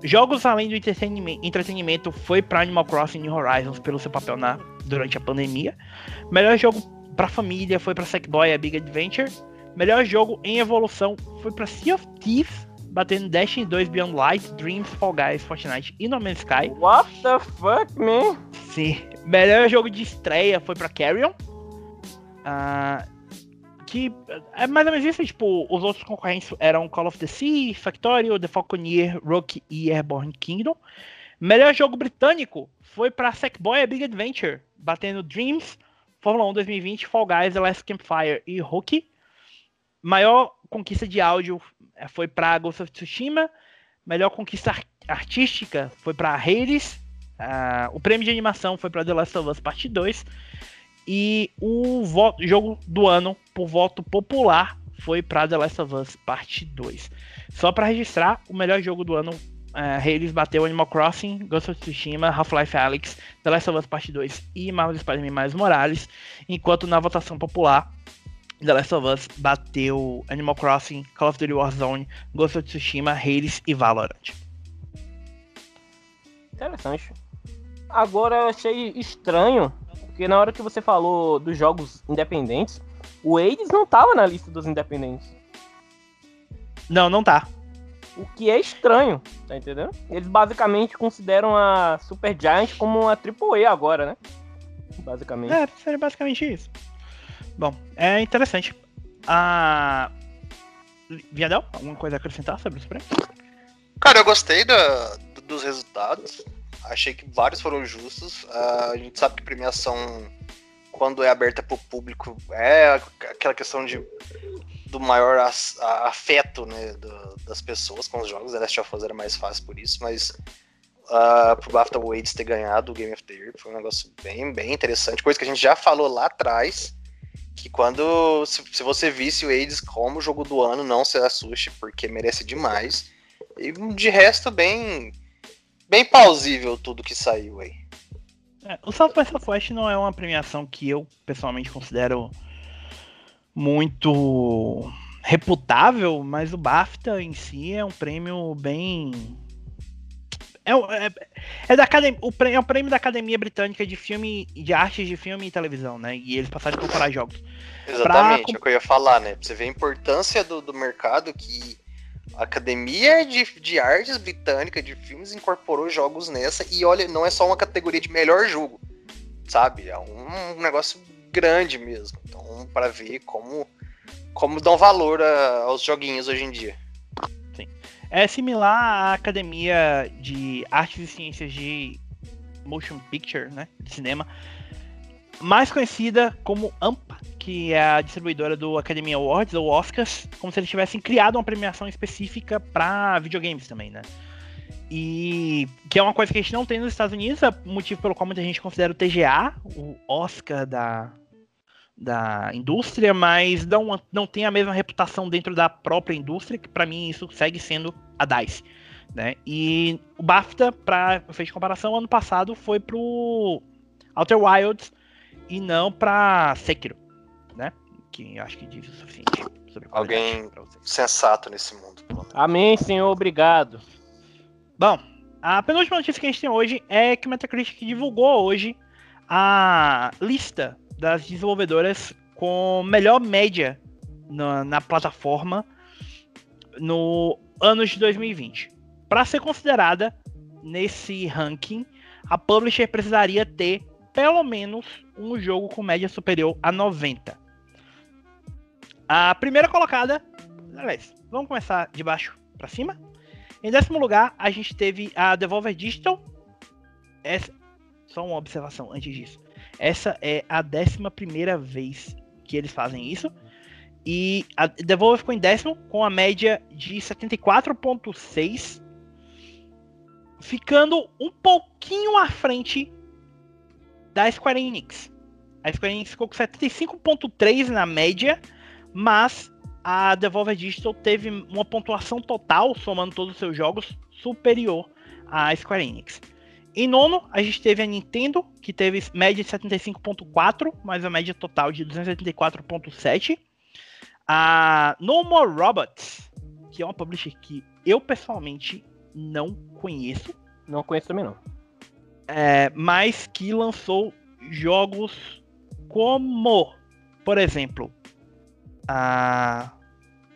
Jogos além do entretenimento, foi para Animal Crossing New Horizons pelo seu papel na, durante a pandemia. Melhor jogo para família foi para Sackboy A Big Adventure. Melhor jogo em evolução foi para Sea of Thieves, batendo Destiny 2 Beyond Light, Dreams, Fall Guys, Fortnite e No Man's Sky.
What the fuck, man?
Sim. Melhor jogo de estreia foi pra Carrion. Ah, que é mais ou menos isso, tipo, os outros concorrentes eram Call of the Sea, Factorio, The Falconeer, Rook e Airborne Kingdom. Melhor jogo britânico foi pra Sackboy A Big Adventure, batendo Dreams, Fórmula 1 2020, Fall Guys, The Last Campfire e Rookie. Maior conquista de áudio eh, foi pra Ghost of Tsushima. Melhor conquista ar- artística foi pra Hades. Ah, o prêmio de animação foi para The Last of Us Part 2. E o vo- jogo do ano, por voto popular, foi para The Last of Us Part 2. Só para registrar, o melhor jogo do ano, uh, Hades bateu Animal Crossing, Ghost of Tsushima, Half-Life Alyx, The Last of Us Part 2 e Marvel Spider-Man Miles Morales. Enquanto na votação popular, The Last of Us bateu Animal Crossing, Call of Duty Warzone, Ghost of Tsushima, Hades e Valorant.
Interessante. Agora eu achei estranho, porque na hora que você falou dos jogos independentes, o Hades não tava na lista dos independentes.
Não, não tá.
O que é estranho, tá entendendo? Eles basicamente consideram a Super Giant como uma AAA agora, né? Basicamente.
É, seria basicamente isso. Bom, é interessante. A. Viadel, alguma coisa a acrescentar sobre isso prêmios?
Cara, eu gostei dos resultados. Achei que vários foram justos. Uh, a gente sabe que premiação, quando é aberta para o público, é aquela questão de do maior afeto né, do, das pessoas com os jogos. The Last of Us era mais fácil por isso, mas uh, pro BAFTA Waits ter ganhado o Game of the Year foi um negócio bem, bem interessante. Coisa que a gente já falou lá atrás, que quando, se, se você visse o AIDS como jogo do ano, não se assuste, porque merece demais. E de resto, bem, bem plausível tudo que saiu aí.
É, o South by Southwest não é uma premiação que eu pessoalmente considero muito reputável, mas o BAFTA em si é um prêmio bem. É, é, é da academia, o prêmio, é o prêmio da Academia Britânica de Filme, de Artes de Filme e Televisão, né? E eles passaram a comparar jogos.
Exatamente, pra... é o que eu ia falar, né? Pra você ver a importância do, do mercado que a Academia de, de Artes Britânica de Filmes incorporou jogos nessa e olha, não é só uma categoria de melhor jogo, sabe? É um, um negócio grande mesmo. Então, para ver como, como dão valor a, aos joguinhos hoje em dia.
É similar à Academia de Artes e Ciências de Motion Picture, né? De cinema. Mais conhecida como AMPA, que é a distribuidora do Academy Awards, ou Oscars, como se eles tivessem criado uma premiação específica para videogames também, né? E que é uma coisa que a gente não tem nos Estados Unidos, é o motivo pelo qual muita gente considera o TGA, o Oscar da, da indústria, mas não, não tem a mesma reputação dentro da própria indústria, que para mim isso segue sendo a DICE. Né? E o BAFTA, para efeito de comparação, ano passado foi pro Outer Wilds e não para Sekiro, né? Que acho que diz o suficiente
sobre Alguém sensato nesse mundo.
Amém, Senhor, obrigado.
Bom, a penúltima notícia que a gente tem hoje é que o Metacritic divulgou hoje a lista das desenvolvedoras com melhor média na, na plataforma no ano de 2020. Para ser considerada nesse ranking, a publisher precisaria ter pelo menos um jogo com média superior a 90. A primeira colocada, aliás, vamos começar de baixo para cima. Em décimo lugar, a gente teve a Devolver Digital. Essa, só uma observação antes disso. Essa é a décima primeira vez que eles fazem isso. E a Devolver ficou em décimo com a média de 74.6, ficando um pouquinho à frente da Square Enix. A Square Enix ficou com 75.3 na média, mas a Devolver Digital teve uma pontuação total, somando todos os seus jogos, superior à Square Enix. Em nono, a gente teve a Nintendo, que teve média de 75.4, mais a média total de 284.7. A No More Robots, que é uma publisher que eu pessoalmente não conheço.
Não conheço também não.
É, mas que lançou jogos como, por exemplo, a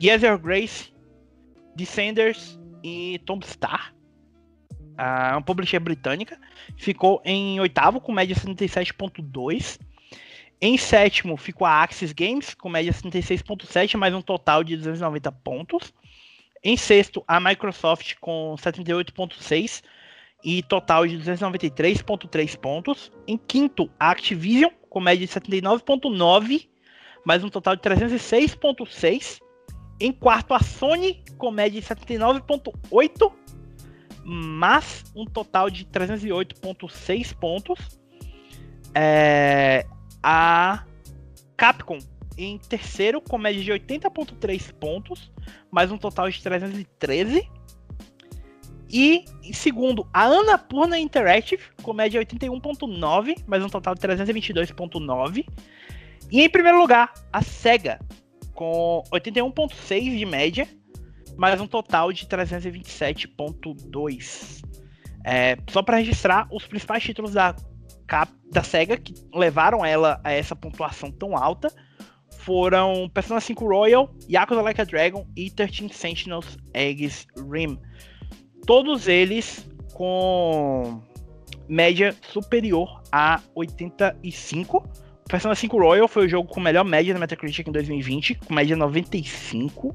Yes Your Grace, Descenders e Tomb Star a uma publisher britânica, ficou em oitavo com média 77.2. Em sétimo ficou a Axis Games com média 76.7, mais um total de 290 pontos. Em sexto, a Microsoft com 78.6 e total de 293.3 pontos. Em quinto, a Activision com média de 79.9, mais um total de 306.6. Em quarto, a Sony com média de 79.8 mas um total de 308,6 pontos. É, a Capcom em terceiro, com média de 80,3 pontos, mais um total de 313. E em segundo, a Annapurna Interactive, com média de 81,9, mais um total de 322,9. E em primeiro lugar, a SEGA, com 81,6 de média, mais um total de 327.2. É, só para registrar os principais títulos da, da SEGA que levaram ela a essa pontuação tão alta foram Persona 5 Royal, Yakuza Like a Dragon e 13 Sentinels Eggs Rim. Todos eles com média superior a 85. Persona 5 Royal foi o jogo com melhor média na Metacritic em 2020, com média 95.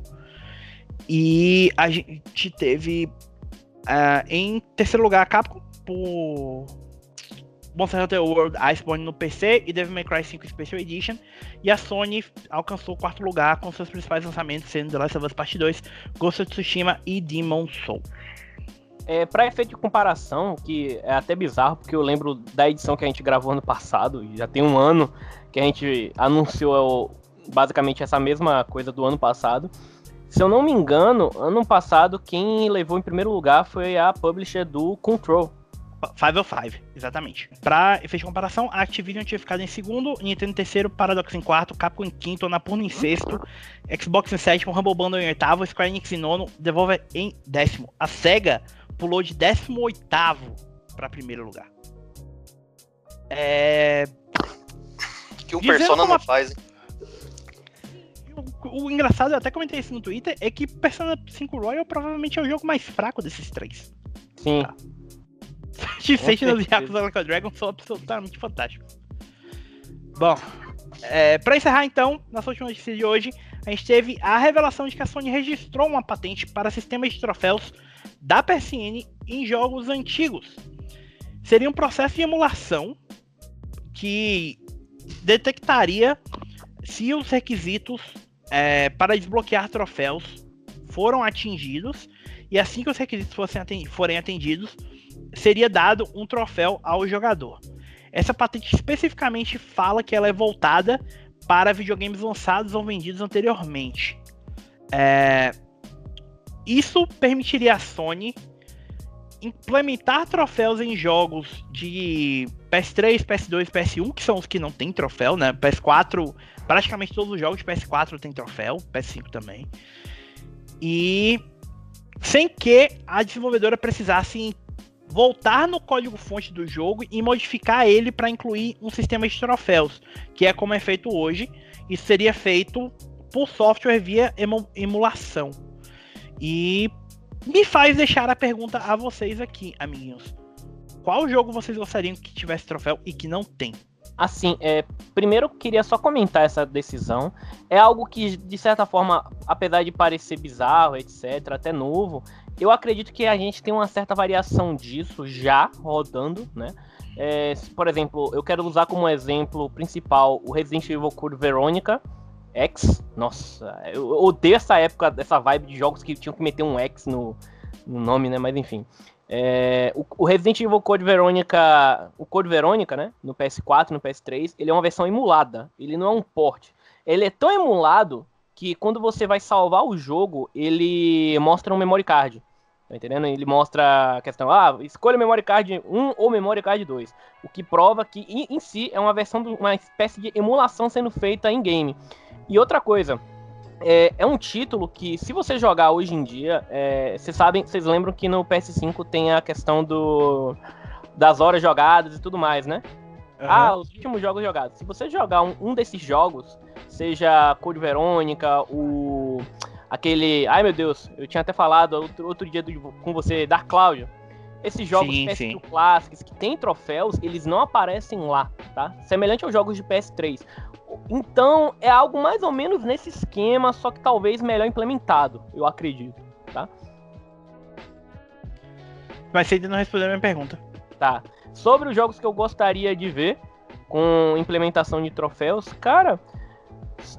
E a gente teve uh, em terceiro lugar a Capcom, por Monster Hunter World Iceborne no PC e Devil May Cry 5 Special Edition. E a Sony alcançou o quarto lugar com seus principais lançamentos, sendo The Last of Us Part 2, Ghost of Tsushima e Demon Soul.
É, para efeito de comparação, que é até bizarro, porque eu lembro da edição que a gente gravou ano passado, já tem um ano que a gente anunciou basicamente essa mesma coisa do ano passado. Se eu não me engano, ano passado quem levou em primeiro lugar foi a publisher do Control,
505, exatamente. Pra efeito de comparação, a Activision tinha ficado em segundo, Nintendo em terceiro, Paradox em quarto, Capcom em quinto, Anapurna em sexto, Xbox em sétimo, Humble Bundle em oitavo, Square Enix em nono, Devolver em décimo. A SEGA pulou de décimo oitavo para primeiro lugar. É...
Que o Persona não faz, hein?
O, engraçado, eu até comentei isso no Twitter, é que Persona 5 Royal provavelmente é o jogo mais fraco desses três.
Sim. Tá.
Sentinels e Yakuza Like Dragon são absolutamente fantásticos. Bom, é, para encerrar então, nossa última notícia de hoje, a gente teve a revelação de que a Sony registrou uma patente para sistemas de troféus da PSN em jogos antigos. Seria um processo de emulação que detectaria se os requisitos é, para desbloquear troféus foram atingidos e assim que os requisitos fossem atendidos, forem atendidos, seria dado um troféu ao jogador. Essa patente especificamente fala que ela é voltada para videogames lançados ou vendidos anteriormente. É... Isso permitiria à Sony implementar troféus em jogos de PS3, PS2, PS1, que são os que não tem troféu, né? PS4, praticamente todos os jogos de PS4 tem troféu, PS5 também. E sem que a desenvolvedora precisasse voltar no código-fonte do jogo e modificar ele para incluir um sistema de troféus, que é como é feito hoje. Isso seria feito por software via emulação. E me faz deixar a pergunta a vocês aqui, amiguinhos. Qual jogo vocês gostariam que tivesse troféu e que não tem?
Assim, é, primeiro queria só comentar essa decisão. É algo que, de certa forma, apesar de parecer bizarro, etc., até novo, eu acredito que a gente tem uma certa variação disso já rodando, né? É, por exemplo, eu quero usar como exemplo principal o Resident Evil Code Veronica X. Nossa, eu odeio essa época, essa vibe de jogos que tinham que meter um X no, no nome, né? Mas enfim. É, o, o, Resident Evil Code Veronica, o Code Veronica, né, no PS4, no PS3, ele é uma versão emulada, ele não é um port. Ele é tão emulado que quando você vai salvar o jogo, ele mostra um memory card. Tá entendendo? Ele mostra a questão, ah, escolha memory card 1 ou memory card 2. O que prova que em, em si é uma versão, uma espécie de emulação sendo feita em game. E outra coisa, é, é, um título que, se você jogar hoje em dia, é, vocês sabem, vocês lembram que no PS5 tem a questão do das horas jogadas e tudo mais, né? Uhum. Ah, os últimos jogos jogados. Se você jogar um, um desses jogos, seja Code Verônica, o aquele, ai meu Deus, eu tinha até falado outro, outro dia do, com você, Dark Cloud. Esses jogos sim, PS2 clássicos que tem troféus, eles não aparecem lá, tá? Semelhante aos jogos de PS3. Então, é algo mais ou menos nesse esquema, só que talvez melhor implementado, eu acredito, tá?
Mas você ainda não respondeu a minha pergunta.
Tá. Sobre os jogos que eu gostaria de ver com implementação de troféus, cara,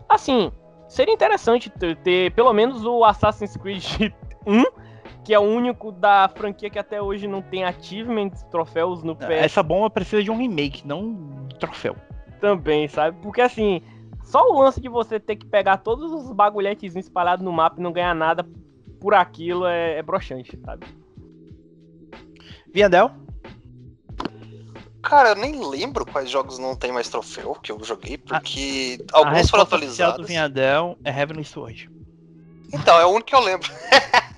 assim, seria interessante ter, ter pelo menos o Assassin's Creed 1 que é o único da franquia que até hoje não tem achievements, troféus no PS.
Essa bomba precisa de um remake, não um troféu
também, sabe? Porque assim, só o lance de você ter que pegar todos os bagulhetes espalhados no mapa e não ganhar nada por aquilo é, é broxante, sabe?
Viandel?
Cara, eu nem lembro quais jogos não tem mais troféu que eu joguei, porque a, alguns foram atualizados.
do Viandel é Heavenly Sword.
Então, é o único que eu lembro.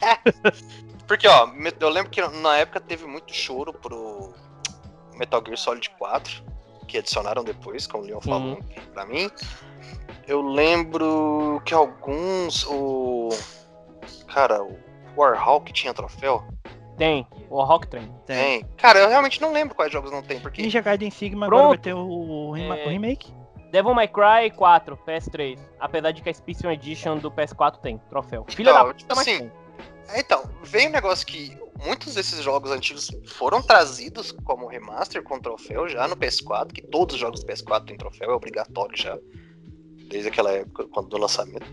porque, ó, eu lembro que na época teve muito choro pro Metal Gear Solid 4 que adicionaram depois, como o Leon falou uhum. pra mim. Eu lembro que alguns. O. Cara, o Warhawk tinha troféu.
Tem, o Warhawk tem.
Tem. Cara, eu realmente não lembro quais jogos não tem, porque.
Ninja Gaiden Sigma Pronto. agora vai ter o, o, é... o remake.
Devil May Cry 4, PS3. Apesar de que a Special Edition do PS4 tem troféu. Filha então, da
tipo assim, Então, veio um negócio que muitos desses jogos antigos foram trazidos como remaster com troféu já no PS4, que todos os jogos do PS4 têm troféu, é obrigatório já, desde aquela época, do lançamento.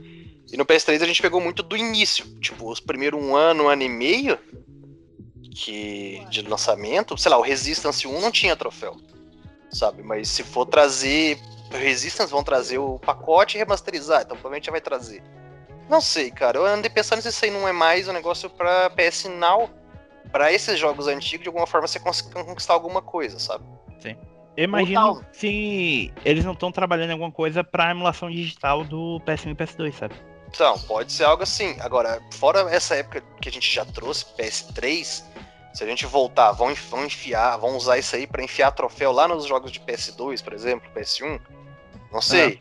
E no PS3 a gente pegou muito do início, tipo, os primeiros um ano, um ano e meio que de lançamento, sei lá, o Resistance 1 não tinha troféu, sabe? Mas se for trazer, Resistance vão trazer o pacote e remasterizar, então provavelmente já vai trazer. Não sei, cara, eu andei pensando se isso aí não é mais um negócio pra PS Now, pra esses jogos antigos, de alguma forma você conseguir conquistar alguma coisa, sabe?
Eu imagino se eles não estão trabalhando em alguma coisa pra emulação digital do PS1 e PS2, sabe?
Então, pode ser algo assim. Agora, fora essa época que a gente já trouxe, PS3, se a gente voltar, vão, vão enfiar, vão usar isso aí pra enfiar troféu lá nos jogos de PS2, por exemplo, PS1. Não sei.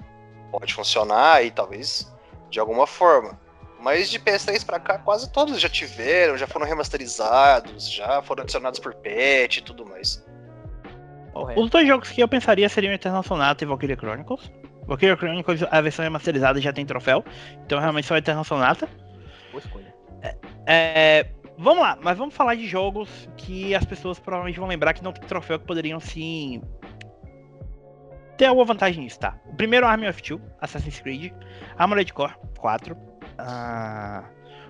Pode funcionar e talvez de alguma forma. Mas de PS3 pra cá, quase todos já tiveram, já foram remasterizados, já foram adicionados por patch e tudo mais.
Correto.
Os dois jogos que eu pensaria seriam Eternal Sonata e Valkyria Chronicles. Valkyria Chronicles, a versão remasterizada já tem troféu, então realmente só Eternal Sonata.
Boa escolha.
É, vamos lá, mas vamos falar de jogos que as pessoas provavelmente vão lembrar que não tem troféu, que poderiam sim ter alguma vantagem nisso, tá? O primeiro é Army of Two, Assassin's Creed, Armored Core 4, ah,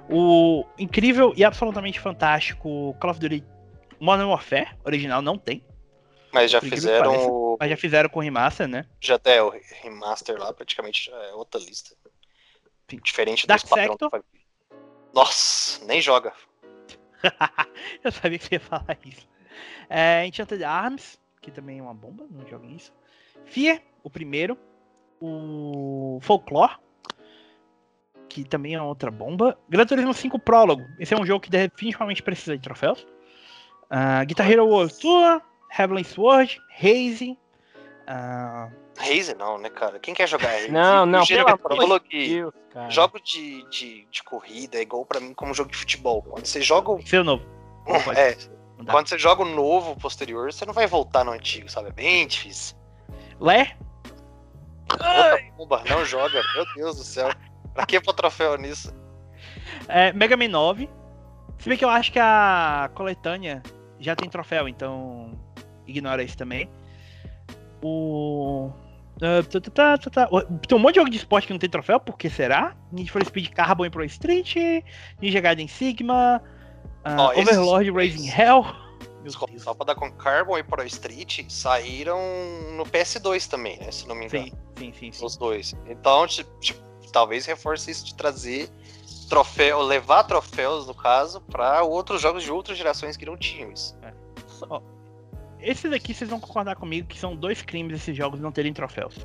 o incrível e absolutamente fantástico Call of Duty Modern Warfare, original não tem,
Mas já fizeram
pareça.
o.
mas já fizeram com remaster, né?
Já até o remaster lá, praticamente já é outra lista.
Sim.
Diferente
Dark
padrão
Sector?
Nossa, nem joga.
Eu sabia que você ia falar isso. É, Enchanted Arms, que também é uma bomba, não joguem isso. Fear, o primeiro. O Folklore, que também é outra bomba. Gran Turismo 5 Prólogo, esse é um jogo que definitivamente precisa de troféus. Ah, Guitar Hero World Tour, Heavenly Sword, Haze. ah,
Raze não, né, cara? Quem quer jogar Raze?
Não, não,
O
pelo amor de Deus, cara.
jogo de, de, de corrida é igual pra mim como jogo de futebol. Quando você joga o.
seu novo.
É, quando você joga o novo posterior, você não vai voltar no antigo, sabe? É bem difícil.
Lé,
Outra bomba, não joga. Meu Deus do céu. Pra que pôr troféu nisso?
É, Mega Man 9. Se bem que eu acho que a coletânea já tem troféu, então ignora isso também. O. ah, tá, tá, tá, tá, tá. Tem um monte de jogo de esporte que não tem troféu, por que será? Need for Speed Carbon e Pro Street, Ninja Gaiden Sigma, ah,
Ó, esses
Overlord Racing Hell.
Só, pra dar com Carbon e Pro Street saíram no PS2 também, né? Se não me engano.
Sim, sim, sim, sim.
Os dois. Então, tipo, tipo, talvez reforce isso de trazer troféu, levar troféus, no caso, pra outros jogos de outras gerações que não tinham isso.
Ó, Esses aqui vocês vão concordar comigo que são dois crimes esses jogos não terem troféus.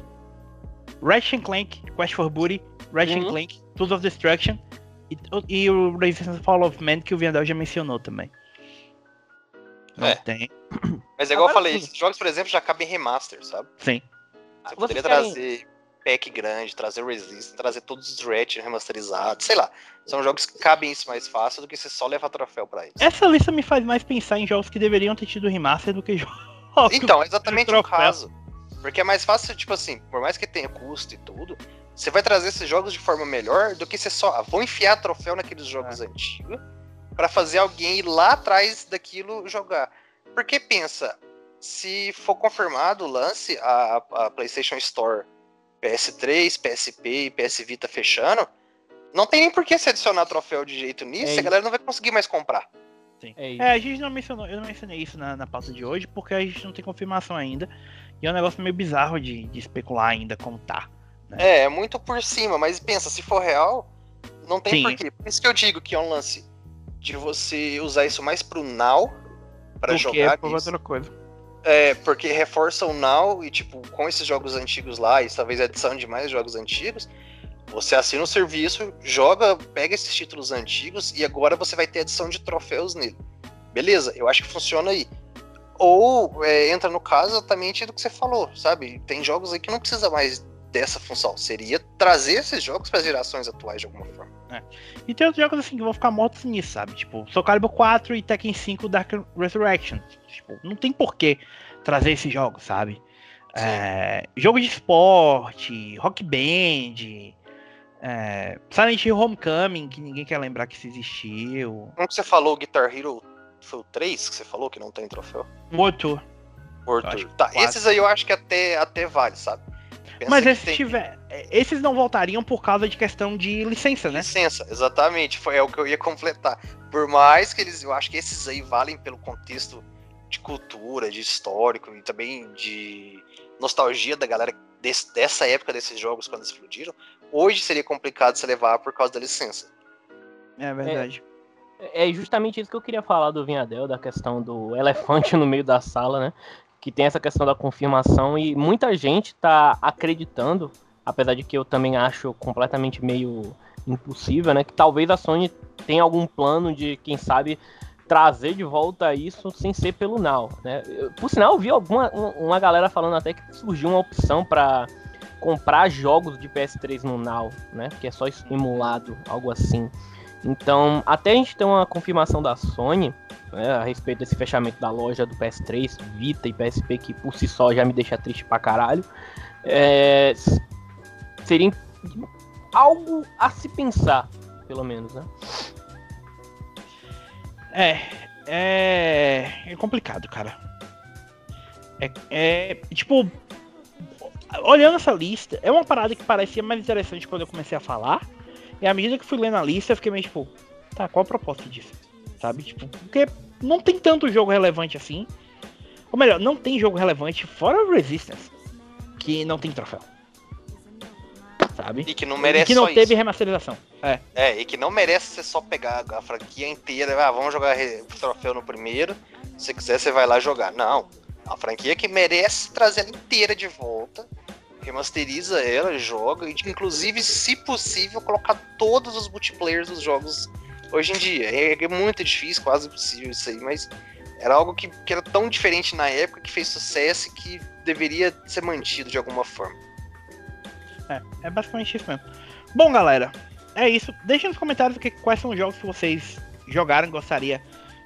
Ratchet Clank, Quest for Booty, Ratchet
Uhum.
Clank, Tools of Destruction e, e o Resistance Fall of Man que o Viandel já mencionou também. Não
É.
tem.
Mas é igual eu
Agora
falei,
sim.
esses jogos, por exemplo, já cabem em remaster, sabe?
Sim.
Você
Vocês
poderia
querem-
trazer pack grande, trazer Resistance, trazer todos os Ratchet remasterizados, sei lá. São jogos que cabem isso mais fácil do que você só levar troféu pra isso.
Essa lista me faz mais pensar em jogos que deveriam ter tido remaster do que jogos.
Então, é exatamente o caso. Porque é mais fácil, tipo assim, por mais que tenha custo e tudo, você vai trazer esses jogos de forma melhor do que você só. ah, Vou enfiar troféu naqueles jogos antigos pra fazer alguém ir lá atrás daquilo jogar. Porque pensa, se for confirmado o lance, a, a PlayStation Store PS3, PSP e PS Vita fechando, não tem nem por que se adicionar troféu de jeito nisso,
É
a galera não vai conseguir mais comprar.
É isso.
É, a gente não mencionou, eu não mencionei isso na, na pauta de hoje, porque a gente não tem confirmação ainda. E é um negócio meio bizarro de, de especular ainda como tá.
É, é muito por cima, mas pensa, se for real, não tem
Sim.
porquê. Por isso que eu digo que é um lance de você usar isso mais pro now, pra
Porque
jogar
por
isso.
outra coisa.
É, porque reforça o now e, tipo, com esses jogos antigos lá, e talvez a adição de mais jogos antigos, você assina o serviço, joga, pega esses títulos antigos e agora você vai ter adição de troféus nele. Beleza, eu acho que funciona aí. Ou é, entra no caso exatamente do que você falou, sabe? Tem jogos aí que não precisa mais dessa função. Seria trazer esses jogos para as gerações atuais de alguma forma.
E tem outros jogos assim que vão ficar mortos nisso, sabe? Tipo, Soul Calibur 4 e Tekken 5 Dark Resurrection. Tipo, não tem porquê trazer esses jogos, sabe? É, jogo de esporte, Rock Band, é, Silent Hill Homecoming, que ninguém quer lembrar que isso existiu.
Como que você falou, Guitar Hero Foi o 3 que você falou que não tem troféu?
World Tour.
World Tour. Tá, esses aí eu acho que até, até vale, sabe?
Mas esses,
tem
tiver, esses não voltariam por causa de questão de licença, né?
licença, exatamente. Foi é o que eu ia completar. Por mais que eles, eu acho que esses aí valem pelo contexto de cultura, de histórico e também de nostalgia da galera desse- dessa época desses jogos quando eles explodiram. Hoje seria complicado se levar por causa da licença.
É verdade.
É justamente isso que eu queria falar do Vinhadel, da questão do elefante no meio da sala, né? Que tem essa questão da confirmação e muita gente tá acreditando, apesar de que eu também acho completamente meio impossível, né? Que talvez a Sony tenha algum plano de, quem sabe, trazer de volta isso sem ser pelo Now, né? Por sinal, eu vi alguma um- uma galera falando até que surgiu uma opção para comprar jogos de PS3 no Now, né? Que é só emulado, algo assim. Então, até a gente ter uma confirmação da Sony né, a respeito desse fechamento da loja do PS3, Vita e PSP, que por si só já me deixa triste pra caralho, é, seria algo a se pensar, pelo menos, né?
É, é, é complicado, cara. É, é, tipo, olhando essa lista, é uma parada que parecia mais interessante quando eu comecei a falar. E à medida que fui lendo a lista, eu fiquei meio tipo, tá, qual a proposta disso? Sabe? Tipo, porque não tem tanto jogo relevante assim. Ou melhor, não tem jogo relevante fora o Resistance que não tem troféu. Sabe?
E que não
E
merece
que não
só
teve
isso.
remasterização. É.
É, e que não merece você só pegar a franquia inteira. Ah, vamos jogar re- troféu no primeiro. Se quiser, você vai lá jogar. Não. A franquia que merece trazer ela inteira de volta. Remasteriza ela, joga. E, inclusive, se possível, colocar todos os multiplayers dos jogos hoje em dia. É, é muito difícil, quase impossível isso aí, mas era algo que, que era tão diferente na época que fez sucesso e que deveria ser mantido de alguma forma.
É, é basicamente isso mesmo. Bom, galera, é isso. Deixem nos comentários que, quais são os jogos que vocês jogaram e gostaria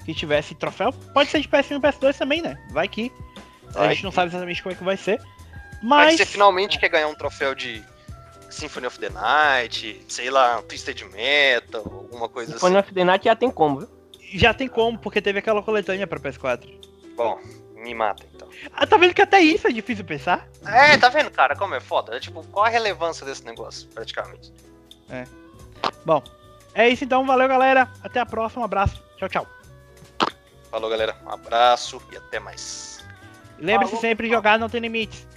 que tivesse troféu. Pode ser de PS1 e PS2 também, né? Vai que. a gente não sabe exatamente como é que vai ser.
Mas
Mas.
você finalmente quer ganhar um troféu de Symphony of the Night, sei lá, um Twisted Metal, alguma coisa
Symphony
assim.
of the Night já tem como, viu?
Já tem como, porque teve aquela coletânea pra PS4.
Bom, me mata então.
Ah, tá vendo que até isso é difícil pensar?
É, tá vendo, cara, como é foda? É, tipo, qual a relevância desse negócio, praticamente?
Bom, é isso então. Valeu, galera. Até a próxima. Um abraço. Tchau, tchau.
Falou, galera. Um abraço e até mais.
Lembre-se sempre: jogar não tem limites.